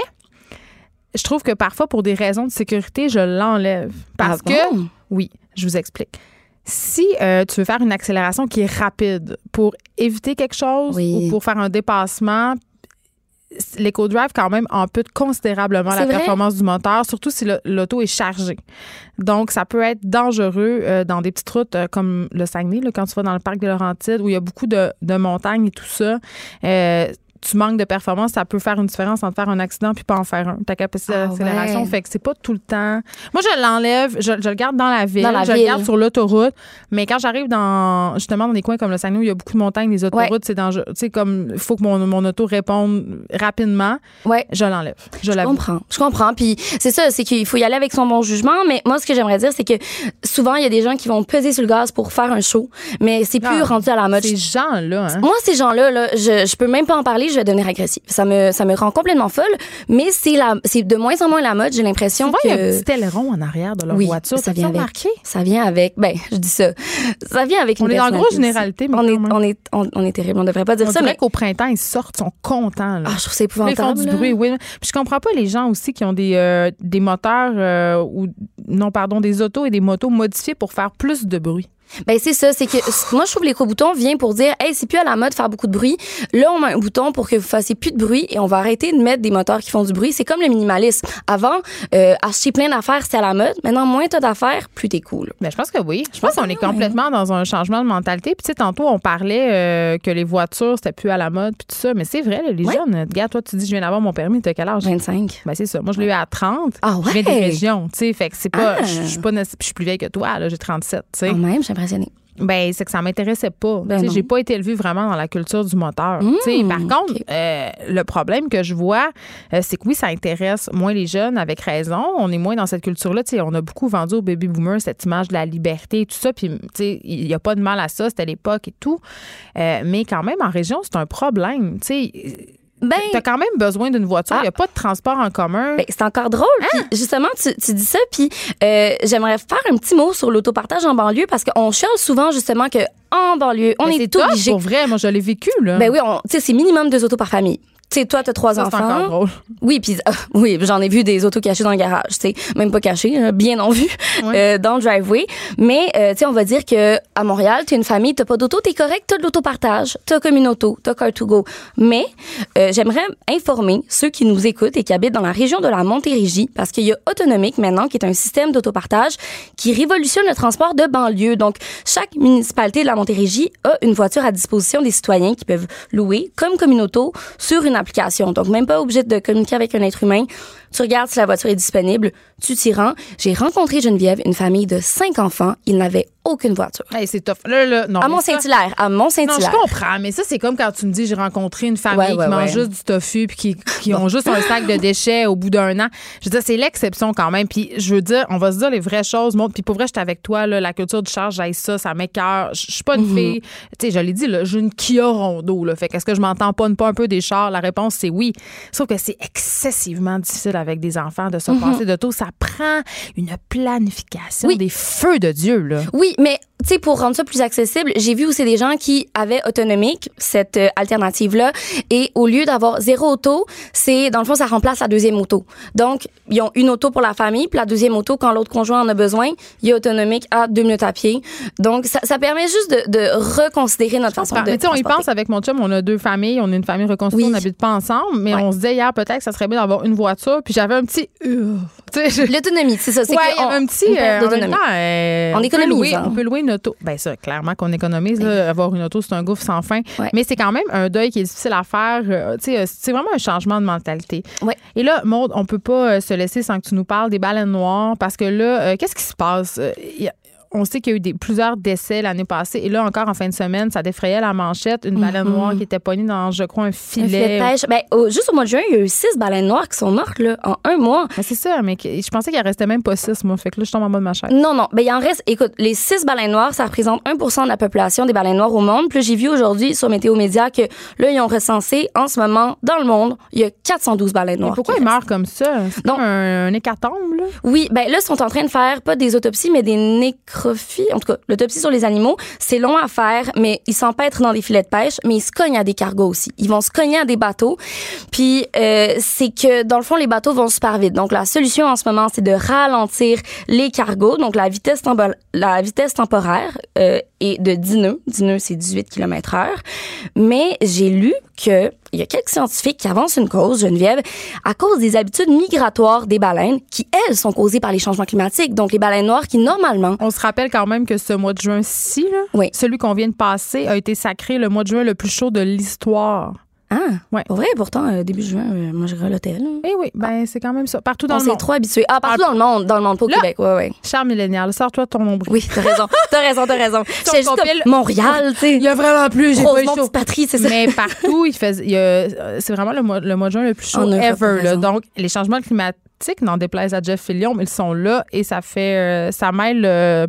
je trouve que parfois, pour des raisons de sécurité, je l'enlève. Parce ah que, oui, je vous explique. Si euh, tu veux faire une accélération qui est rapide pour éviter quelque chose ou pour faire un dépassement, l'EcoDrive quand même ampute considérablement la performance du moteur, surtout si l'auto est chargée. Donc, ça peut être dangereux euh, dans des petites routes euh, comme le Saguenay, là, quand tu vas dans le parc des Laurentides, où il y a beaucoup de, de montagnes et tout ça. Euh, tu manques de performance, ça peut faire une différence entre faire un accident puis pas en faire un. Ta capacité ah d'accélération fait que c'est pas tout le temps. Moi, je l'enlève, je, le garde dans la ville, je le garde sur l'autoroute, mais quand j'arrive dans justement dans des coins comme le Saguenay où il y a beaucoup de montagnes, les autoroutes, c'est dangereux. Tu sais, comme il faut que mon, mon, auto réponde rapidement. Ouais. Je l'enlève. Je, je comprends. Je comprends. Puis c'est ça, c'est qu'il faut y aller avec son bon jugement. Mais moi, ce que j'aimerais dire, c'est que souvent, il y a des gens qui vont peser sur le gaz pour faire un show, mais c'est plus ah, rendu à la mode. Ces gens-là, hein? Moi, ces gens-là, là, je, je peux même pas en parler. Je vais devenir agressive. Ça me, ça me rend complètement folle, mais c'est la, c'est de moins en moins la mode. J'ai l'impression que. il y a un petit aileron en arrière de leur voiture. Ça vient avec. Ça vient avec. Ben, je dis ça. Ça vient avec. On est dans grosse généralité, mais on est, on est, on, est terrible. On devrait pas dire on ça. mais qu'au printemps, ils sortent, ils sont contents. Là. Ah, je trouve ça épouvantable. Ils font du bruit, oui. Puis je comprends pas les gens aussi qui ont des, euh, des moteurs euh, ou non, pardon, des autos et des motos modifiés pour faire plus de bruit. Ben c'est ça, c'est que moi je trouve l'éco-bouton vient pour dire hey, c'est plus à la mode faire beaucoup de bruit. Là, on met un bouton pour que vous fassiez plus de bruit et on va arrêter de mettre des moteurs qui font du bruit. C'est comme le minimalisme. Avant, euh, acheter plein d'affaires, c'était à la mode. Maintenant, moins t'as d'affaires, plus t'es cool. Ben je pense que oui. Je pense qu'on est complètement dans un changement de mentalité. Puis tu sais tantôt on parlait euh, que les voitures c'était plus à la mode puis tout ça, mais c'est vrai les jeunes. Regarde, toi tu dis je viens d'avoir mon permis, t'as quel âge? 25. Ben c'est ça. Moi je l'ai eu à 30. Ah ouais. Je viens des régions, tu sais, fait que c'est pas Ah. je je suis pas je suis plus vieille que toi là, j'ai 37, tu sais. Même, suis impressionnée. Ben, c'est que ça m'intéressait pas. Ben j'ai pas été élevée vraiment dans la culture du moteur. Sais, par contre, euh, le problème que je vois, euh, c'est que oui, ça intéresse moins les jeunes, avec raison. On est moins dans cette culture-là. On a beaucoup vendu aux baby boomers cette image de la liberté et tout ça. Puis, il y a pas de mal à ça. C'était l'époque et tout. Euh, mais quand même, en région, c'est un problème. Tu sais, Ben, t'as quand même besoin d'une voiture. Il n'y a pas de transport en commun. Ben, c'est encore drôle. Hein? Justement, tu, tu dis ça, puis euh, j'aimerais faire un petit mot sur l'autopartage en banlieue parce qu'on chiale souvent justement que en banlieue, on Ben, est, c'est tough, obligé. Pour vrai, moi, je l'ai vécu, là. Ben oui, on- tu sais, c'est minimum deux autos par famille. Tu sais, toi, t'as trois Ça, enfants. encore drôle. Oui, puis euh, oui, j'en ai vu des autos cachées dans le garage, tu sais, même pas cachées, euh, bien en vue, euh, dans le driveway. Mais euh, tu sais, on va dire que à Montréal, t'es une famille, t'as pas d'auto, t'es correct, t'as de l'autopartage, t'as comme une auto, t'as car to go. Mais j'aimerais informer ceux qui nous écoutent et qui habitent dans la région de la Montérégie, parce qu'il y a Autonomique maintenant, qui est un système d'autopartage qui révolutionne le transport de banlieue. Donc, chaque municipalité de la Montérégie a une voiture à disposition des citoyens qui peuvent louer comme auto sur une Donc, même pas obligé de communiquer avec un être humain. Tu regardes si la voiture est disponible, tu t'y rends. J'ai rencontré Geneviève, une famille de cinq enfants. Ils n'avaient aucune voiture. Hey, c'est tough. Là, là, non, À Mont-Saint-Hilaire, à Non, je comprends, mais ça, c'est comme quand tu me dis j'ai rencontré une famille Ouais, ouais, qui mange ouais. juste du tofu puis qui, qui ont juste un sac de déchets au bout d'un an. Je veux dire, c'est l'exception quand même. Puis je veux dire, on va se dire les vraies choses. Puis pour vrai, j'étais avec toi, là, la culture du charge, j'aille ça, ça m'écœure. Je je suis pas une Mhm. fille. Tu sais, je l'ai dit, là, j'ai une Kia Rondo. Là. Fait qu'est-ce que je m'entends pas, pas un peu des chars? La réponse, c'est oui. Sauf que c'est excessivement difficile avec des enfants de se Mhm. passer tout. Ça prend une planification Oui. des feux de Dieu, là. Oui, mais tu sais, pour rendre ça plus accessible, j'ai vu aussi des gens qui avaient autonomique, cette euh, alternative-là, et au lieu d'avoir zéro auto, c'est, dans le fond, ça remplace la deuxième auto. Donc, ils ont une auto pour la famille, puis la deuxième auto, quand l'autre conjoint en a besoin, il est autonomique à deux minutes à pied. Donc, ça, ça permet juste de, de reconsidérer notre façon de Mais tu sais, on y pense avec mon chum, on a deux familles, on est une famille reconstituée, Oui. on n'habite pas ensemble, mais on se disait hier peut-être que ça serait bien d'avoir une voiture, puis j'avais un petit. euh, L'autonomie, c'est ça. c'est Ouais, on- un petit. euh, en temps, euh, On peut économise, louer- hein. On peut louer une auto. Ben ça, clairement qu'on économise. là, avoir une auto, c'est un gouffre sans fin. Mais c'est quand même un deuil qui est difficile à faire. euh, tu sais, euh, c'est vraiment un changement de mentalité. Et là, Maude, on peut pas se laisser sans que tu nous parles des baleines noires parce que là, qu'est-ce qui se passe? On sait qu'il y a eu des, plusieurs décès l'année passée. Et là, encore en fin de semaine, ça défrayait la manchette. Une baleine Mhm. noire qui était pognée dans, je crois, un Un filet. de pêche. Ben, juste au mois de juin, il y a eu six baleines noires qui sont mortes là, en un mois. Mais c'est ça, mais je pensais qu'il en restait même pas six, moi. Fait que là, je tombe en bas de ma chaise. Non, non. Ben, il en reste. Écoute, les six baleines noires, ça représente 1% de la population des baleines noires au monde. Puis j'ai vu aujourd'hui sur Météo Média que là, ils ont recensé en ce moment, dans le monde, il y a 412 baleines Mais noires. pourquoi ils meurent comme ça? C'est comme un, un hécatombe, là? Oui, ben là, ils sont en train de faire pas des autopsies, mais des En tout cas, l'autopsie sur les animaux, c'est long à faire, mais ils s'empêtrent dans des filets de pêche, mais ils se cognent à des cargos aussi. Ils vont se cogner à des bateaux. Puis, euh, c'est que, dans le fond, les bateaux vont super vite. Donc, la solution en ce moment, c'est de ralentir les cargos. Donc, la vitesse, tempo- la vitesse temporaire euh, est de 10 nœuds. 10 nœuds, c'est 18 km heure. Mais j'ai lu que il y a quelques scientifiques qui avancent une cause, Geneviève, à cause des habitudes migratoires des baleines qui, elles, sont causées par les changements climatiques. Donc, les baleines noires qui, normalement... On se rappelle quand même que ce mois de juin-ci, là, celui qu'on vient de passer, a été sacré le mois de juin le plus chaud de l'histoire. Ah, ouais. Pour vrai, pourtant, euh, début juin, euh, moi, j'irai à l'hôtel. Eh oui, ben c'est quand même ça. Partout dans On le s'est monde. trop habitués. Ah, partout dans le monde, dans le monde, pas au Là, Québec, ouais, ouais. Cher millénial, sors-toi de ton nombril. Oui, t'as raison. T'as raison, t'as raison. J'étais juste comme Montréal, tu sais. Il y a vraiment plus, j'ai pas eu Rosemont, chaud. petite patrie, c'est ça. Mais partout, il fait, il y a- euh, c'est vraiment le mois, le mois de juin le plus chaud En Europe, ever. t'as là. raison. Donc, les changements climatiques, n'en déplaise à Jeff Fillion, mais ils sont là et ça fait, euh, ça mêle euh,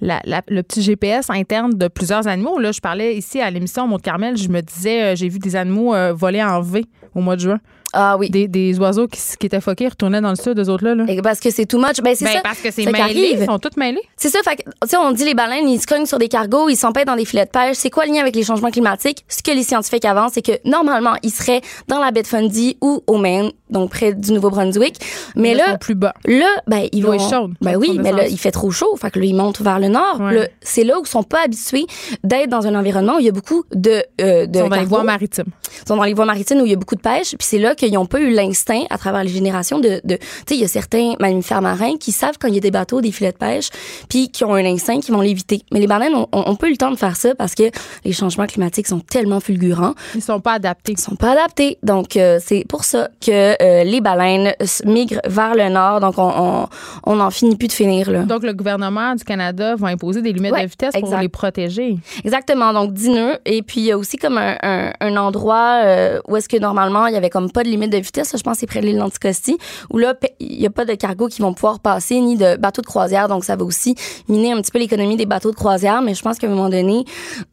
la- la- le petit GPS interne de plusieurs animaux. Là, je parlais ici à l'émission Mont-Carmel, je me disais, euh, j'ai vu des animaux voler en V au mois de juin. Ah oui. Des, des oiseaux qui, qui, étaient foqués retournaient dans le sud, eux autres là. là. parce que c'est too much. Ben, c'est ben, ça. Parce que c'est mêlé. Ils sont tous mêlés. C'est ça. Fait que, on dit les baleines, ils se cognent sur des cargos, ils s'empêtent dans des filets de pêche. C'est quoi le lien avec les changements climatiques? Ce que les scientifiques avancent, c'est que normalement, ils seraient dans la baie de Fundy ou au Maine, donc près du Nouveau-Brunswick. Mais, là, plus bas. Là, ben, ils vont. est chaude. Ben oui, mais là, il fait trop chaud. Fait que là, ils montent vers le nord. C'est là où ils sont pas habitués d'être dans un environnement où il y a beaucoup de, euh, de ils sont dans les voies maritimes. Ils sont dans les voies maritimes où il y a beaucoup de pêche. Puis c'est là qu'ils n'ont pas eu l'instinct, à travers les générations, de, de tu sais, il y a certains mammifères marins qui savent quand il y a des bateaux, des filets de pêche, puis qui ont un instinct, qui vont l'éviter. Mais les baleines ont, ont, peu eu le temps de faire ça parce que les changements climatiques sont tellement fulgurants. Ils sont pas adaptés. Ils sont pas adaptés. Donc euh, c'est pour ça que euh, les baleines migrent vers le nord. Donc on, on, on en finit plus de finir là. Donc le gouvernement du Canada va imposer des limites de vitesse pour les protéger. Exactement. Donc 10 nœuds. Et puis il y a aussi comme un, un, un endroit euh, où est-ce que normalement il y avait comme pas de limite de vitesse. je pense c'est près de l'île d'Anticosti où là il y a pas de cargo qui vont pouvoir passer ni de bateaux de croisière. Donc ça va aussi miner un petit peu l'économie des bateaux de croisière. Mais je pense qu'à un moment donné,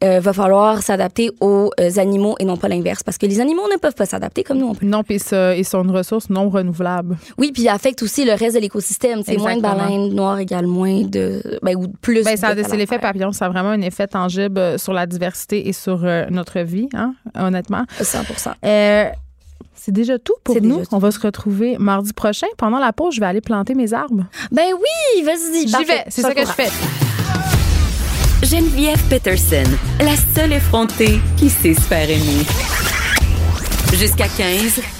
euh, va falloir s'adapter aux euh, animaux et non pas l'inverse parce que les animaux ne peuvent pas s'adapter comme nous on peut. Non, puis ils sont une ressource non renouvelable. Oui, puis il affecte aussi le reste de l'écosystème. C'est moins de baleines noires égale moins de ben, ou plus. Ben, ça c'est l'effet papillon. Ça a vraiment un effet tangible euh, sur la diversité et sur notre vie, hein, honnêtement. 100% c'est déjà tout pour nous. On va se retrouver mardi prochain. Pendant la pause, je vais aller planter mes arbres. Ben oui, vas-y. J'y vais. C'est ça que je fais. Geneviève Peterson, la seule effrontée qui sait se faire aimer. Jusqu'à 15,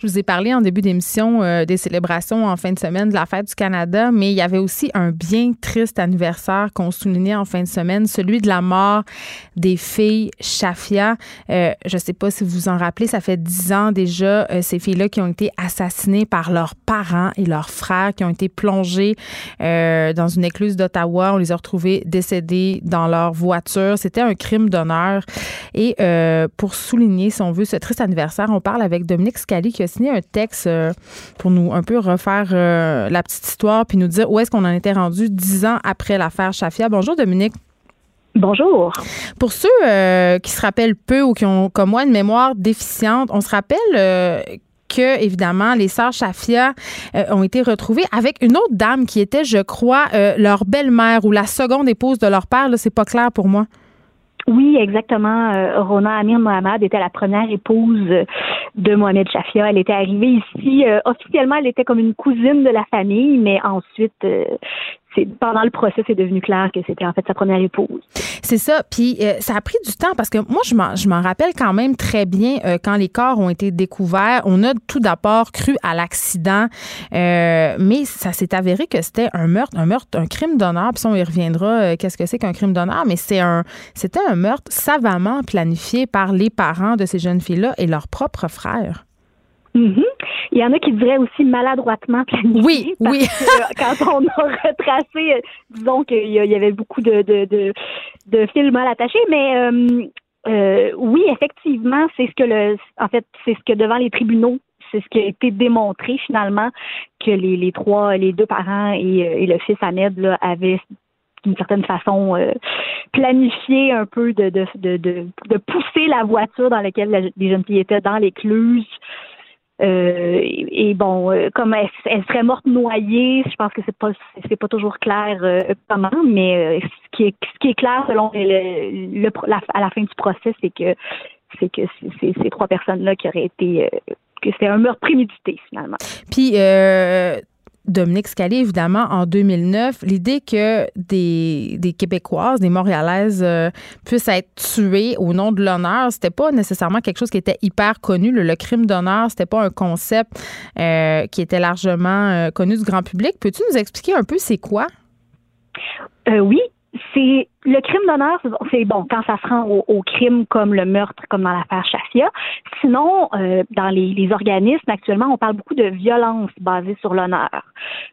Je vous ai parlé en début d'émission euh, des célébrations en fin de semaine de la fête du Canada, mais il y avait aussi un bien triste anniversaire qu'on soulignait en fin de semaine, celui de la mort des filles Shafia. Euh, je ne sais pas si vous vous en rappelez, ça fait dix ans déjà, euh, ces filles-là qui ont été assassinées par leurs parents et leurs frères, qui ont été plongées dans une écluse d'Ottawa. On les a retrouvées décédées dans leur voiture. C'était un crime d'honneur. Et pour souligner, si on veut, ce triste anniversaire, on parle avec Dominique Scali qui a signé un texte euh, pour nous un peu refaire euh, la petite histoire puis nous dire où est-ce qu'on en était rendu dix ans après l'affaire Chafia. Bonjour Dominique. Bonjour. Pour ceux euh, qui se rappellent peu ou qui ont comme moi une mémoire déficiente, on se rappelle que, évidemment, les sœurs Chafia ont été retrouvées avec une autre dame qui était, je crois, leur belle-mère ou la seconde épouse de leur père. C'est pas clair pour moi. Oui, exactement. Euh, Rona Amir Mohamed était la première épouse de Mohamed Shafia. Elle était arrivée ici. Euh, officiellement, elle était comme une cousine de la famille, mais ensuite, euh, pendant le procès, c'est devenu clair que c'était en fait sa première épouse. C'est ça. Puis euh, ça a pris du temps parce que moi, je m'en rappelle quand même très bien euh, quand les corps ont été découverts. On a tout d'abord cru à l'accident, euh, mais ça s'est avéré que c'était un meurtre, un meurtre, un crime d'honneur. Puis on y reviendra. Qu'est-ce que c'est qu'un crime d'honneur Mais c'est un, c'était un meurtre savamment planifié par les parents de ces jeunes filles-là et leurs propres frères. Mm-hmm. Il y en a qui diraient aussi maladroitement planifié. Oui, oui. quand on a retracé, euh, disons qu'il y avait beaucoup de, de, de, de fils mal attachés, mais euh, euh, oui, effectivement, c'est ce que le, en fait, c'est ce que devant les tribunaux, c'est ce qui a été démontré finalement que les, les trois, les deux parents et, et le fils Ahmed là, avaient d'une certaine façon planifié un peu de, de, de, de, pousser la voiture dans laquelle les jeunes filles étaient dans l'écluse euh, et, bon, euh, comme elle, serait morte noyée, je pense que c'est pas c'est pas toujours clair euh, comment, mais ce qui est ce qui est clair selon le la, à la fin du procès, c'est que c'est que c'est ces trois personnes là qui auraient été que c'était un meurtre prémédité finalement. Puis Dominique Scali, évidemment, en 2009, l'idée que des, des, Québécoises, des Montréalaises euh, puissent être tuées au nom de l'honneur, c'était pas nécessairement quelque chose qui était hyper connu. Le, crime d'honneur, c'était pas un concept euh, qui était largement euh, connu du grand public. Peux-tu nous expliquer un peu c'est quoi? oui, c'est le crime d'honneur, c'est bon quand ça se rend au, crime comme le meurtre, comme dans l'affaire Chafia. Sinon, euh, dans les, organismes actuellement, on parle beaucoup de violence basée sur l'honneur.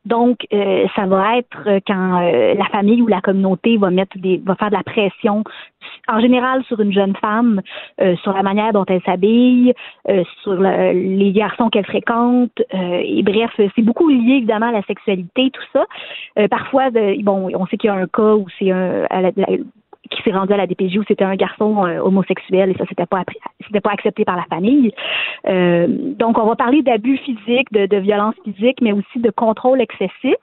Donc, euh, ça va être quand euh, la famille ou la communauté va mettre des, va faire de la pression, en général sur une jeune femme, sur la manière dont elle s'habille, sur les garçons qu'elle fréquente. et bref, c'est beaucoup lié évidemment à la sexualité, tout ça. parfois, bon, on sait qu'il y a un cas où c'est un qui s'est rendu à la DPJ où c'était un garçon homosexuel et ça c'était pas c'était pas accepté par la famille. donc on va parler d'abus physiques, de, de violence physique, mais aussi de contrôle excessif.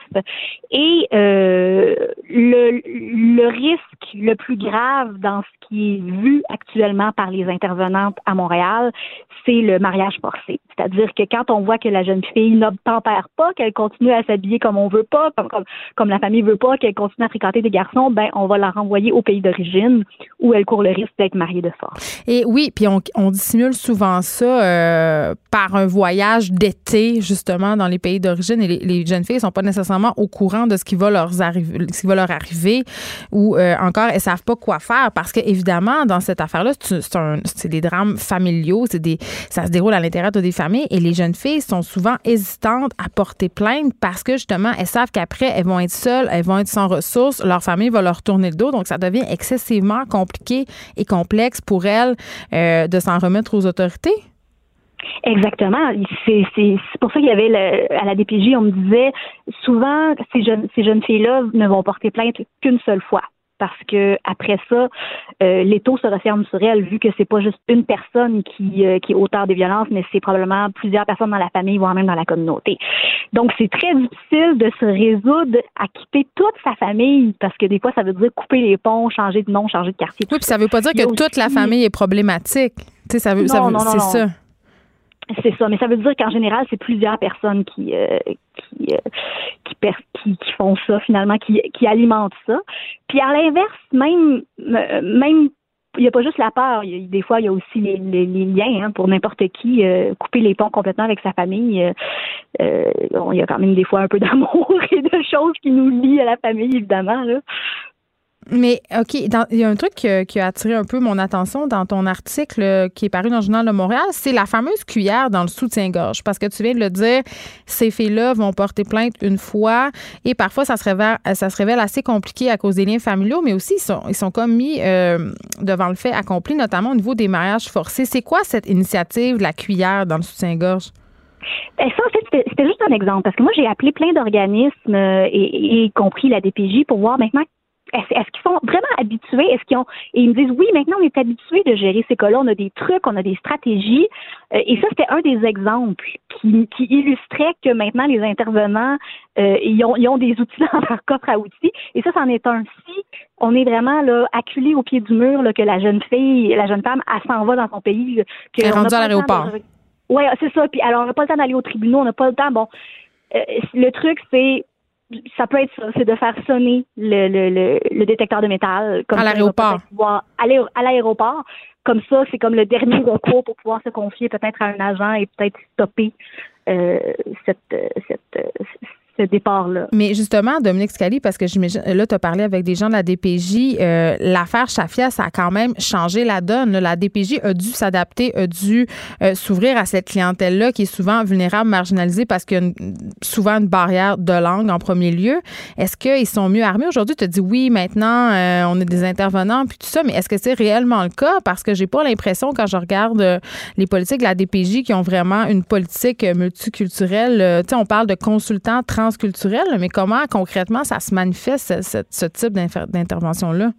Et le, le risque le plus grave dans ce qui est vu actuellement par les intervenantes à Montréal, c'est le mariage forcé. C'est-à-dire que quand on voit que la jeune fille n'obtempère pas, qu'elle continue à s'habiller comme on veut pas, comme, comme, la famille veut pas, qu'elle continue à fréquenter des garçons, ben on va la renvoyer au pays d'origine où elle court le risque d'être mariée de force. Et oui, puis on, on dissimule souvent ça euh, par un voyage d'été justement dans les pays d'origine et les, jeunes filles sont pas nécessairement au courant de ce qui va leur ce qui va leur arriver ou euh, encore elles savent pas quoi faire parce que évidemment dans cette affaire-là c'est des drames familiaux, ça se déroule à l'intérieur de des familles et les jeunes filles sont souvent hésitantes à porter plainte parce que justement, elles savent qu'après, elles vont être seules, elles vont être sans ressources, leur famille va leur tourner le dos. Donc, ça devient excessivement compliqué et complexe pour elles euh, de s'en remettre aux autorités. Exactement. C'est pour ça qu'il y avait à la DPJ, on me disait souvent ces jeunes ces jeunes filles-là ne vont porter plainte qu'une seule fois parce que après ça, euh, les taux se referment sur elle, vu que c'est pas juste une personne qui, euh, qui est auteur des violences, mais c'est probablement plusieurs personnes dans la famille, voire même dans la communauté. Donc, c'est très difficile de se résoudre à quitter toute sa famille, parce que des fois, ça veut dire couper les ponts, changer de nom, changer de quartier. Oui, puis ça veut pas dire que toute la famille est problématique. Tu sais, ça veut, ça veut c'est ça. C'est ça, mais ça veut dire qu'en général, c'est plusieurs personnes qui, euh, qui, euh, qui, qui, font ça finalement, qui, qui alimentent ça. Puis à l'inverse, même euh, même il n'y a pas juste la peur. des fois, il y a aussi les, liens hein, pour n'importe qui. couper les ponts complètement avec sa famille. il y a quand même des fois un peu d'amour et de choses qui nous lient à la famille, évidemment. Là. Mais OK, il y a un truc qui, a attiré un peu mon attention dans ton article euh, qui est paru dans le Journal de Montréal, c'est la fameuse cuillère dans le soutien-gorge. Parce que tu viens de le dire, ces filles-là vont porter plainte une fois et parfois ça se révèle, ça se révèle assez compliqué à cause des liens familiaux, mais aussi ils sont, ils sont comme mis euh, devant le fait accompli, notamment au niveau des mariages forcés. C'est quoi cette initiative, la cuillère dans le soutien-gorge? Ben, ça, en fait, c'était juste un exemple, parce que moi, j'ai appelé plein d'organismes, euh, y compris la DPJ, pour voir maintenant est-ce qu'ils sont vraiment habitués? Est-ce qu'ils ont et ils me disent oui, maintenant on est habitués de gérer ces cas-là, on a des trucs, on a des stratégies. Euh, et ça, c'était un des exemples qui, qui illustrait que maintenant les intervenants euh, ils, ont, ils ont des outils dans leur coffre à outils. Et ça, c'en est un. Si on est vraiment là acculé au pied du mur là, que la jeune fille, la jeune femme, elle s'en va dans son pays. Elle est rendue à l'aéroport. Oui, c'est ça. Puis alors on n'a pas le temps d'aller au tribunal, on n'a pas le temps. Bon, euh, le truc, c'est ça peut être ça, c'est de faire sonner le, le, le, détecteur de métal. Comme à l'aéroport. Aller à l'aéroport. Comme ça, c'est comme le dernier recours pour pouvoir se confier peut-être à un agent et peut-être stopper euh, cette, cette, Mais justement, Dominique Scali, parce que là, tu as parlé avec des gens de la DPJ, euh, l'affaire Chafia, ça a quand même changé la donne. La DPJ a dû s'adapter, a dû euh, s'ouvrir à cette clientèle-là qui est souvent vulnérable, marginalisée parce qu'il y a souvent une barrière de langue en premier lieu. Est-ce qu'ils sont mieux armés? Aujourd'hui? Tu as dit oui, maintenant, euh, on est des intervenants, puis tout ça, mais est-ce que c'est réellement le cas? Parce que j'ai pas l'impression, quand je regarde les politiques de la DPJ, qui ont vraiment une politique multiculturelle, tu sais, on parle de consultants trans transculturelle, mais comment concrètement ça se manifeste, ce, type d'intervention-là?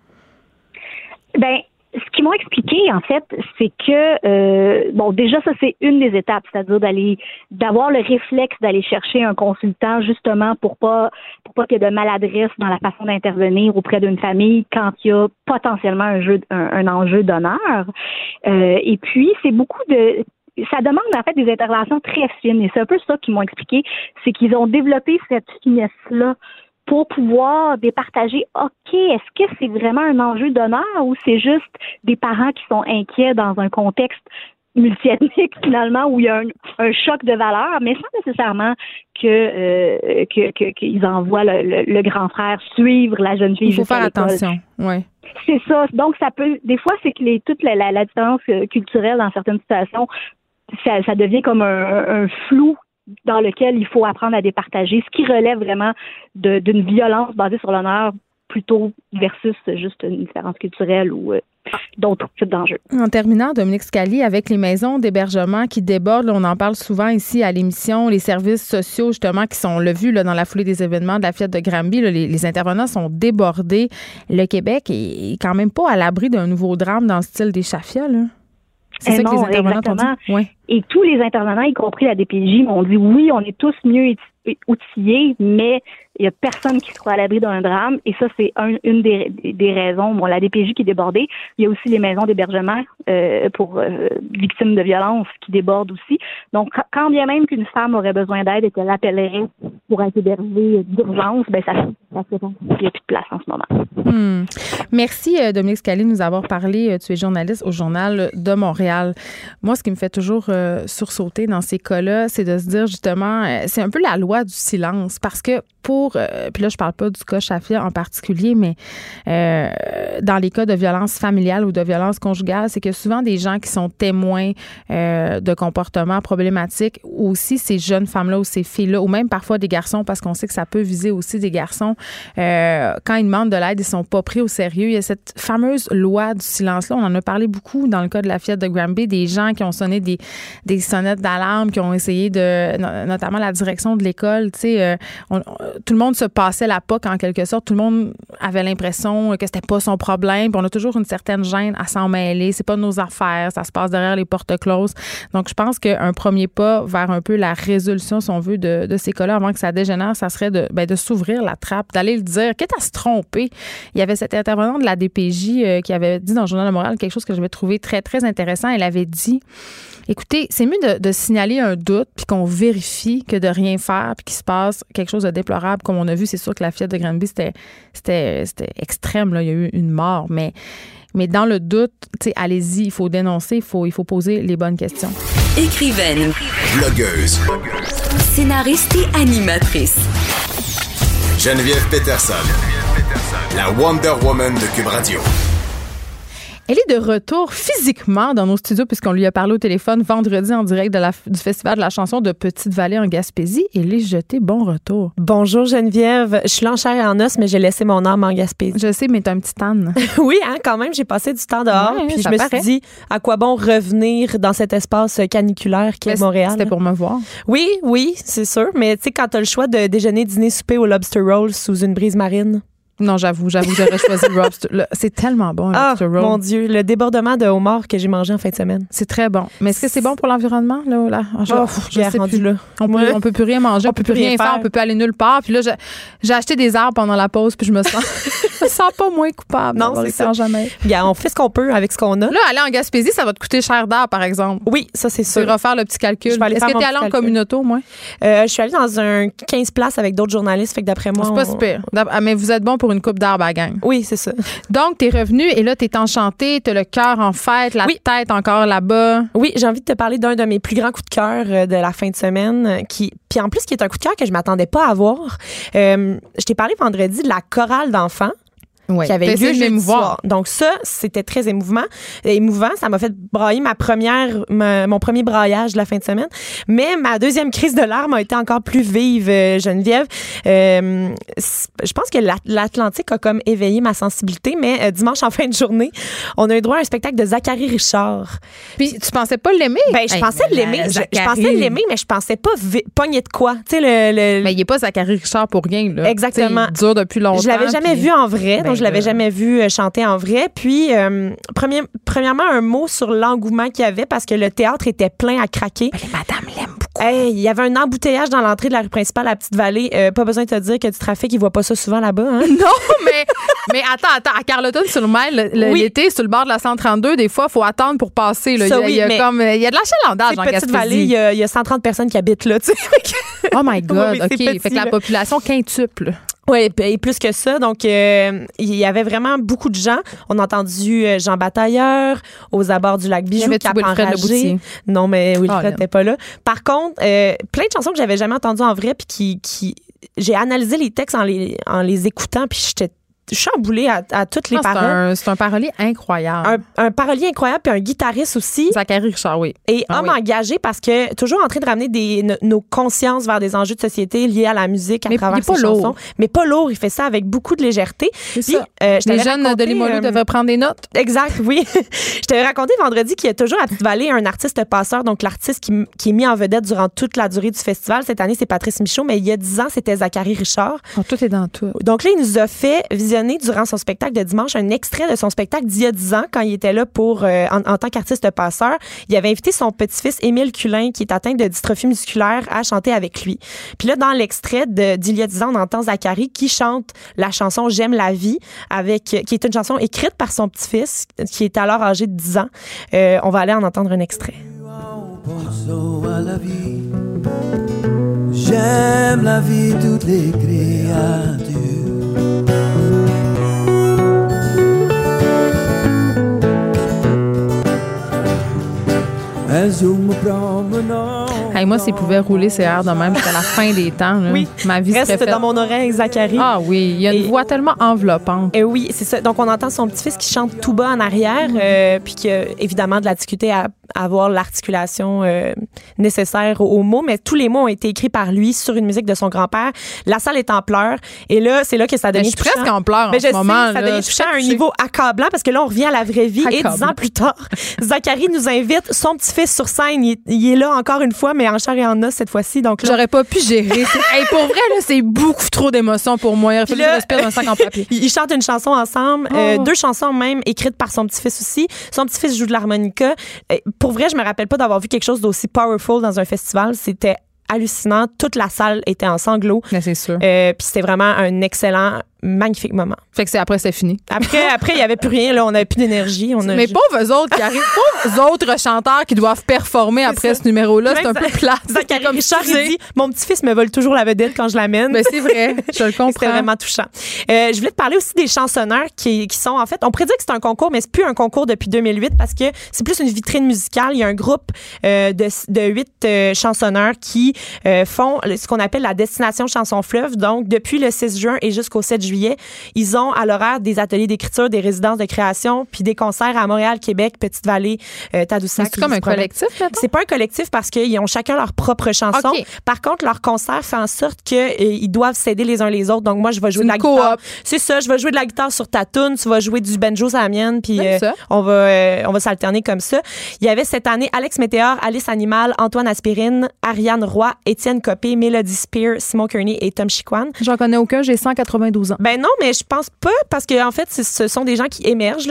Ben, ce qu'ils m'ont expliqué, en fait, c'est que euh, bon, déjà ça c'est une des étapes, c'est-à-dire d'aller d'avoir le réflexe d'aller chercher un consultant justement pour pas pour pas qu'il y ait de maladresse dans la façon d'intervenir auprès d'une famille quand il y a potentiellement un jeu un, enjeu d'honneur. Euh, et puis c'est beaucoup de ça demande en fait des interventions très fines. Et c'est un peu ça qu'ils m'ont expliqué, c'est qu'ils ont développé cette finesse-là pour pouvoir départager, OK, est-ce que c'est vraiment un enjeu d'honneur ou c'est juste des parents qui sont inquiets dans un contexte multiethnique finalement où il y a un, choc de valeur, mais sans nécessairement que euh, qu'ils envoient le, grand frère suivre la jeune fille. Il faut faire attention, oui. C'est ça. Donc ça peut, des fois, c'est que les, toute la, la, la différence euh, culturelle dans certaines situations ça, devient comme un, flou dans lequel il faut apprendre à départager, ce qui relève vraiment d'une violence basée sur l'honneur plutôt versus juste une différence culturelle ou d'autres types d'enjeux. En terminant, Dominique Scali, avec les maisons d'hébergement qui débordent, on en parle souvent ici à l'émission, les services sociaux justement qui sont, le vu là, dans la foulée des événements de la fête de Granby, les, intervenants sont débordés. Le Québec est quand même pas à l'abri d'un nouveau drame dans le style des Chafia. C'est ça que les intervenants ont dit. Ouais. Et tous les intervenants, y compris la DPJ, m'ont dit oui, on est tous mieux outillés, mais il y a personne qui se croit à l'abri d'un drame. Et ça, c'est une des, des, raisons. Bon, la DPJ qui est débordée. Il y a aussi les maisons d'hébergement euh, pour euh, victimes de violences qui débordent aussi. Donc, quand bien même qu'une femme aurait besoin d'aide et qu'elle appellerait pour être hébergée d'urgence, ben ça, ça fait qu'il n'y a plus de place en ce moment. Hmm. Merci, euh, Dominique Scali, de nous avoir parlé. Tu es journaliste au Journal de Montréal. Moi, ce qui me fait toujours sursauter dans ces cas-là, c'est de se dire justement, c'est un peu la loi du silence parce que pour, euh, puis là, je parle pas du cas Chafia en particulier, mais euh, dans les cas de violence familiale ou de violence conjugale, c'est que souvent des gens qui sont témoins euh, de comportements problématiques, aussi ces jeunes femmes-là ou ces filles-là, ou même parfois des garçons, parce qu'on sait que ça peut viser aussi des garçons, quand ils demandent de l'aide, ils sont pas pris au sérieux. Il y a cette fameuse loi du silence-là. On en a parlé beaucoup dans le cas de la fillette de Granby, des gens qui ont sonné des, des sonnettes d'alarme, qui ont essayé de, notamment la direction de l'école, tu sais, tout le monde se passait la POC en quelque sorte. Tout le monde avait l'impression que c'était pas son problème. Puis on a toujours une certaine gêne à s'en mêler. C'est pas nos affaires. Ça se passe derrière les portes closes. Donc, je pense qu'un premier pas vers un peu la résolution, si on veut, de, ces cas-là avant que ça dégénère, ça serait de, ben, de s'ouvrir la trappe, d'aller le dire. Quitte à se tromper. Il y avait cette intervenante de la DPJ euh, qui avait dit dans le Journal de Montréal quelque chose que j'avais trouvé très, très intéressant. Elle avait dit Écoutez, c'est mieux de, signaler un doute puis qu'on vérifie que de rien faire puis qu'il se passe quelque chose de déplorable. Comme on a vu, c'est sûr que la fillette de Granby, c'était, c'était, extrême. Là. Il y a eu une mort. Mais, mais dans le doute, allez-y, il faut dénoncer, il faut, il faut poser les bonnes questions. Écrivaine. Blogueuse. Scénariste et animatrice. Geneviève Peterson. Geneviève Peterson. La Wonder Woman de Cube Radio. Elle est de retour physiquement dans nos studios puisqu'on lui a parlé au téléphone vendredi en direct de la, du Festival de la chanson de Petite-Vallée en Gaspésie. Et les jeté bon retour. Bonjour Geneviève. Je suis en chair en os, mais j'ai laissé mon âme en Gaspésie. Je sais, mais t'as un petit âne. oui, hein, quand même, j'ai passé du temps dehors. puis je me suis dit, à quoi bon revenir dans cet espace caniculaire qui est Montréal? C'était pour me voir. Oui, oui, c'est sûr. Mais tu sais, quand t'as le choix de déjeuner, dîner, souper au lobster roll sous une brise marine. Non, j'avoue, j'avoue, j'aurais choisi lobster. C'est tellement bon, un ah, lobster roll. Mon Dieu, le débordement de homard que j'ai mangé en fin de semaine. C'est très bon. Mais est-ce que c'est bon pour l'environnement, là? là? Je, oh, je sais rendu plus. Là. On, peut, on peut plus rien manger, on, peut plus rien faire, on peut plus aller nulle part. Puis là, j'ai acheté des arbres pendant la pause, puis je me sens, je me sens pas moins coupable. Non, c'est ça. jamais. Bien, on fait ce qu'on peut avec ce qu'on a. Là, aller en Gaspésie, ça va te coûter cher d'art, par exemple. Oui, ça, c'est sûr. Refaire le petit calcul. Est-ce que tu es allé en communauté, moi? Euh, je suis allée dans un 15 places avec d'autres journalistes, fait que d'après moi. C'est pas super. Ah, mais vous êtes bon pour une coupe d'arbres à gang. Oui, c'est ça. Donc, tu es revenu et là, tu es enchanté, tu as le cœur en fête, la tête encore là-bas. Oui, j'ai envie de te parler d'un de mes plus grands coups de cœur euh, de la fin de semaine, euh, qui, puis en plus, qui est un coup de cœur que je m'attendais pas à avoir. Euh, je t'ai parlé vendredi de la chorale d'enfants qui avait lieu jeudi soir. Donc ça, c'était très émouvant. Émouvant, ça m'a fait brailler ma première, mon premier braillage de la fin de semaine. Mais ma deuxième crise de larmes a été encore plus vive, euh, Geneviève. Euh, je pense que l'Atlantique a comme éveillé ma sensibilité, mais euh, dimanche en fin de journée, on a eu droit à un spectacle de Zachary Richard. Puis tu pensais pas l'aimer? Ben, je pensais l'aimer. Je, pensais l'aimer, mais je pensais pas pogner de quoi. Tu sais, le, le... Mais il est pas Zachary Richard pour rien, là. Exactement. il dure depuis longtemps. Je l'avais jamais vu en vrai. Ben, je l'avais jamais vu euh, chanter en vrai. Puis, euh, premier, premièrement, un mot sur l'engouement qu'il y avait parce que le théâtre était plein à craquer. les madames l'aiment beaucoup. il y avait un embouteillage dans l'entrée de la rue principale à Petite-Vallée. Euh, pas besoin de te dire que du trafic, ils voient pas ça souvent là-bas. Hein? Non, mais, mais attends, attends. À Carleton, sur le mail, l'été, sur le bord de la 132, des fois, il faut attendre pour passer. Là. il, y a, comme, il y a de l'achalandage en Petite-Vallée, il, il, y a 130 personnes qui habitent là. oh my God, OK. fait que la population quintuple. Oui, et plus que ça. Donc, euh, il y avait vraiment beaucoup de gens. On a entendu euh, Jean Batailleur aux abords du lac Bijou, Cap enragé. Non, mais Wilfred n'était pas là. Par contre, euh, plein de chansons que j'avais jamais entendues en vrai, puis qui, qui j'ai analysé les textes en les, en les écoutant, puis j'étais chamboulée à, à toutes les ah, paroles. C'est un, parolier incroyable. Un, parolier incroyable, puis un guitariste aussi. Zachary Richard, oui. Et ah homme engagé parce que toujours en train de ramener des, nos consciences vers des enjeux de société liés à la musique à mais, travers ses chansons. Mais pas lourd. Il fait ça avec beaucoup de légèreté. Puis, euh, les jeunes de Limoilou euh, devraient prendre des notes. Exact, oui. je t'avais raconté vendredi qu'il y a toujours à Petite-Vallée un artiste passeur, donc l'artiste qui, qui, est mis en vedette durant toute la durée du festival. Cette année, c'est Patrice Michaud, mais il y a dix ans, c'était Zachary Richard. Oh, tout est dans tout. Donc là, il nous a fait durant son spectacle de dimanche un extrait de son spectacle d'il y a 10 ans quand il était là pour euh, en, tant qu'artiste passeur. Il avait invité son petit-fils Émile Culin qui est atteint de dystrophie musculaire à chanter avec lui. Puis là dans l'extrait d'il y a 10 ans, on entend Zachary qui chante la chanson J'aime la vie avec qui est une chanson écrite par son petit-fils qui est alors âgé de 10 ans. Euh, on va aller en entendre un extrait. J'aime la vie, toutes les créatures. as you'ma promenade. Hey, moi, s'il pouvait rouler ses airs de même jusqu'à la fin des temps, oui. ma vie Reste serait dans mon oreille, Zachary. Ah oui, il y a une voix tellement enveloppante. Et oui, c'est ça. Donc, on entend son petit-fils qui chante tout bas en arrière, euh, puis qui a évidemment de la difficulté à avoir l'articulation euh, nécessaire aux, mots, mais tous les mots ont été écrits par lui sur une musique de son grand-père. La salle est en pleurs. Et là, c'est là que ça devient Je suis presque en pleurs en ce moment. ça devient touchant à un niveau accablant parce que là, on revient à la vraie vie. Et dix ans plus tard, Zachary nous invite son petit-fils sur scène. Il, est là encore une fois, mais en chair et en os cette fois-ci. Donc J'aurais pas pu gérer. hey, pour vrai, là, c'est beaucoup trop d'émotions pour moi. Il que je sac en papier. Ils chantent une chanson ensemble, euh, oh. deux chansons même écrites par son petit-fils aussi. Son petit-fils joue de l'harmonica. Pour vrai, je me rappelle pas d'avoir vu quelque chose d'aussi powerful dans un festival. C'était hallucinant. Toute la salle était en sanglots. c'est sûr. Euh, puis c'était vraiment un excellent magnifique moment. Fait que c'est après, c'est fini. Après, après, il n'y avait plus rien, là. On n'avait plus d'énergie. On Mais pauvres autres qui arrivent, pauvres autres chanteurs qui doivent performer après ce numéro-là. C'est un peu plat. Zachary comme Richard, il dit, mon petit-fils me vole toujours la vedette quand je l'amène. Mais ben, c'est vrai. Je le comprends. C'est vraiment touchant. Euh, je voulais te parler aussi des chansonneurs qui, qui sont, en fait, on dire que c'est un concours, mais c'est plus un concours depuis 2008 parce que c'est plus une vitrine musicale. Il y a un groupe euh, de, de huit euh, chansonneurs qui euh, font ce qu'on appelle la destination chanson fleuve. Donc, depuis le 6 juin et jusqu'au 7 juillet, ils ont à l'horaire des ateliers d'écriture, des résidences de création, puis des concerts à Montréal, Québec, Petite-Vallée, euh, Tadoussac. C'est comme un collectif, C'est pas un collectif parce qu'ils ont chacun leur propre chanson. Par contre, leur concert fait en sorte qu'ils euh, doivent s'aider les uns les autres. Donc, moi, je vais jouer de la guitare. C'est ça, je vais jouer de la guitare sur ta tune, tu vas jouer du banjo à la mienne, puis euh, on va, euh, on va s'alterner comme ça. Il y avait cette année Alex Météor, Alice Animal, Antoine Aspirine, Ariane Roy, Étienne Copé, Melody Spear, Simon Kearney et Tom Chiquan. J'en connais aucun, j'ai 192 ans. Ben non, mais je pense pas parce que en fait, ce sont des gens qui émergent.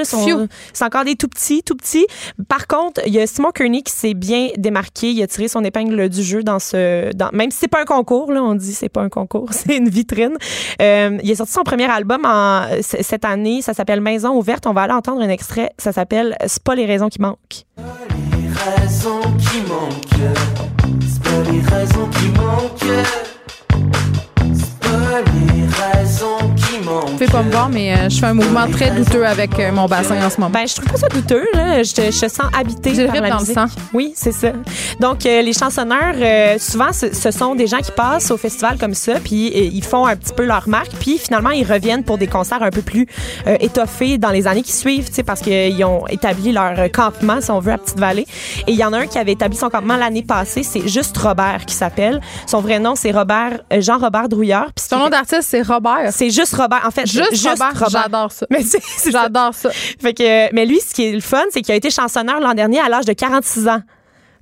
C'est encore des tout petits, tout petits. Par contre, il y a Simon Kearney qui s'est bien démarqué. Il a tiré son épingle du jeu dans ce, dans, même si c'est pas un concours, là, on dit c'est pas un concours, c'est une vitrine. Euh, il a sorti son premier album en, cette année. Ça s'appelle Maison ouverte. On va aller entendre un extrait. Ça s'appelle C'est pas les raisons qui manquent. Les raisons qui manquent. C'est pas les raisons qui manquent. C'est pas les raisons vous pouvez pas me voir, mais euh, je fais un mouvement très douteux avec euh, mon bassin en ce moment. Ben, je trouve pas ça douteux. Là. Je, je sens habité par la dans musique. Le sang. Oui, c'est ça. Donc, euh, les chansonneurs, souvent, ce, sont des gens qui passent au festival comme ça, puis ils font un petit peu leur marque, puis finalement, ils reviennent pour des concerts un peu plus étoffés dans les années qui suivent, parce qu'ils ont établi leur campement, si on veut, à Petite-Vallée. Et il y en a un qui avait établi son campement l'année passée, c'est juste Robert qui s'appelle. Son vrai nom, c'est Robert Jean-Robert Drouillard. Son nom d'artiste, c'est Robert. C'est juste Robert. En fait, juste, juste Robert, j'adore ça. Mais j'adore ça. Fait que, mais lui, ce qui est le fun, c'est qu'il a été chansonneur l'an dernier à l'âge de 46 ans.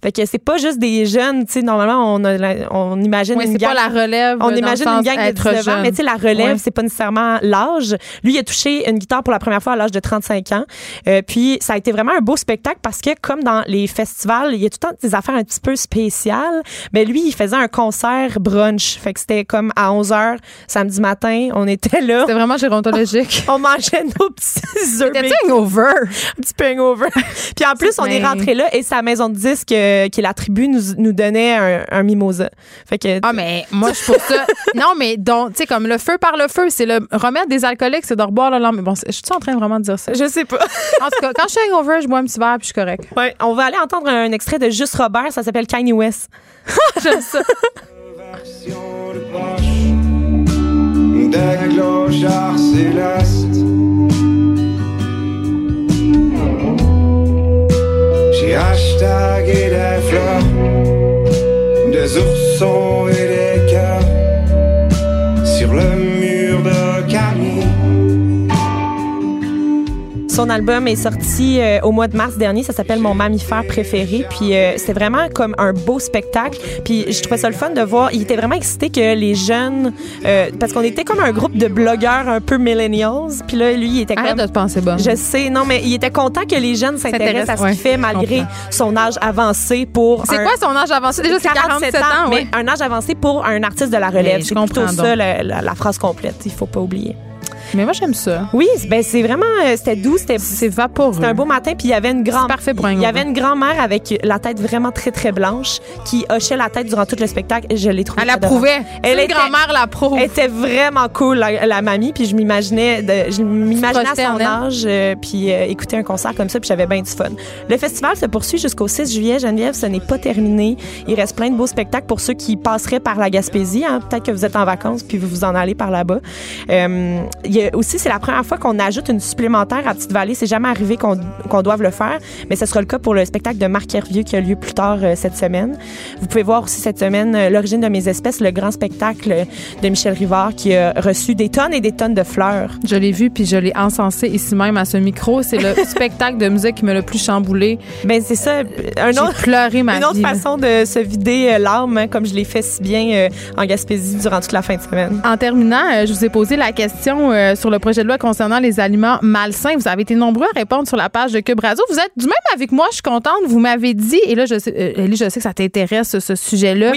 Fait que c'est pas juste des jeunes, tu sais, normalement, on, on imagine une gang. c'est pas la relève. On imagine une gang de 19 ans, mais tu sais, la relève, c'est pas nécessairement l'âge. Lui, il a touché une guitare pour la première fois à l'âge de 35 ans. Euh, puis, ça a été vraiment un beau spectacle parce que, comme dans les festivals, il y a tout le temps des affaires un petit peu spéciales. Mais lui, il faisait un concert brunch. Fait que c'était comme à 11 h samedi matin. On était là. C'était vraiment gérontologique. on mangeait nos petits œufs. C'était hangover? Un petit peu hangover. puis en plus, on est rentré là et sa maison de disque euh, qui est la tribu, nous, nous donnait un, un, mimosa. Fait que, ah, mais moi, je trouve ça. non, mais donc, tu sais, comme le feu par le feu, c'est le remède des alcooliques, c'est de reboire le lendemain. Bon, je suis en train vraiment de dire ça? Je sais pas. en tout cas, quand je suis hangover, je bois un petit verre puis je suis correct. Ouais, on va aller entendre un extrait de Juste Robert, ça s'appelle Kanye West. J'aime ça. des clochards célestes. J'ai hashtagé des fleurs, des oursons et des Son album est sorti euh, au mois de mars dernier. Ça s'appelle Mon mammifère préféré. Puis euh, c'est vraiment comme un beau spectacle. Puis je trouvais ça le fun de voir. Il était vraiment excité que les jeunes, euh, parce qu'on était comme un groupe de blogueurs un peu millennials. Puis là, lui, il était Arrête comme. de te penser bon. Je sais, non, mais il était content que les jeunes s'intéressent à ce qu'il fait malgré son âge avancé pour. C'est quoi son âge avancé? Déjà, c'est 47 ans, mais un âge avancé pour un artiste de la relève. C'est plutôt ça la, la phrase complète. Il faut pas oublier. Mais moi, j'aime ça. Oui, ben c'est vraiment, euh, c'était doux, c'était c'est vaporeux. C'était un beau matin, puis il y avait une grande, parfait pour un il y avait une grand-mère avec la tête vraiment très très blanche qui hochait la tête durant tout le spectacle. Et je l'ai trouvée. Elle approuvait. Elle était, grand-mère l'approuve. Elle était vraiment cool la, mamie, puis je m'imaginais, je m'imaginais à son âge, euh, puis euh, écouter un concert comme ça, puis j'avais bien du fun. Le festival se poursuit jusqu'au 6 juillet. Geneviève, ce n'est pas terminé. Il reste plein de beaux spectacles pour ceux qui passeraient par la Gaspésie. Hein. Peut-être que vous êtes en vacances puis vous vous en allez par là-bas. il a aussi, c'est la première fois qu'on ajoute une supplémentaire à Petite-Vallée. C'est jamais arrivé qu'on qu doive le faire, mais ce sera le cas pour le spectacle de Marc Hervieux qui a lieu plus tard euh, cette semaine. Vous pouvez voir aussi cette semaine euh, L'origine de mes espèces, le grand spectacle de Michel Rivard qui a reçu des tonnes et des tonnes de fleurs. Je l'ai vu puis je l'ai encensé ici même à ce micro. C'est le spectacle de musique qui me le plus chamboulé. Ben c'est ça. Un autre, pleuré ma une autre façon de se vider euh, l'âme, hein, comme je l'ai fait si bien en Gaspésie durant toute la fin de semaine. En terminant, je vous ai posé la question sur le projet de loi concernant les aliments malsains. Vous avez été nombreux à répondre sur la page de Cube Radio. Vous êtes du même avec moi, je suis contente. Vous m'avez dit, et là, je sais, euh, je sais que ça t'intéresse, ce sujet-là.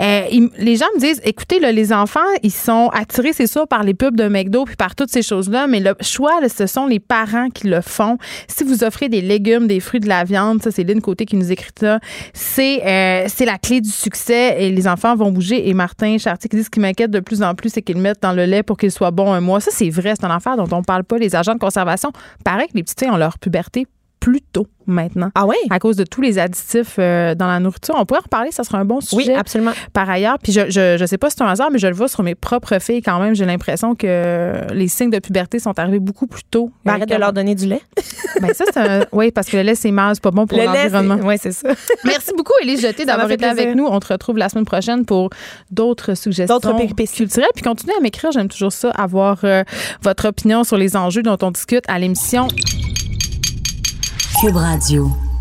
Euh, les gens me disent, écoutez, là, les enfants, ils sont attirés, c'est sûr, par les pubs de McDo puis par toutes ces choses-là, mais le choix, ce sont les parents qui le font. Si vous offrez des légumes, des fruits, de la viande, ça, c'est Lynn Côté qui nous écrit ça, c'est euh, la clé du succès et les enfants vont bouger. Et Martin Chartier qui dit ce qui m'inquiète de plus en plus, c'est qu'ils mettent dans le lait pour qu'il soit bon un mois. Ça, c'est vrai, c'est un affaire dont on parle pas. Les agents de conservation, paraît que les petits ont leur puberté plus tôt maintenant. Ah oui? À cause de tous les additifs euh, dans la nourriture. On pourrait en reparler, ça sera un bon sujet. Oui, absolument. Par ailleurs, puis je, je, je sais pas si c'est un hasard, mais je le vois sur mes propres filles quand même. J'ai l'impression que les signes de puberté sont arrivés beaucoup plus tôt. Ben, arrête de leur donner du lait. ben ça, c'est un... Oui, parce que le lait, c'est mal, c'est pas bon pour l'environnement. Oui, c'est ça. Merci beaucoup, Élise Jeté, d'avoir été avec nous. On te retrouve la semaine prochaine pour d'autres suggestions culturelles. Puis continuez à m'écrire, j'aime toujours ça, avoir euh, votre opinion sur les enjeux dont on discute à l'émission Cube Radio.